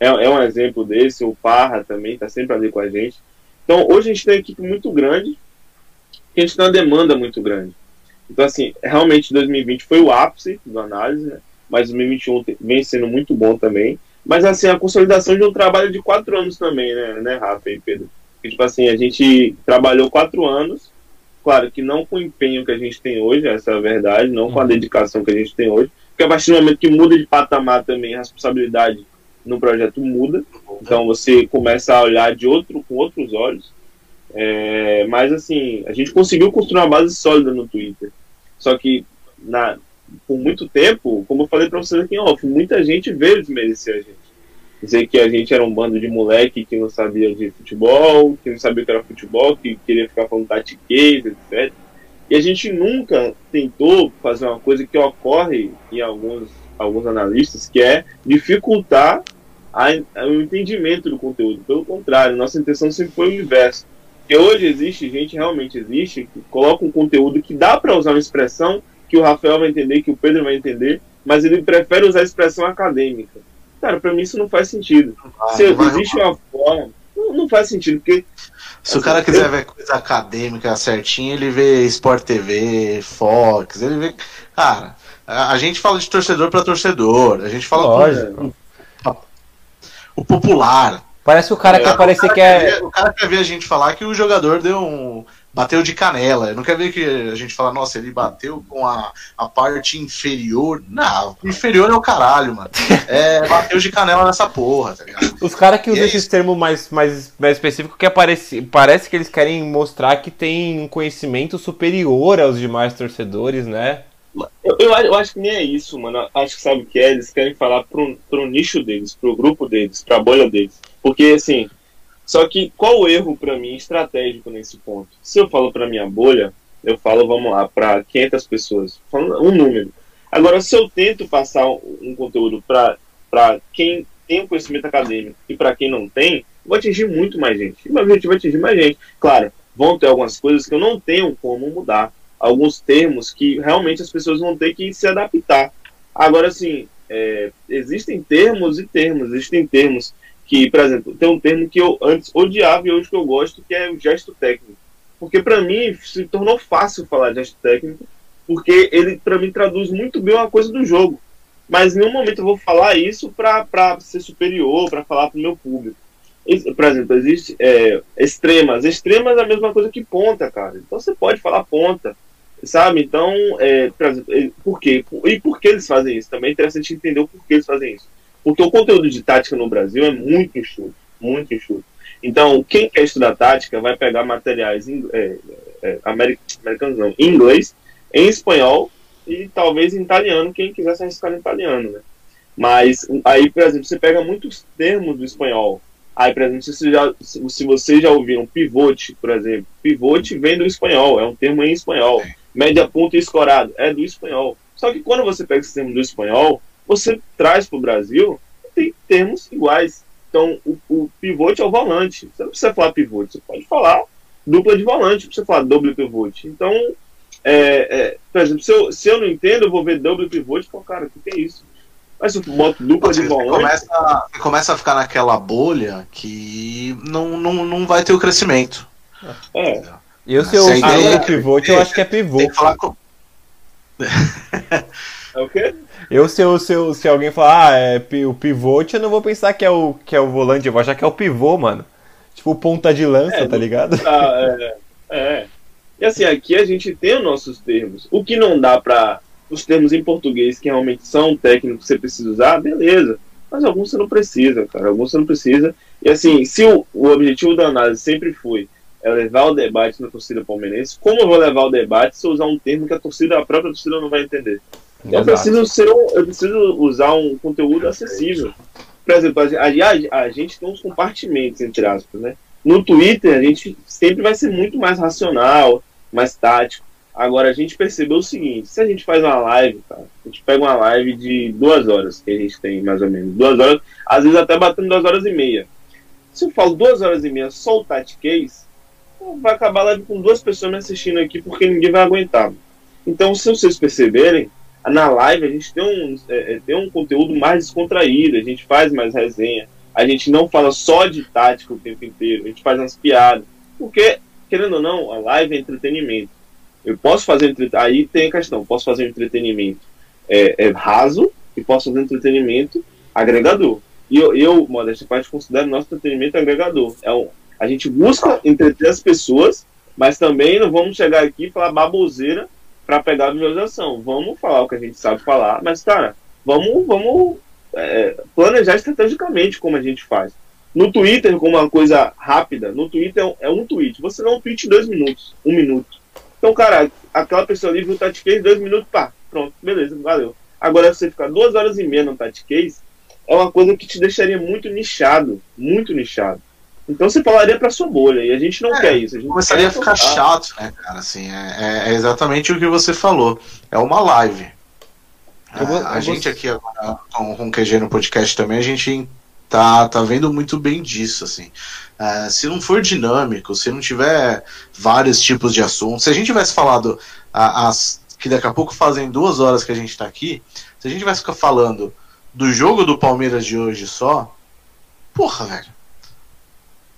é, é um exemplo desse, o Parra também está sempre ali com a gente. Então, hoje a gente tem uma equipe muito grande, que a gente tem uma demanda muito grande. Então, assim, realmente 2020 foi o ápice do análise, né? mas 2021 vem sendo muito bom também. Mas, assim, a consolidação de um trabalho de quatro anos também, né, né Rafa e Pedro? Porque, tipo assim, a gente trabalhou quatro anos, claro que não com o empenho que a gente tem hoje, essa é a verdade, não com a uhum. dedicação que a gente tem hoje, porque a partir do momento que muda de patamar também, a responsabilidade no projeto muda, então você começa a olhar de outro, com outros olhos. É, mas assim, a gente conseguiu construir uma base sólida no Twitter. Só que na, por muito tempo, como eu falei para vocês aqui em off, muita gente veio desmerecer a gente dizer que a gente era um bando de moleque que não sabia de futebol, que não sabia o que era futebol, que queria ficar falando tatiquês, etc. E a gente nunca tentou fazer uma coisa que ocorre em alguns, alguns analistas, que é dificultar a, a, o entendimento do conteúdo. Pelo contrário, nossa intenção sempre foi o inverso. Que hoje existe, gente realmente existe, que coloca um conteúdo que dá para usar uma expressão que o Rafael vai entender, que o Pedro vai entender, mas ele prefere usar a expressão acadêmica. Cara, pra mim isso não faz sentido. Ah, Se existe uma forma, não, não, faz sentido, porque. Se assim, o cara quiser eu... ver coisa acadêmica certinho, ele vê Sport TV, Fox, ele vê. Cara, a, a gente fala de torcedor para torcedor, a gente fala com, o popular. Parece que o cara É, quer parecer o cara que é. o cara quer ver a gente falar que o jogador deu um. Bateu de canela. Não quer ver que a gente fala, nossa, ele bateu com a, a parte inferior. Não, inferior é o caralho, mano. É, bateu de canela nessa porra, tá ligado? Os caras que E usam é esses isso. termos mais, mais, mais específicos que aparece, parece que eles querem mostrar que tem um conhecimento superior aos demais torcedores, né? Eu, eu, acho- eu acho que nem é isso, mano. Acho que sabe o que é? Eles querem falar pro, pro nicho deles, pro grupo deles, pra bolha deles. Porque, assim, só que qual o erro pra mim estratégico nesse ponto? Se eu falo pra minha bolha, eu falo, vamos lá, pra 500 pessoas. Um número. Agora, se eu tento passar um, conteúdo pra quem tem um conhecimento acadêmico e pra quem não tem, vou atingir muito mais gente. E meu objetivo é atingir mais gente. Claro, vão ter algumas coisas que eu não tenho como mudar alguns termos que realmente as pessoas vão ter que se adaptar. Agora, assim, é, existem termos e termos. Existem termos que, por exemplo, tem um termo que eu antes odiava e hoje que eu gosto, que é o gesto técnico. Porque para mim se tornou fácil falar gesto técnico, porque ele para mim traduz muito bem uma coisa do jogo. Mas em nenhum momento eu vou falar isso para ser superior, para falar para o meu público. Por exemplo, existe é, extremas. Extremas é a mesma coisa que ponta, cara. Então você pode falar ponta, sabe? Então, é, por exemplo, por quê? E por que eles fazem isso? Também é interessante entender o porquê eles fazem isso. Porque o conteúdo de tática no Brasil é muito enxuto, muito enxuto. Então, quem quer estudar tática vai pegar materiais em, é, é, ameri- americanos não, em inglês, em espanhol e talvez em italiano, quem quiser se arriscar em italiano, né? Mas aí, por exemplo, você pega muitos termos do espanhol. Aí, por exemplo, se você já, se se vocês já ouviram pivote, por exemplo, pivote vem do espanhol, é um termo em espanhol. Média ponta e escorado é do espanhol. Só que quando você pega esse termo do espanhol, você traz para o Brasil, tem termos iguais. Então, o, o pivote é o volante. Você não precisa falar pivote, você pode falar dupla de volante, não precisa falar double pivote. Então, é, é, por exemplo, se eu, se eu não entendo, eu vou ver double pivote e falo, cara, o que, que é isso? Mas se eu boto dupla de Você volante, começa, você começa a ficar naquela bolha que não, não, não vai ter o crescimento. é, Eu, se eu uso o pivote, eu acho que é pivô. Tem que falar com. é o quê? Eu, se, eu, se, eu, se alguém falar, ah, é o pivote, eu não vou pensar que é, o, que é o volante, eu vou achar que é o pivô, mano. Tipo, ponta de lança, É, tá ligado? Tá, é, é. E assim, aqui a gente tem os nossos termos. O que não dá pra. Os termos em português que realmente são técnicos que você precisa usar, beleza. Mas alguns você não precisa, cara. Alguns você não precisa. E assim, se o, o objetivo da análise sempre foi é levar o debate na torcida palmeirense, como eu vou levar o debate se eu usar um termo que a torcida, a própria torcida não vai entender? Eu Exato. preciso, ser um, eu preciso usar um conteúdo acessível. Por exemplo, a, a, a gente tem uns compartimentos, entre aspas, né? No Twitter, a gente sempre vai ser muito mais racional, mais tático. Agora, a gente percebeu o seguinte: se a gente faz uma live, cara, a gente pega uma live de duas horas, que a gente tem mais ou menos, duas horas, às vezes até batendo duas horas e meia. Se eu falo duas horas e meia só o Tatiquês, vai acabar a live com duas pessoas me assistindo aqui, porque ninguém vai aguentar. Então, se vocês perceberem, na live a gente tem um, é, é, tem um conteúdo mais descontraído, a gente faz mais resenha, a gente não fala só de tática o tempo inteiro, a gente faz umas piadas. Porque, querendo ou não, a live é entretenimento. Eu posso fazer aí tem a questão, posso fazer um entretenimento é, é, raso e posso fazer um entretenimento agregador. E eu, eu modéstia parte, considero nosso entretenimento agregador. É um, a gente busca entreter as pessoas, mas também não vamos chegar aqui e falar baboseira para pegar a visualização. Vamos falar o que a gente sabe falar, mas, cara, vamos, vamos é, planejar estrategicamente como a gente faz. No Twitter, como uma coisa rápida, no Twitter é um- é tweet. Você dá um tweet em dois minutos, um minuto. Então, cara, aquela pessoa ali viu o Tati dois minutos, pá, pronto, beleza, valeu. Agora, você ficar duas horas e meia no Tati é uma coisa que te deixaria muito nichado, muito nichado. Então você falaria pra sua bolha, e a gente não É, quer isso. A gente Começaria a quer ficar tocar. chato, né, cara? Assim, é, é- é exatamente o que você falou. É uma live. Eu vou- a eu gente vou- aqui agora, com, com o QG no podcast também, a gente tá, tá vendo muito bem disso, assim. Ah, se não for dinâmico, se não tiver vários tipos de assuntos, se a gente tivesse falado ah, as que daqui a pouco fazem duas horas que a gente tá aqui, se a gente tivesse ficar falando do jogo do Palmeiras de hoje só, porra, velho.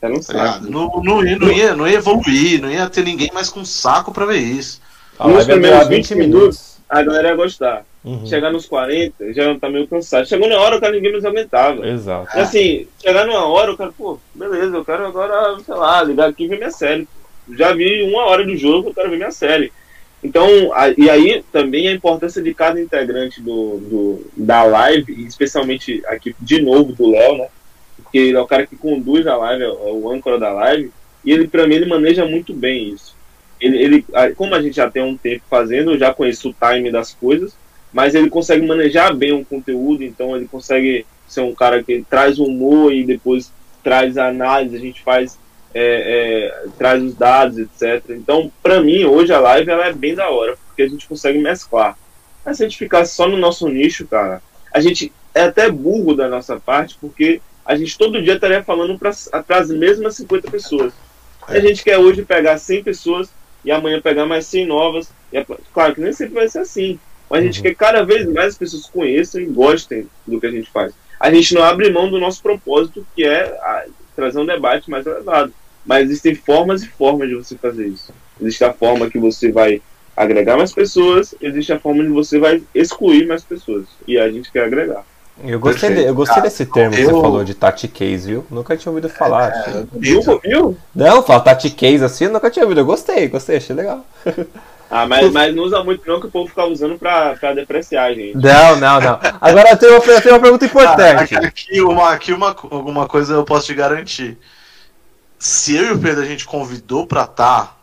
Não Tá sabe. Não, não, ia, não, ia, não ia evoluir, não ia ter ninguém mais com saco pra ver isso. A Nos ia durar primeiros 20 20 minutos. a galera ia gostar. Uhum. Chegar nos 40, já tá meio cansado. Chegou na hora, o cara ninguém mais aguentava. Exato. Assim, chegar numa hora, o cara, pô, beleza, eu quero agora, sei lá, ligar aqui e ver minha série. Já vi uma hora do jogo, eu quero ver minha série. Então, a, e aí também a importância de cada integrante do, do, da live, especialmente aqui de novo do Léo, né? Porque ele é o cara que conduz a live, é o âncora da live, e ele, para mim, ele maneja muito bem isso. Ele, ele, como a gente já tem um tempo fazendo, eu já conheço o time das coisas, mas ele consegue manejar bem o conteúdo, então ele consegue ser um cara que traz humor e depois traz análise, a gente faz, é, é, traz os dados, etc. Então, para mim, hoje a live ela é bem da hora, porque a gente consegue mesclar. Mas se a gente ficasse só no nosso nicho, cara, a gente é até burro da nossa parte, porque a gente todo dia estaria falando para as mesmas 50 pessoas. É. A gente quer hoje pegar 100 pessoas e amanhã pegar mais 100 novas. E, claro que nem sempre vai ser assim. Mas a gente uhum. quer cada vez mais as pessoas conheçam e gostem do que a gente faz. A gente não abre mão do nosso propósito, que é a, trazer um debate mais elevado. Mas existem formas e formas de você fazer isso. Existe a forma que você vai agregar mais pessoas, existe a forma de você vai excluir mais pessoas. E a gente quer agregar. Eu gostei, de, eu gostei desse termo eu... que você falou de Tati Case, viu? Nunca tinha ouvido falar. É, viu, viu? Não, fala Tati Case assim, nunca tinha ouvido. Eu gostei, gostei, achei legal. Ah, mas, mas não usa muito não que o povo fica usando pra, pra depreciar, gente. Não, não, não. Agora eu tenho uma, eu tenho uma pergunta importante. Ah, aqui, uma, aqui uma, alguma coisa eu posso te garantir. Se eu e o Pedro a gente convidou pra tá,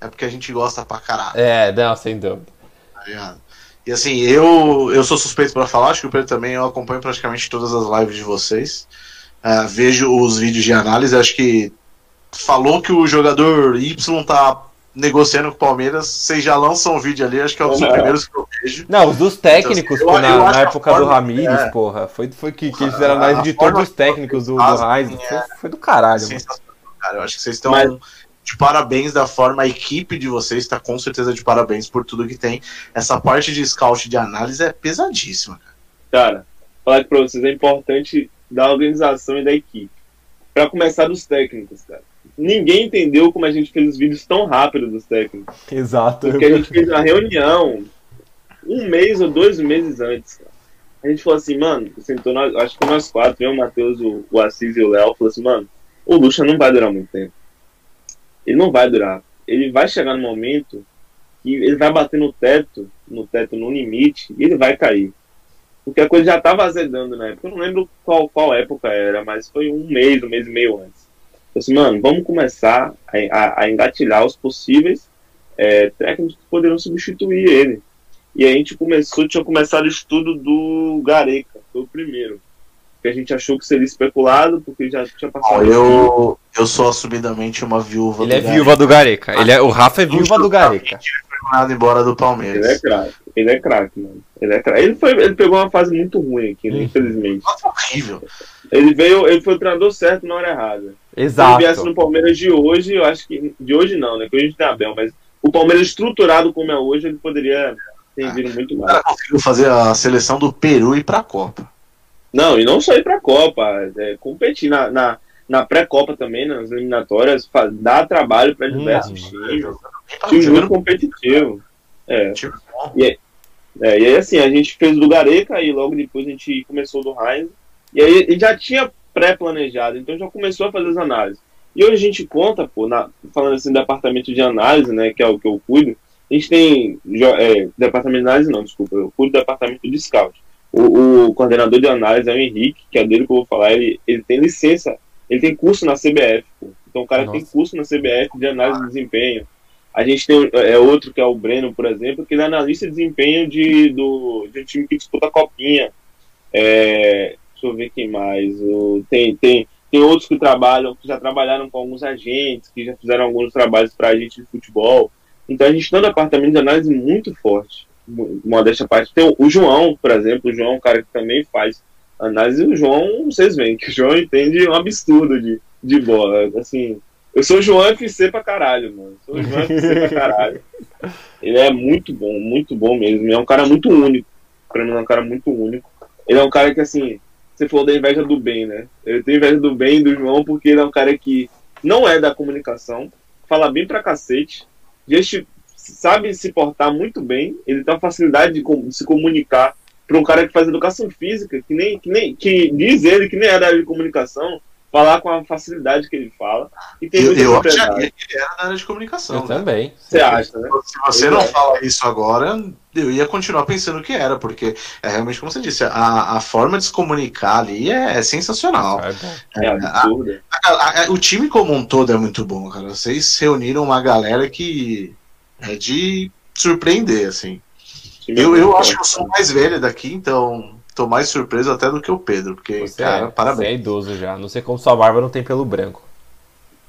é porque a gente gosta pra caralho. É, não, sem dúvida. Tá e assim, eu, eu sou suspeito para falar, acho que o Pedro também, eu acompanho praticamente todas as lives de vocês. Uh, vejo os vídeos de análise, acho que falou que o jogador Y tá negociando com o Palmeiras, vocês já lançam um vídeo ali, acho que é um dos primeiros que eu vejo. Não, os dos técnicos, então, assim, pô, na, na época forma, do Ramires, é, porra. Foi, foi que, que eles fizeram análise de todos os técnicos do, do Raiz. É, foi, foi, do caralho, mano. Cara, eu acho que vocês estão Mas... de parabéns da forma, a equipe de vocês está com certeza de parabéns por tudo que tem. Essa parte de scout de análise é pesadíssima, cara. Cara, falar pra vocês, é importante da organização e da equipe. Para começar dos técnicos, cara ninguém entendeu como a gente fez os vídeos tão rápido dos técnicos. Exato. Porque a gente fez uma reunião um mês ou dois meses antes. A gente falou assim, mano, sentou nós, acho que nós quatro, eu, o Matheus, o, o Assis e o Léo, falou assim, mano, o Lucha não vai durar muito tempo. Ele não vai durar. Ele vai chegar no momento que ele vai bater no teto, no teto, no limite, e ele vai cair. Porque a coisa já estava azedando na época. Eu não lembro qual, qual época era, mas foi um mês, um mês e meio antes assim, mano, vamos começar a, a, a engatilhar os possíveis é, técnicos que poderiam substituir ele. E a gente começou, tinha começado o estudo do Gareca, foi o primeiro. Que a gente achou que seria especulado, porque já tinha passado. eu, eu sou assumidamente uma viúva Ele é Gareca. viúva do Gareca. Ele é, o Rafa é viúva do Gareca. Ele embora do Palmeiras. Ele é craque. Ele é craque, mano. Ele é craque. Ele, foi, ele pegou uma fase muito ruim aqui, né, infelizmente. Nossa, horrível. Ele veio, ele foi o treinador certo na hora errada. Exato. Se ele viesse no Palmeiras de hoje, eu acho que. De hoje não, né? Que hoje a gente tem Abel, mas o Palmeiras estruturado como é hoje, ele poderia ter vindo muito mais. O cara conseguiu fazer a seleção do Peru e ir pra Copa. Não, e não só ir pra Copa, é, competir na, na, na pré-Copa também, nas eliminatórias, dá trabalho para diversos times. Time muito competitivo. É. E, é, é, e aí, assim, a gente fez do Gareca e logo depois a gente começou do Heinz. E aí ele já tinha pré-planejado, então já começou a fazer as análises. E hoje a gente conta, pô, na, falando assim, departamento de análise, né, que é o que eu cuido, a gente tem, é, departamento de análise não, desculpa, eu cuido do departamento de scout. O, o, coordenador de análise é o Henrique, que é dele que eu vou falar, ele, ele tem licença, ele tem curso na CBF, pô. então o cara Nossa. tem curso na CBF de análise de desempenho. A gente tem é, outro que é o Breno, por exemplo, que ele é analista de desempenho de, do, de um time que disputa a copinha. É, deixa eu ver quem mais. O, tem, tem, tem outros que trabalham, que já trabalharam com alguns agentes, que já fizeram alguns trabalhos para a gente de futebol. Então a gente tem um departamento de análise muito forte. Modéstia parte. Tem o João, por exemplo, o João é um cara que também faz análise. O João, vocês veem que o João entende um absurdo de, de bola. Assim, eu sou João FC pra caralho, mano. Sou João FC pra caralho. Ele é muito bom, muito bom mesmo. Ele é um cara muito único. Pra mim, é um cara muito único. Ele é um cara que, assim, você falou da inveja do bem, né? Eu tenho inveja do bem do João porque ele é um cara que não é da comunicação, fala bem pra cacete, gesti sabe se portar muito bem, ele tem uma facilidade de, de se comunicar para um cara que faz educação física, que nem, que nem que diz ele que nem é da área de comunicação, falar com a facilidade que ele fala. E tem Eu, eu acharia que ele era da área de comunicação. Eu né? também. Você acha, né? Se você não é. fala isso agora, eu ia continuar pensando que era, porque é realmente como você disse, a, a forma de se comunicar ali é, sensacional. É. É absurdo. A- a- a- o time como um todo é muito bom, cara. Vocês reuniram uma galera que é de surpreender, assim. Eu, eu acho que eu sou mais velho daqui, então tô mais surpreso até do que o Pedro, porque, Você, cara, é, parabéns. você é idoso já. Não sei como sua barba não tem pelo branco.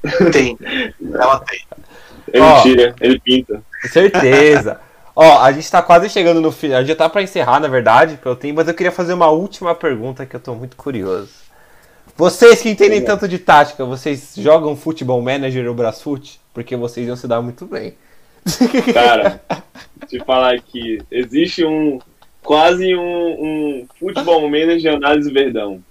Tem. Ela tem. É Ó. mentira, ele pinta. Certeza. Ó, a gente tá quase chegando no final. A gente já tá pra encerrar, na verdade, pelo tempo, mas eu queria fazer uma última pergunta que eu tô muito curioso. Vocês que entendem tanto de tática, vocês jogam futebol manager ou Brasfoot? Porque vocês iam se dar muito bem. Cara, te falar aqui, existe um quase um, um futebol manager análise verdão.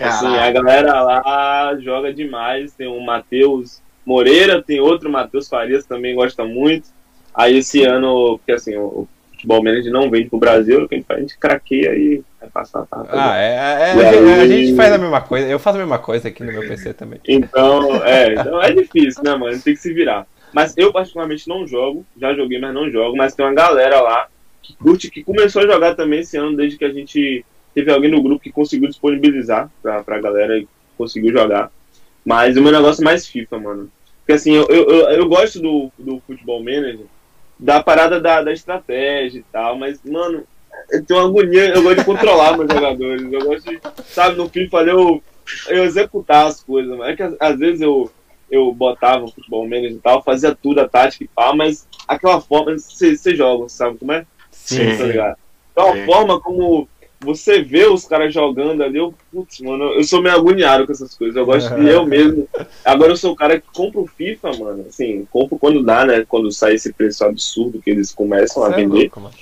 Assim, a galera lá joga demais. Tem o Matheus Moreira, tem outro Matheus Farias também gosta muito. Aí esse ano, porque assim, o, futebol manager não vem pro Brasil, o que a gente faz? A gente craqueia e vai passar a tarde. Ah, é, é, E a, gente, a aí- gente faz a mesma coisa. Eu faço a mesma coisa aqui no meu PC também. Então, é, então é difícil, né, mano? Tem que se virar. Mas eu particularmente não jogo, já joguei, mas não jogo, mas tem uma galera lá que curte, que começou a jogar também esse ano, desde que a gente teve alguém no grupo que conseguiu disponibilizar pra, pra galera e conseguiu jogar. Mas o meu negócio é mais FIFA, mano. Porque assim, eu, eu, eu, gosto do, do futebol manager, da parada da, da estratégia e tal, mas, mano, eu tenho uma agonia, eu gosto de controlar meus jogadores. Eu gosto de, sabe, no FIFA eu, eu executar as coisas, mano. É que às vezes eu, eu botava o futebol manager e tal, fazia tudo, a tática e pá, mas aquela forma, você joga, sabe como é? Sim. Tá ligado? Então, a Sim. forma como você vê os caras jogando ali, eu, putz, mano, eu sou meio agoniado com essas coisas. Eu gosto de eu mesmo. Agora eu sou o cara que compra o FIFA, mano. Assim, compro quando dá, né? Quando sai esse preço absurdo que eles começam a é vender. louco, mano.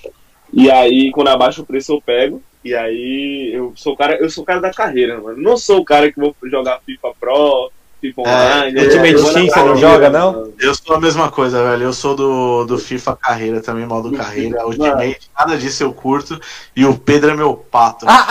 E aí, quando abaixa o preço, eu pego. E aí, eu sou o cara, eu sou o cara da carreira, mano. Não sou o cara que vou jogar FIFA Pro, FIFA Online. É, Ultimate eu vou na Team você não joga, não? Eu sou a mesma coisa, velho. Eu sou do, do FIFA Carreira também, modo Do carreira. FIFA, Ultimate, nada disso eu curto. E o Pedro é meu pato. Ah,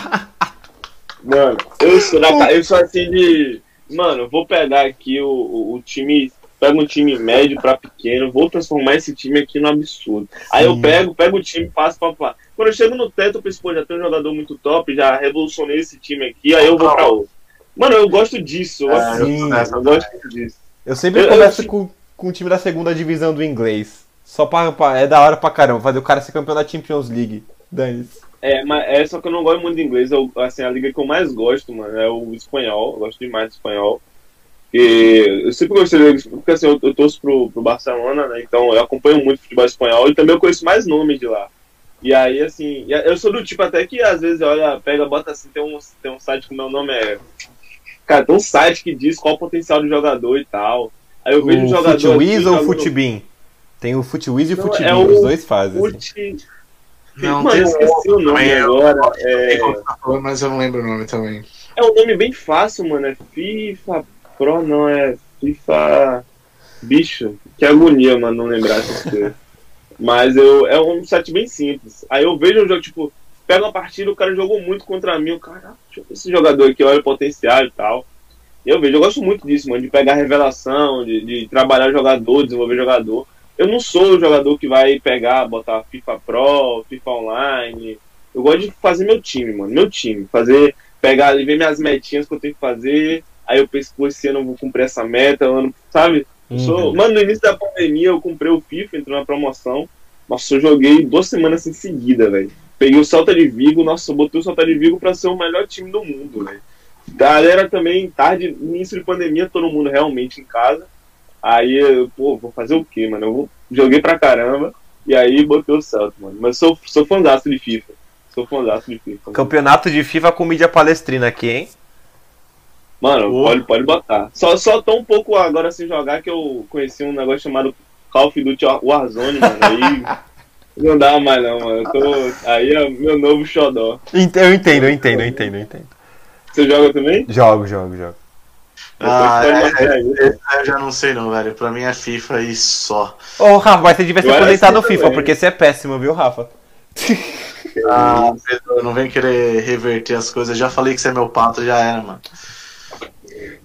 ah, Mano, eu sou, da, eu sou assim de. Mano, eu vou pegar aqui o, o, o time. Pego um time médio pra pequeno, vou transformar esse time aqui no absurdo. Aí eu Sim. pego, pego o time, passo pra lá. Quando eu chego no teto, eu penso, pô, já tem um jogador muito top, já revolucionei esse time aqui, aí eu vou pra outro. Mano, eu gosto disso, eu É, Sim. eu, nessa eu gosto disso. Eu sempre Eu- eu- começo com, com o time da segunda divisão do inglês. Só pra, pra- É da hora pra caramba fazer o cara ser campeão da Champions League. Dane-se. É, mas é só que eu não gosto muito de inglês. Eu, assim, a liga que eu mais gosto, mano, é o espanhol. Eu gosto demais do espanhol. E eu sempre gostei deles, porque assim, eu, eu torço pro, pro Barcelona, né? Então eu acompanho muito futebol espanhol e também eu conheço mais nomes de lá. E aí, assim, eu sou do tipo até que às vezes olha, pega, bota assim, tem um, tem um site que o meu nome é. Cara, tem um site que diz qual o potencial do jogador e tal. Aí eu vejo um O jogador. Futwiz aqui ou o jogando Futbin? Tem o Futwiz e o Futbin, é os dois fazem. assim. Fute. Não, Mano, eu esqueci o nome eu- agora. É... tá falando, mas eu não lembro o nome também. É um nome bem fácil, mano. É FIFA Pro, não é FIFA. Bicho, que agonia, mano, não lembrar essas coisas. Mas eu, é um site bem simples. Aí eu vejo o jogo, tipo, pega uma partida, o cara jogou muito contra mim. Eu, caraca, deixa eu ver esse jogador aqui, olha o potencial e tal. Eu vejo, eu gosto muito disso, mano, de pegar revelação, de, de trabalhar jogador, desenvolver jogador. Eu não sou o jogador que vai pegar, botar FIFA Pro, FIFA Online. Eu gosto de fazer meu time, mano, meu time. Fazer, pegar ali, ver minhas metinhas que eu tenho que fazer. Aí eu penso, pô, esse ano eu vou cumprir essa meta, ano, sabe? Eu sou- Uhum. Mano, no início da pandemia eu comprei o FIFA, entrou na promoção. Nossa, eu joguei duas semanas em seguida, velho. Peguei o Celta de Vigo, nossa, botei o Celta de Vigo pra ser o melhor time do mundo, velho. Galera também, tarde, início de pandemia, todo mundo realmente em casa. Aí, eu, pô, vou fazer o quê, mano? Eu vou- joguei pra caramba. E aí botei o Celta, mano. Mas sou, sou fãzaço de FIFA. Sou fãzaço de FIFA. Campeonato de FIFA com mídia palestrina aqui, hein? Mano, pode, pode botar. Só, só tô um pouco agora sem jogar que eu conheci um negócio chamado Call of Duty Warzone, mano. Aí não dá mais não, mano. Eu tô, aí é meu novo xodó. Eu entendo, eu entendo, eu entendo, eu entendo. Você joga também? Jogo, jogo, jogo. Ah, é, é, eu já não sei não, velho. Pra mim é FIFA e só. Ô, Rafa, mas você devia se aposentar no FIFA, também. porque você é péssimo, viu, Rafa? Ah, Pedro, não vem querer reverter as coisas. Já falei que você é meu pato, já era, mano.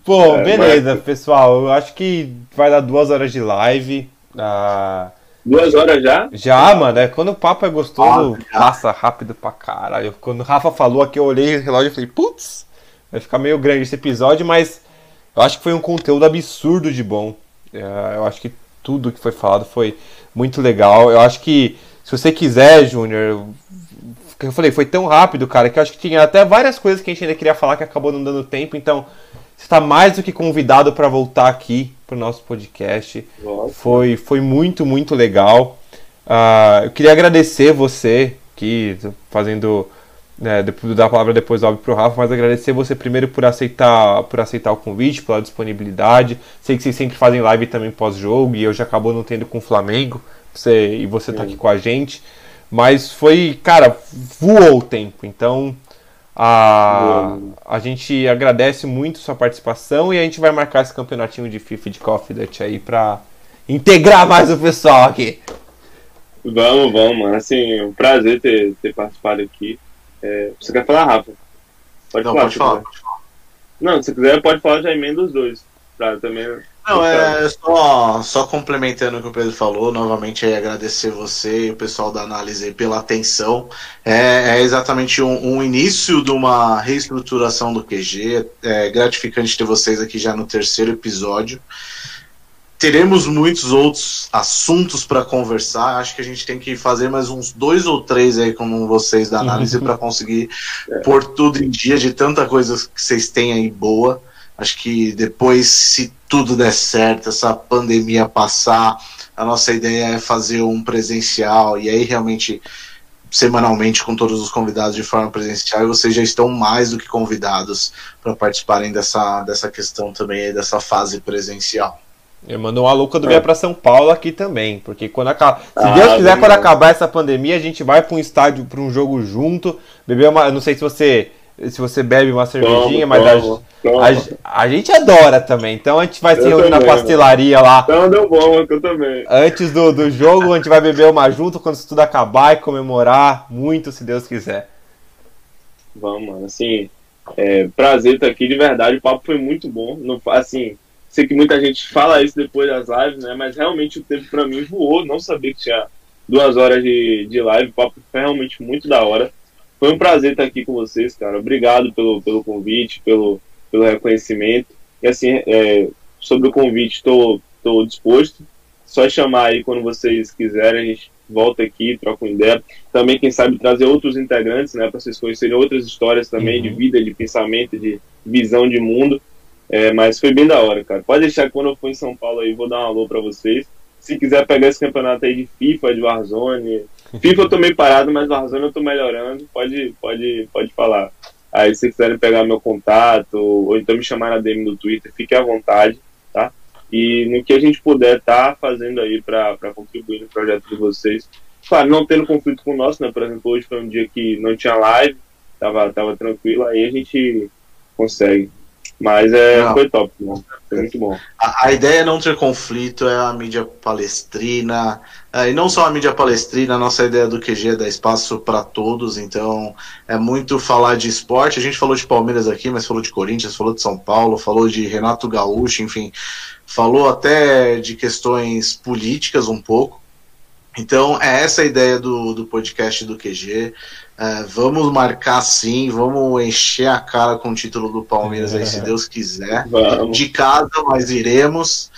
Pô, é, beleza, mas... pessoal. Eu acho que vai dar duas horas de live. Ah... Duas horas já? Já, mano. É, quando o papo é gostoso, ah, passa rápido pra caralho. Quando o Rafa falou aqui, eu olhei o relógio e falei, putz, vai ficar meio grande esse episódio, mas eu acho que foi um conteúdo absurdo de bom. É, eu acho que tudo que foi falado foi muito legal. Eu acho que se você quiser, Júnior, eu falei, foi tão rápido, cara, que eu acho que tinha até várias coisas que a gente ainda queria falar que acabou não dando tempo. Então, você está mais do que convidado para voltar aqui para o nosso podcast. Foi, foi muito, muito legal. Uh, eu queria agradecer você que fazendo né, dar a palavra depois óbvio para o Rafa, mas agradecer você primeiro por aceitar, por aceitar o convite, pela disponibilidade. Sei que vocês sempre fazem live também pós-jogo e eu já acabou não tendo com o Flamengo você, e você está aqui com a gente. Mas foi, cara, voou o tempo. Então a, a gente agradece muito sua participação e a gente vai marcar esse campeonatinho de FIFA de Call of Duty aí pra integrar mais o pessoal aqui. Vamos, vamos, Assim, é um prazer ter, ter participado aqui. É, você quer falar, Rafa? Pode Não, falar, pode falar. Não, se quiser, pode falar, já emenda os dois. Pra também. Não, é só, só complementando o que o Pedro falou, novamente aí agradecer você e o pessoal da análise pela atenção. É, é exatamente um, um, início de uma reestruturação do QG. É gratificante ter vocês aqui já no terceiro episódio teremos muitos outros assuntos para conversar. Acho que a gente tem que fazer mais uns dois ou três aí com vocês da análise para conseguir é. pôr tudo em dia de tanta coisa que vocês têm aí boa. Acho que depois, se tudo der certo, essa pandemia passar, a nossa ideia é fazer um presencial. E aí realmente semanalmente com todos os convidados de forma presencial e vocês já estão mais do que convidados para participarem dessa, dessa questão também, dessa fase presencial. Eu mando um alô quando vier para São Paulo aqui também, porque quando acaba, se ah, Deus quiser quando acabar essa pandemia, a gente vai para um estádio para um jogo junto, beber uma, eu não sei se você se você bebe uma cervejinha, mas a, a, a, gente adora também. Então a gente vai se reunir na pastelaria lá. Então deu bom, eu também. Antes do, do jogo, a gente vai beber uma junto quando isso tudo acabar e comemorar muito, se Deus quiser. Vamos, mano. Assim, é, prazer estar aqui de verdade. O papo foi muito bom. Não, assim, Sei que muita gente fala isso depois das lives, né? Mas realmente o tempo para mim voou. Não sabia que tinha duas horas de, de live. O papo foi realmente muito da hora. Foi um prazer estar aqui com vocês, cara. Obrigado pelo, pelo convite, pelo, pelo reconhecimento. E assim, é, sobre o convite, estou tô, tô disposto. Só chamar aí quando vocês quiserem, a gente volta aqui, troca uma ideia. Também, quem sabe, trazer outros integrantes, né, para vocês conhecerem outras histórias também uhum. de vida, de pensamento, de visão de mundo. É, mas foi bem da hora, cara. Pode deixar que quando eu for em São Paulo aí, vou dar um alô pra vocês. Se quiser pegar esse campeonato aí de FIFA, de Warzone. FIFA eu tô meio parado, mas Warzone eu tô melhorando. Pode, pode, pode falar. Aí se quiserem pegar meu contato, ou então me chamar na DM do Twitter, fique à vontade, tá? E no que a gente puder tá fazendo aí para contribuir no projeto de vocês. Claro, não tendo conflito com o nosso, né? Por exemplo, hoje foi um dia que não tinha live, tava, tava tranquilo, aí a gente consegue. Mas é, foi top, mano. foi muito bom. A, a, ideia é não ter conflito, é a mídia palestrina, é, e não só a mídia palestrina, a nossa ideia do QG é dar espaço para todos, então é muito falar de esporte. A gente falou de Palmeiras aqui, mas falou de Corinthians, falou de São Paulo, falou de Renato Gaúcho, enfim, falou até de questões políticas um pouco. Então, é essa a ideia do, do podcast do QG. É, vamos marcar sim, vamos encher a cara com o título do Palmeiras aí, se Deus quiser. Vamos. De casa nós iremos.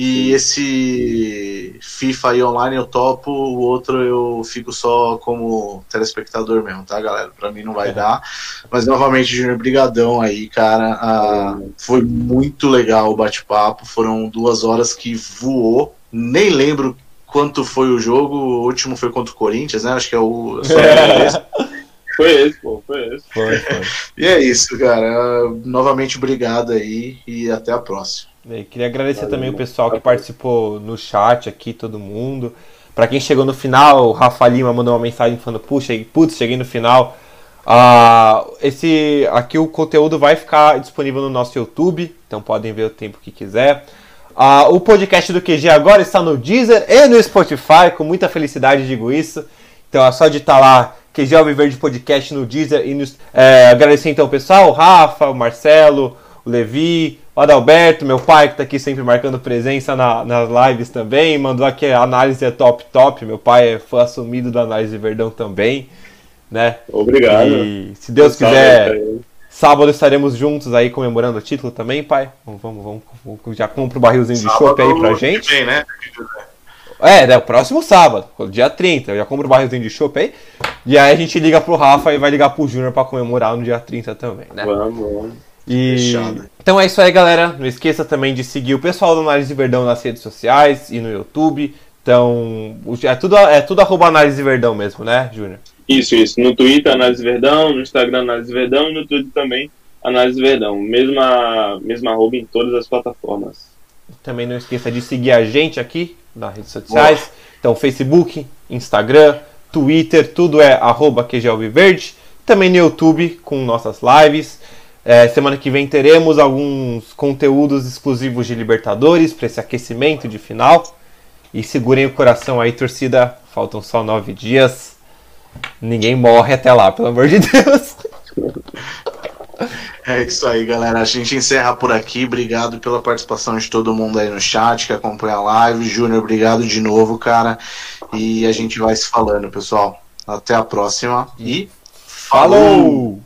E esse FIFA aí online eu topo, o outro eu fico só como telespectador mesmo, tá, galera? Pra mim não vai é. dar. Mas novamente, Júnior, brigadão aí, cara. Ah, foi muito legal o bate-papo. Foram duas horas que voou. Nem lembro quanto foi o jogo. O último foi contra o Corinthians, né? Acho que é o. É. Foi esse, pô, foi esse. Foi, foi. E é isso, cara. Novamente, obrigado aí e até a próxima. E queria agradecer Valeu. também o pessoal que participou no chat aqui, todo mundo. Para quem chegou no final, o Rafa Lima mandou uma mensagem falando: Puxa, putz, cheguei no final. Uh, esse aqui o conteúdo vai ficar disponível no nosso YouTube, então podem ver o tempo que quiser. Uh, o podcast do QG agora está no Deezer e no Spotify, com muita felicidade digo isso. Então é só digitar lá QG Alviverde Podcast no Deezer e no, é, agradecer então o pessoal, o Rafa, o Marcelo, o Levi, o Adalberto, meu pai que está aqui sempre marcando presença na, nas lives também, mandou aqui a análise é top top, meu pai é fã assumido da análise Verdão também né? Obrigado. E se Deus quiser, sábado estaremos juntos aí comemorando o título também, pai. Vamos, vamos, vamos já compra o barrilzinho de chopp aí pra gente. Bem, né? É, né, o próximo sábado, dia 30. Eu já compro o barrilzinho de chopp aí. E aí a gente liga pro Rafa e vai ligar pro Júnior pra comemorar no dia 30 também, né? Vamos, vamos. E... Então é isso aí, galera. Não esqueça também de seguir o pessoal do Análise Verdão nas redes sociais e no YouTube. Então, é tudo, é tudo arroba Análise Verdão mesmo, né, Júnior? Isso, isso. No Twitter, Análise Verdão, no Instagram, Análise Verdão e no Twitter também, Análise Verdão. Mesma, mesma arroba em todas as plataformas. Também não esqueça de seguir a gente aqui nas redes sociais. Boa. Então, Facebook, Instagram, Twitter, tudo é arroba QGLVerde. Também no YouTube com nossas lives. É, semana que vem teremos alguns conteúdos exclusivos de Libertadores para esse aquecimento de final. E segurem o coração aí, torcida. Faltam só nove dias. Ninguém morre até lá, pelo amor de Deus. É isso aí, galera. A gente encerra por aqui. Obrigado pela participação de todo mundo aí no chat que acompanha a live. Júnior, obrigado de novo, cara. E a gente vai se falando, pessoal. Até a próxima e falou!